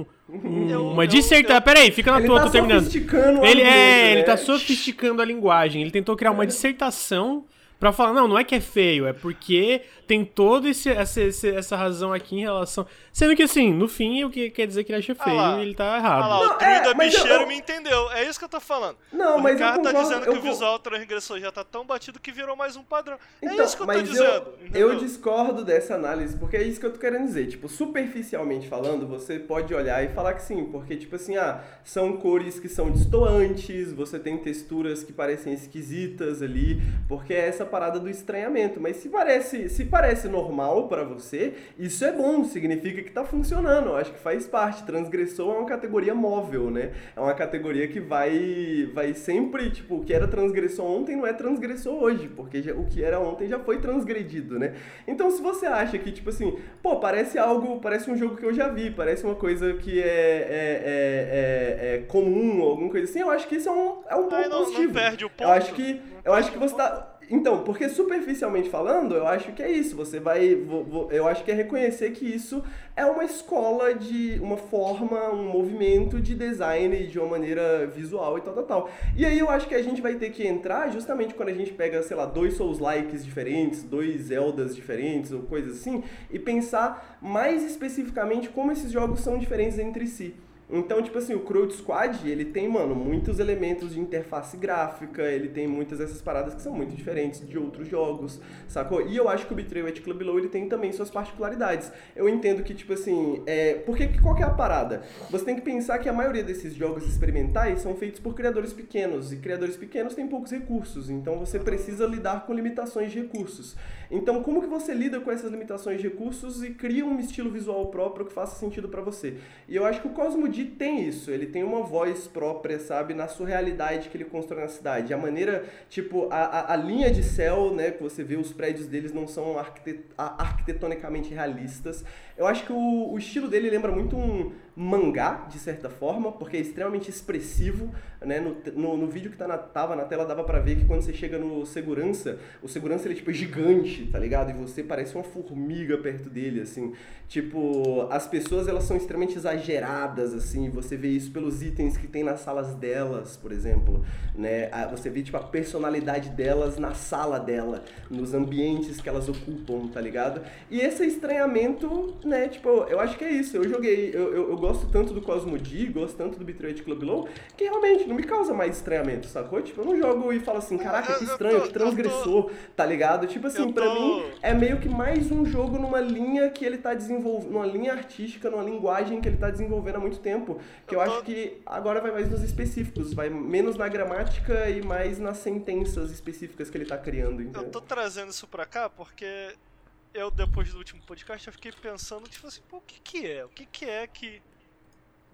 um- um- uma dissertação. eu- Peraí, fica na Ele tua, tá tô terminando. sofisticando o Ele é, ele né? tá sofisticando a linguagem. Ele tentou criar uma dissertação pra falar, não, não é que é feio, é porque tem toda esse, essa, essa razão aqui em relação. Sendo que assim, no fim, o que quer dizer que ele acha Ah feio e ele tá Ah errado. lá, o druida é, eu- bicheiro eu- me entendeu. É isso que eu tô falando. Não, o mas eu Ricardo tá concordo, dizendo eu que o co- visual transgressor já tá tão batido que virou mais um padrão. é Então, isso que eu tô mas dizendo. eu, eu discordo dessa análise, porque é isso que eu tô querendo dizer. Tipo, superficialmente falando, você pode olhar e falar que sim, porque, tipo assim, ah, são cores que são destoantes, você tem texturas que parecem esquisitas ali, porque é essa parada do estranhamento. Mas se parece, se parece normal pra você, isso é bom, significa que tá funcionando. Eu acho que faz parte. Transgressor é uma categoria móvel, né? É uma categoria que vai, vai sempre, tipo, o que era transgressor ontem não é transgressor hoje, porque já- o que era ontem já foi transgredido, né? Então, se você acha que, tipo assim, pô, parece algo, parece um jogo que eu já vi, parece uma coisa que é, é, é, é- é comum, ou alguma coisa assim, eu acho que isso é um, é um ponto não, não positivo. perde o ponto. Eu acho que, Não eu acho que você tá. Então, porque superficialmente falando, eu acho que é isso. Você vai. Eu acho que é reconhecer que isso é uma escola de. uma forma, um movimento de design de uma maneira visual e tal, tal, tal. E aí eu acho que a gente vai ter que entrar justamente quando a gente pega, sei lá, dois Souls likes diferentes, dois Zeldas diferentes ou coisas assim, e pensar mais especificamente como esses jogos são diferentes entre si. Então, tipo assim, o Crowd Squad, ele tem, mano, muitos elementos de interface gráfica, ele tem muitas dessas paradas que são muito diferentes de outros jogos, sacou? E eu acho que o Betrayal at Club Below, ele tem também suas particularidades. Eu entendo que, tipo assim, é... Porque que- qual que é a parada? Você tem que pensar que a maioria desses jogos experimentais são feitos por criadores pequenos, e criadores pequenos têm poucos recursos, então você precisa lidar com limitações de recursos. Então, como que você lida com essas limitações de recursos e cria um estilo visual próprio que faça sentido pra você? E eu acho que o Cosmo D tem isso, ele tem uma voz própria, sabe, na surrealidade que ele constrói na cidade. A maneira, tipo, a, a, a linha de céu, né, que você vê, os prédios deles não são arquitetonicamente realistas. Eu acho que o, o estilo dele lembra muito um mangá, de certa forma, porque é extremamente expressivo, né? No, no, no vídeo que tá na, tava na tela dava pra ver que quando você chega no segurança, o segurança ele tipo, é gigante, tá ligado? E você parece uma formiga perto dele, assim. Tipo, as pessoas elas são extremamente exageradas, assim, você vê isso pelos itens que tem nas salas delas, por exemplo, né? Você vê, tipo, a personalidade delas na sala dela, nos ambientes que elas ocupam, tá ligado? E esse estranhamento, né, tipo, eu acho que é isso. Eu joguei, eu, eu, eu gosto tanto do Cosmo D, gosto tanto do at Club Low, que realmente não me causa mais estranhamento, sacou? Tipo, eu não jogo e falo assim, caraca, que Eu- eu estranho, tô- que transgressor, tá ligado? Tipo assim, Eu pra tô- mim é meio que mais um jogo numa linha que ele tá desenvolvendo, numa linha artística, numa linguagem que ele tá desenvolvendo há muito tempo, que eu, Eu tô- acho que agora vai mais nos específicos, vai menos na gramática e mais nas sentenças específicas que ele tá criando, Eu entendeu? tô trazendo isso pra cá porque eu, depois do último podcast, eu fiquei pensando, tipo assim, pô, o que que é? O que que é que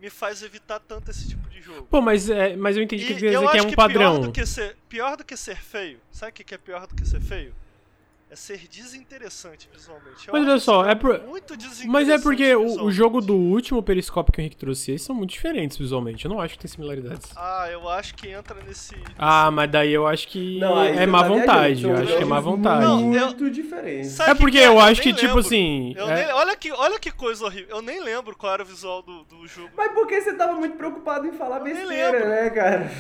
me faz evitar tanto esse tipo de jogo? Pô, mas, é, mas eu entendi que E quer eu dizer que é um que padrão. Pior do que, ser, pior do que ser feio, sabe o que que é pior do que ser feio? É ser desinteressante visualmente. Eu Mas olha só, é por- muito desinteressante Mas é porque o, o jogo do último periscópio que o Henrique trouxe, eles são muito diferentes visualmente. Eu não acho que tem similaridades. Ah, eu acho que entra nesse. Ah, mas daí eu acho que aí é má vontade. Eu acho que é má vontade. Não, eu- Muito diferente. Sabe É porque que é? eu Eu acho que, tipo assim. Eu é- nem- olha, que, olha que coisa horrível. Eu nem lembro qual era o visual do, do jogo. Mas por que você tava muito preocupado em falar besteira, né, cara?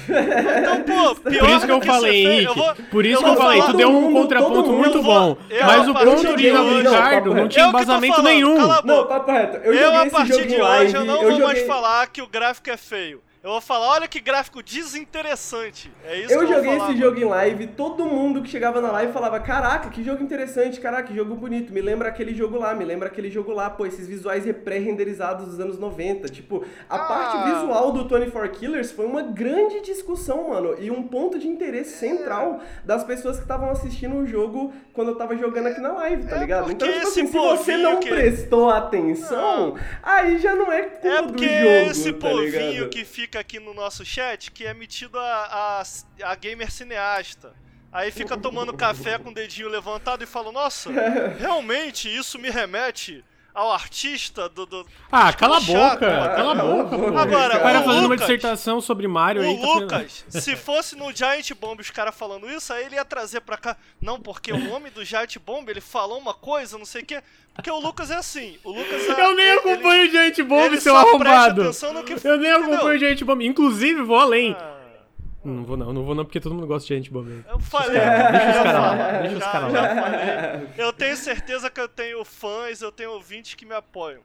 Então, pô, *laughs* pior Por isso que eu falei, Henrique. por isso que eu falei, tu deu um contraponto muito vou- bom. eu, mas a o partir ponto de hoje- Ricardo não tinha embasamento falando, nenhum. cala a Não, boca. papo reto. Eu, Eu, a partir de hoje, eu não eu vou mais falar que o gráfico é feio. Eu vou falar, olha que gráfico desinteressante. É isso Eu eu joguei esse jogo em live, todo mundo que chegava na live falava: Caraca, que jogo interessante, caraca, que jogo bonito. Me lembra aquele jogo lá, me lembra aquele jogo lá. Pô, esses visuais pré-renderizados dos anos 90. Tipo, a Ah. parte visual do 24 Killers foi uma grande discussão, mano. E um ponto de interesse central das pessoas que estavam assistindo o jogo quando eu tava jogando aqui na live, tá É ligado? porque Então, tipo assim, se você não que- prestou atenção, aí já não é culpa É do porque jogo, esse tá povinho ligado? que fica aqui no nosso chat, que é metido a, a, a gamer cineasta. Aí fica tomando café com o dedinho levantado e fala, nossa, *laughs* realmente isso me remete ao artista do. do... Ah, cala a boca, cala a boca, pô. Agora, o cara o fazendo uma Lucas- dissertação sobre Mario aí. O tá fazendo- Lucas, se fosse no Giant Bomb os caras falando isso, aí ele ia trazer pra cá. Não, porque o nome do Giant Bomb, ele falou uma coisa, não sei o quê. Porque o Lucas é assim. O Lucas é. Eu nem ele- acompanho o Giant Bomb, ele seu arrombado. Eu nem entendeu? acompanho o Giant Bomb. Inclusive, vou além. Ah, Não vou não, não vou não, porque todo mundo gosta de Giant Bomb. eu falei. Deixa os já caras lá, deixa os já- caras já lá. falei. Eu tenho certeza que eu tenho fãs, eu tenho ouvintes que me apoiam.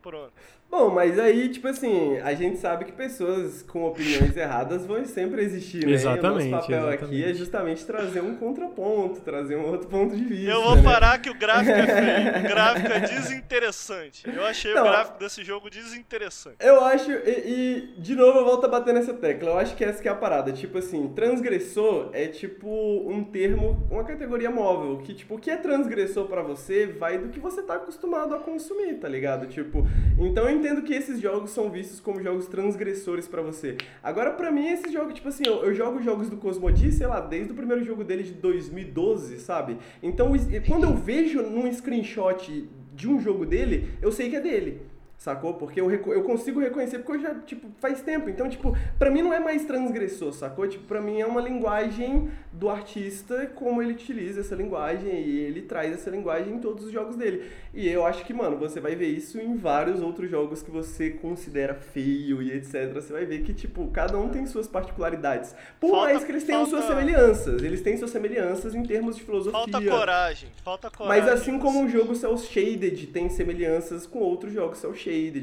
Pronto. Bom, mas aí, tipo assim, a gente sabe que pessoas com opiniões erradas vão sempre existir, né? Exatamente, E o nosso papel aqui exatamente. é justamente trazer um contraponto, trazer um outro ponto de vista. Eu vou né? parar que o gráfico é feio. *laughs* O gráfico é desinteressante. Eu achei Não, o gráfico desse jogo desinteressante. Eu acho, e, e, de novo eu volto a bater nessa tecla, eu acho que essa que é a parada, tipo assim, transgressor é tipo um termo, uma categoria móvel, que tipo, o que é transgressor pra você vai do que você tá acostumado a consumir, tá ligado? Tipo, então entendo que esses jogos são vistos como jogos transgressores pra você. Agora, pra mim, esse jogo, tipo assim, eu, eu jogo jogos do Cosmodi, sei lá, desde o primeiro jogo dele de 2012, sabe? Então, quando eu vejo num screenshot de um jogo dele, eu sei que é dele. Sacou? Porque eu, eu consigo reconhecer porque eu já, tipo, faz tempo. Então, tipo, pra mim não é mais transgressor, sacou? Tipo, pra mim é uma linguagem do artista, como ele utiliza essa linguagem e ele traz essa linguagem em todos os jogos dele. E eu acho que, mano, você vai ver isso em vários outros jogos que você considera feio e etc. Você vai ver que, tipo, cada um tem suas particularidades. Por Falta- mais que eles tenham suas falta- semelhanças. Eles têm suas semelhanças em termos de filosofia. Falta coragem. Falta coragem. Mas assim como um jogo cel shaded tem semelhanças com outros jogos cel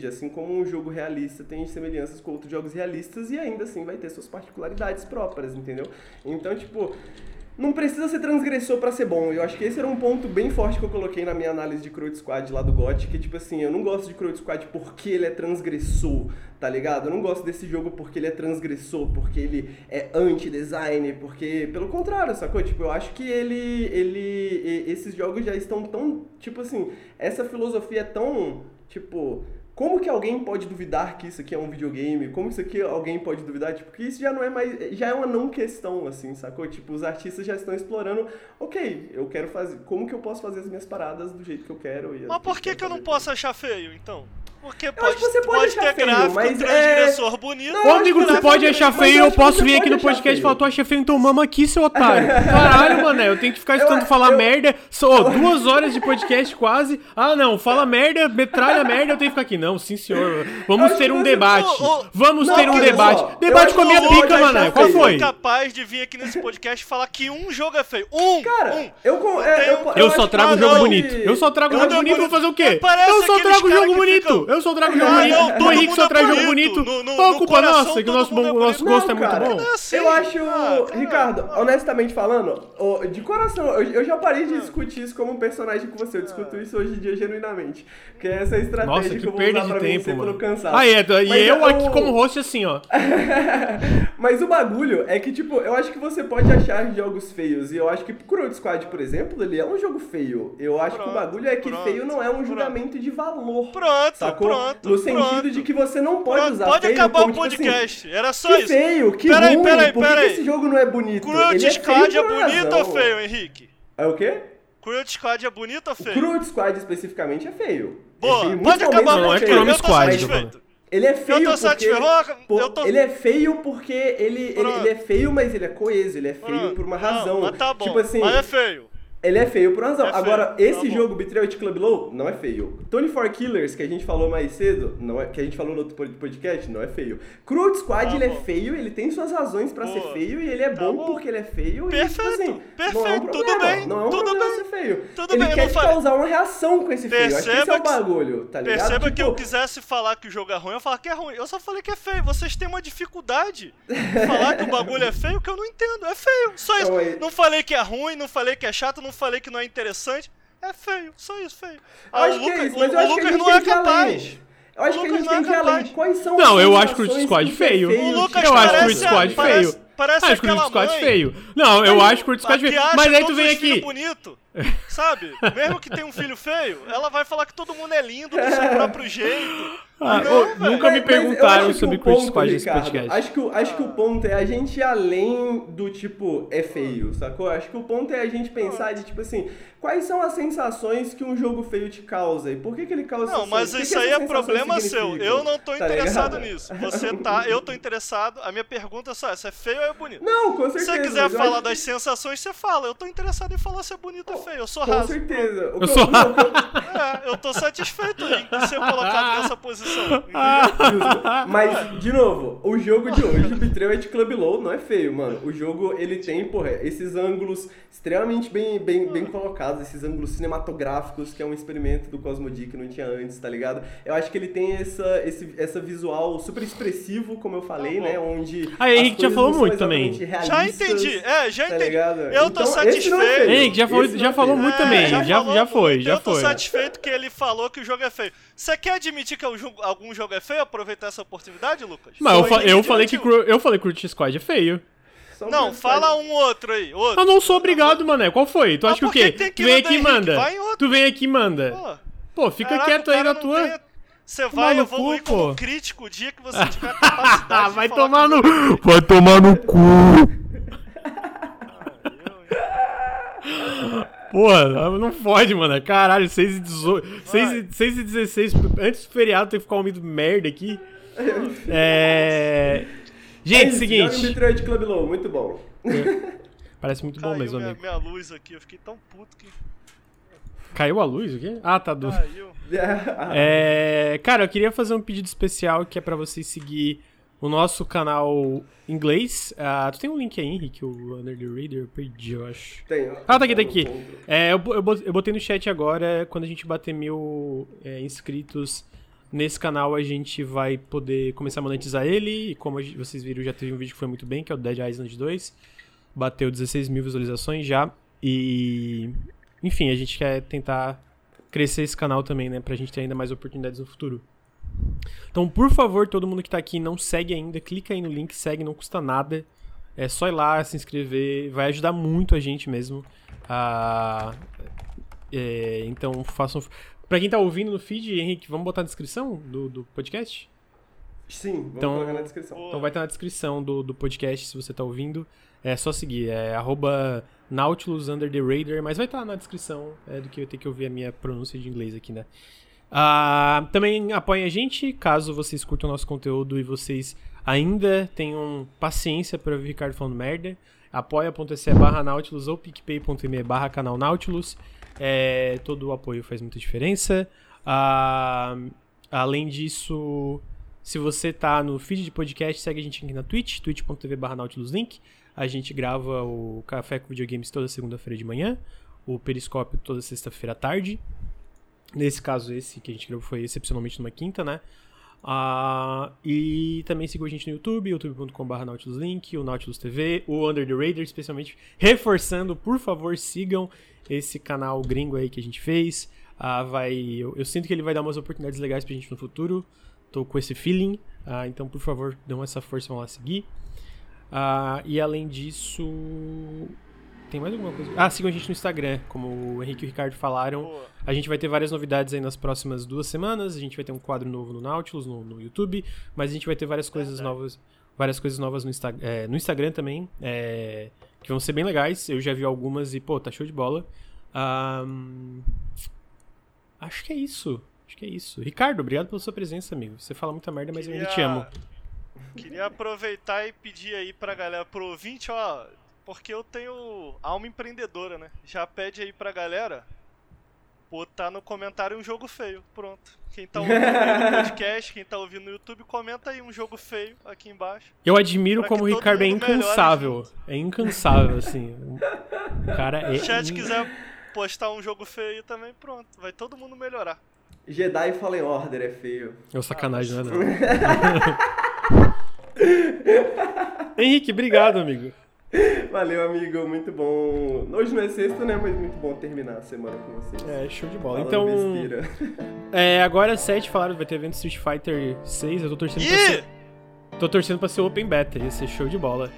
assim como um jogo realista tem semelhanças com outros jogos realistas e ainda assim vai ter suas particularidades próprias, entendeu? Então, tipo, não precisa ser transgressor pra ser bom. Eu acho que esse era um ponto bem forte que eu coloquei na minha análise de Crowd Squad lá do GOT, que tipo assim, eu não gosto de Crowd Squad porque ele é transgressor, tá ligado? Eu não gosto desse jogo porque ele é transgressor, porque ele é anti-design, porque pelo contrário, sacou? Tipo, eu acho que ele ele esses jogos já estão tão, tipo assim, essa filosofia é tão, tipo, como que alguém pode duvidar que isso aqui é um videogame? Como isso aqui alguém pode duvidar? Tipo, que isso já não é mais. Já é uma não questão, assim, sacou? Tipo, os artistas já estão explorando, ok, eu quero fazer. Como que eu posso fazer as minhas paradas do jeito que eu quero? E Mas por que, eu que eu não posso achar feio, então? Porque pode, você pode achar ter feio, gráfico mas é- transgressor bonito. Não, eu amigo, tu você pode pode- achar feio, eu eu posso vir aqui pode no podcast e falar, tu acha feio, então mama aqui, seu otário. *laughs* Caralho, mano, eu tenho que ficar escutando Eu- falar eu- merda. Só duas horas de podcast quase. Ah, não, fala merda, metralha merda, eu tenho que ficar aqui. Não, sim, senhor. Vamos ter um debate. Vamos não, ter um debate. só, eu Debate com a minha pica, mano. Qual foi? capaz de vir aqui nesse podcast e falar que um jogo é feio. Um! Cara, um! eu, Eu é, eu, Eu só trago jogo bonito. Eu só trago Eu jogo bonito, vou fazer o quê? Parece Eu só trago jogo bonito. Eu só trago jogo Ah, bonito. não, O todo Henrique só é traz jogo bonito. bonito. No- no- Qual a no culpa coração, nossa? Que o todo nosso, é bom- nosso bonito. gosto é muito cara, bom. Não é assim. eu acho, Ah, cara, Ricardo, ah. honestamente falando, ô, de coração, eu, eu já parei de discutir isso como um personagem com você. Eu discuto isso hoje em dia genuinamente. Que é essa estratégia Nossa, que, que eu vou perda usar de pra tempo, vencer mano. pelo cansaço. Ah, é, e Mas eu o- aqui como host assim, ó. *laughs* Mas o bagulho é que, tipo, eu acho que você pode achar jogos feios. E eu acho que Crowd Squad, por exemplo, ele é um jogo feio. Eu acho que o Pronto, bagulho é que pronto, feio não é um pronto. julgamento de valor. Pronto, Sacou? Pronto. No sentido pronto. de que você não pode Pronto, usar pode feio acabar como, o tipo assim, podcast. Era só que isso. feio, que Peraí, ruim. peraí, Por que, peraí. que esse jogo não é bonito? É Squad feio é uma bonito ou feio, Henrique? É o quê? Cruel Squad é bonito ou O feio? Cruel Squad especificamente é feio. Boa, é feio, pode acabar não o é é podcast. feio. Chrome Eu tô Squad, satisfeito. Ele é feio Eu tô porque... Eu tô... Ele é feio porque ele, ele, ele é feio, mas ele é coeso, ele é feio Pronto. por uma Não, razão. mas tá bom, Tipo assim, mas é feio. Ele é feio por uma razão. É feio, Agora, tá esse jogo, Betrayal Club Low, não é feio. Tony for Killers, que a gente falou mais cedo, não é, que a gente falou no outro pod- podcast, não é feio. Cruel Squad, Tá ele é bom. feio, ele tem suas razões pra Boa. ser feio, e ele é Tá bom, bom. porque ele é feio. Perfeito, e, tipo assim, não é um perfeito, tudo problema, bem, Não é um tudo problema bem. ser feio. Tudo ele bem, quer causar uma reação com esse feio. Acho que esse é Perceba o que- bagulho, tá ligado? Perceba que Tipo, eu quisesse falar que o jogo é ruim, eu falar que é ruim. Eu só falei que é feio. Vocês têm uma dificuldade de falar que o bagulho é feio que eu não entendo. É feio, só isso. Não, é- Não falei que é ruim, não falei que é chato, não falei que não é interessante. É feio, só isso, feio. Eu Ah, acho o que é Lucas, isso, mas o, eu o que Lucas não tem é que capaz. Eu acho O que a Lucas gente não é tem que ir além. Quais são Não, as eu acho sensações Cruel Squad que é feio. O Lucas Eu acho causa? Cruel Squad feio. Parece Acho Cruel aquela Squad mãe feio. Não, eu acho Squad que feio. Mas aí tu vem aqui. bonito, sabe? Mesmo que tenha um filho feio, ela vai falar que todo mundo é lindo do seu próprio jeito. Ah, Não, ô, nunca me Mas- mas eu perguntaram sobre ponto, Squad nesse podcast. Acho que, o, acho que o ponto é a gente ir além do tipo, é feio, sacou? Acho que o ponto é a gente pensar de tipo assim, quais são as sensações que um jogo feio te causa e por que, que ele causa Não, mas isso aí é problema seu. significam? Eu não tô Tá interessado ligado? nisso. Você tá, eu tô interessado. A minha pergunta é só essa: é feio feio ou é bonito. Não, com certeza. Se você quiser falar acho... das sensações, você fala. Eu tô interessado em falar se é bonito ou oh, feio. Eu sou com raso. Com certeza. Eu, eu sou raso. É, eu tô satisfeito em ser colocado *laughs* nessa posição. Mas, de novo, o jogo de hoje, o Betrayed é Club Low, não é feio, mano. O jogo, ele tem, porra, esses ângulos extremamente bem, bem, bem colocados, esses ângulos cinematográficos, que é um experimento do Cosmodi que não tinha antes, tá ligado? Eu acho que ele tem essa, esse, essa visual super expressivo, como eu falei, tá né? Onde. Aí, Henrique já falou muito. 8 também. Já entendi. É, já tá entendi. Tá eu tô então, é satisfeito. Já, foi, já é falou muito é, também. Já, já, falou, já foi, já foi. Eu tô satisfeito que ele falou que o jogo é feio. Você quer admitir que algum jogo é feio? Aproveitar essa oportunidade, Lucas? Mas eu, fa eu falei que eu falei que o Cruelty Squad é feio. Só não, fala um outro aí. Outro. Eu não sou obrigado, mané. Qual foi? Tu acha que o quê? Tu vem aqui e manda. Tu vem aqui e manda. Pô, fica quieto aí na tua. Você Tomar vai no evoluir cu, como pô. crítico o dia que você tiver *laughs* capacidade de vai falar tomar no. Vai tomar no cu. Porra, não fode, mano. Caralho, 6 e 18. 6 e, 6 e 16. Antes do feriado tem que ficar ouvindo merda aqui. É. *laughs* É Gente, isso, joga seguinte. Betrayal at Club Low, muito bom. Parece muito bom Caiu mesmo, minha, amigo. minha luz aqui, eu fiquei tão puto que Caiu a luz? O quê? Ah, tá do. caiu. *laughs* É, cara, eu queria fazer um pedido especial que é pra vocês seguir o nosso canal inglês. Ah, tu tem um link aí, Henrique, o Under the Radar? Eu perdi, eu acho. Tem. Ah, tá aqui, tá aqui. É, eu, eu bot- eu botei no chat agora, quando a gente bater mil é, inscritos nesse canal, a gente vai poder começar a monetizar ele. E como gente- vocês viram, já teve um vídeo que foi muito bem, que é o Dead Island 2. Bateu 16 mil visualizações já. E. Enfim, a gente quer tentar crescer esse canal também, né? Pra gente ter ainda mais oportunidades no futuro. Então, por favor, todo mundo que tá aqui não segue ainda, clica aí no link, segue, não custa nada. É só ir lá, se inscrever, vai ajudar muito a gente mesmo. a- é, então, façam. Pra quem tá ouvindo no feed, Henrique, vamos botar na descrição do, do podcast? Sim, vamos Então- colocar na descrição. Então vai estar na descrição do, do podcast se você tá ouvindo. É só seguir, é arroba Nautilus Under the Radar, mas vai estar na descrição é, do que eu tenho que ouvir a minha pronúncia de inglês aqui, né? Ah, também apoiem a gente, caso vocês curtam o nosso conteúdo e vocês ainda tenham paciência para o Ricardo falando merda. apoia.se barra Nautilus ou picpay.me barra canal Nautilus. É, todo o apoio faz muita diferença. Ah, além disso, se você tá no feed de podcast, segue a gente aqui na Twitch, twitch.tv barra nautiluslink. A gente grava o Café com Videogames toda segunda-feira de manhã, o Periscópio toda sexta-feira à tarde. Nesse caso, esse que a gente gravou foi excepcionalmente numa quinta, né? Ah, e também sigam a gente no YouTube, youtube.com.br nautiluslink, o Nautilus TV, o Under the Radar, especialmente reforçando, por favor, sigam esse canal gringo aí que a gente fez. Ah, vai, eu, eu sinto que ele vai dar umas oportunidades legais pra gente no futuro. Tô com esse feeling. Ah, então, por favor, dão essa força, vão lá seguir. Ah, e além disso. Tem mais alguma coisa? Ah, sigam a gente no Instagram, como o Henrique e o Ricardo falaram. Boa. A gente vai ter várias novidades aí nas próximas duas semanas. A gente vai ter um quadro novo no Nautilus, no, no YouTube. Mas a gente vai ter várias coisas Verdade. novas. Várias coisas novas no, Insta é, no Instagram também. é, que vão ser bem legais. Eu já vi algumas e, pô, tá show de bola. Ahn, acho que é isso. Acho que é isso. Ricardo, obrigado pela sua presença, amigo. Você fala muita merda, mas eu ainda te amo. Queria aproveitar e pedir aí pra galera, pro ouvinte, ó, porque eu tenho alma empreendedora, né? Já pede aí pra galera botar no comentário um jogo feio. Pronto. Quem tá ouvindo aí no *laughs* podcast, quem tá ouvindo no YouTube, comenta aí um jogo feio aqui embaixo. Eu admiro como o Ricardo é incansável. É incansável, assim. O cara é. Se o chat quiser postar um jogo feio também, pronto. Vai todo mundo melhorar. Jedi Fallen Order é feio. É sacanagem, não é não. *laughs* Henrique, obrigado, amigo. Valeu, amigo. Muito bom. Hoje não é sexta, né? Mas muito bom terminar a semana com vocês. É, show de bola. Falando Então, besteira. *laughs* é, agora às 7 falaram que vai ter evento Street Fighter 6. Eu tô torcendo pra Ih! ser. Tô torcendo pra ser Open Beta. Ia ser show de bola.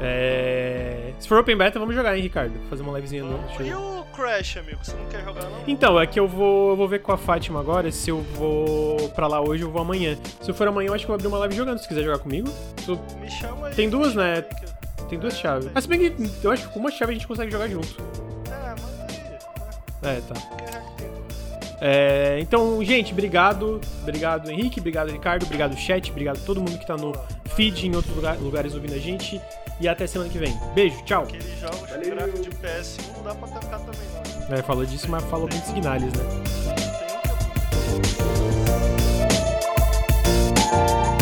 É... Se for Open Beta, vamos jogar, hein, Ricardo? Fazer uma livezinha no. E o Crash, amigo? Você não quer jogar, não? Então, é que eu vou, eu vou ver com a Fátima agora se eu vou pra lá hoje ou vou amanhã. Se eu for amanhã, eu acho que eu vou abrir uma live jogando, se quiser jogar comigo. Tu- Me chama aí. Tem duas, né? Tem duas chaves. Ah, se bem que eu acho que com uma chave a gente consegue jogar junto. É, mas aí. É, tá. É, então, gente, obrigado. Obrigado, Henrique. Obrigado, Ricardo. Obrigado, chat. Obrigado a todo mundo que tá no feed, em outros lugar- lugares ouvindo a gente. E até semana que vem. Beijo, tchau. Aqueles jogos Valeu. gráficos de PS1 não dá pra tancar também, não. É, falou disso, mas falou bem de Signalis, né? Tem um eu-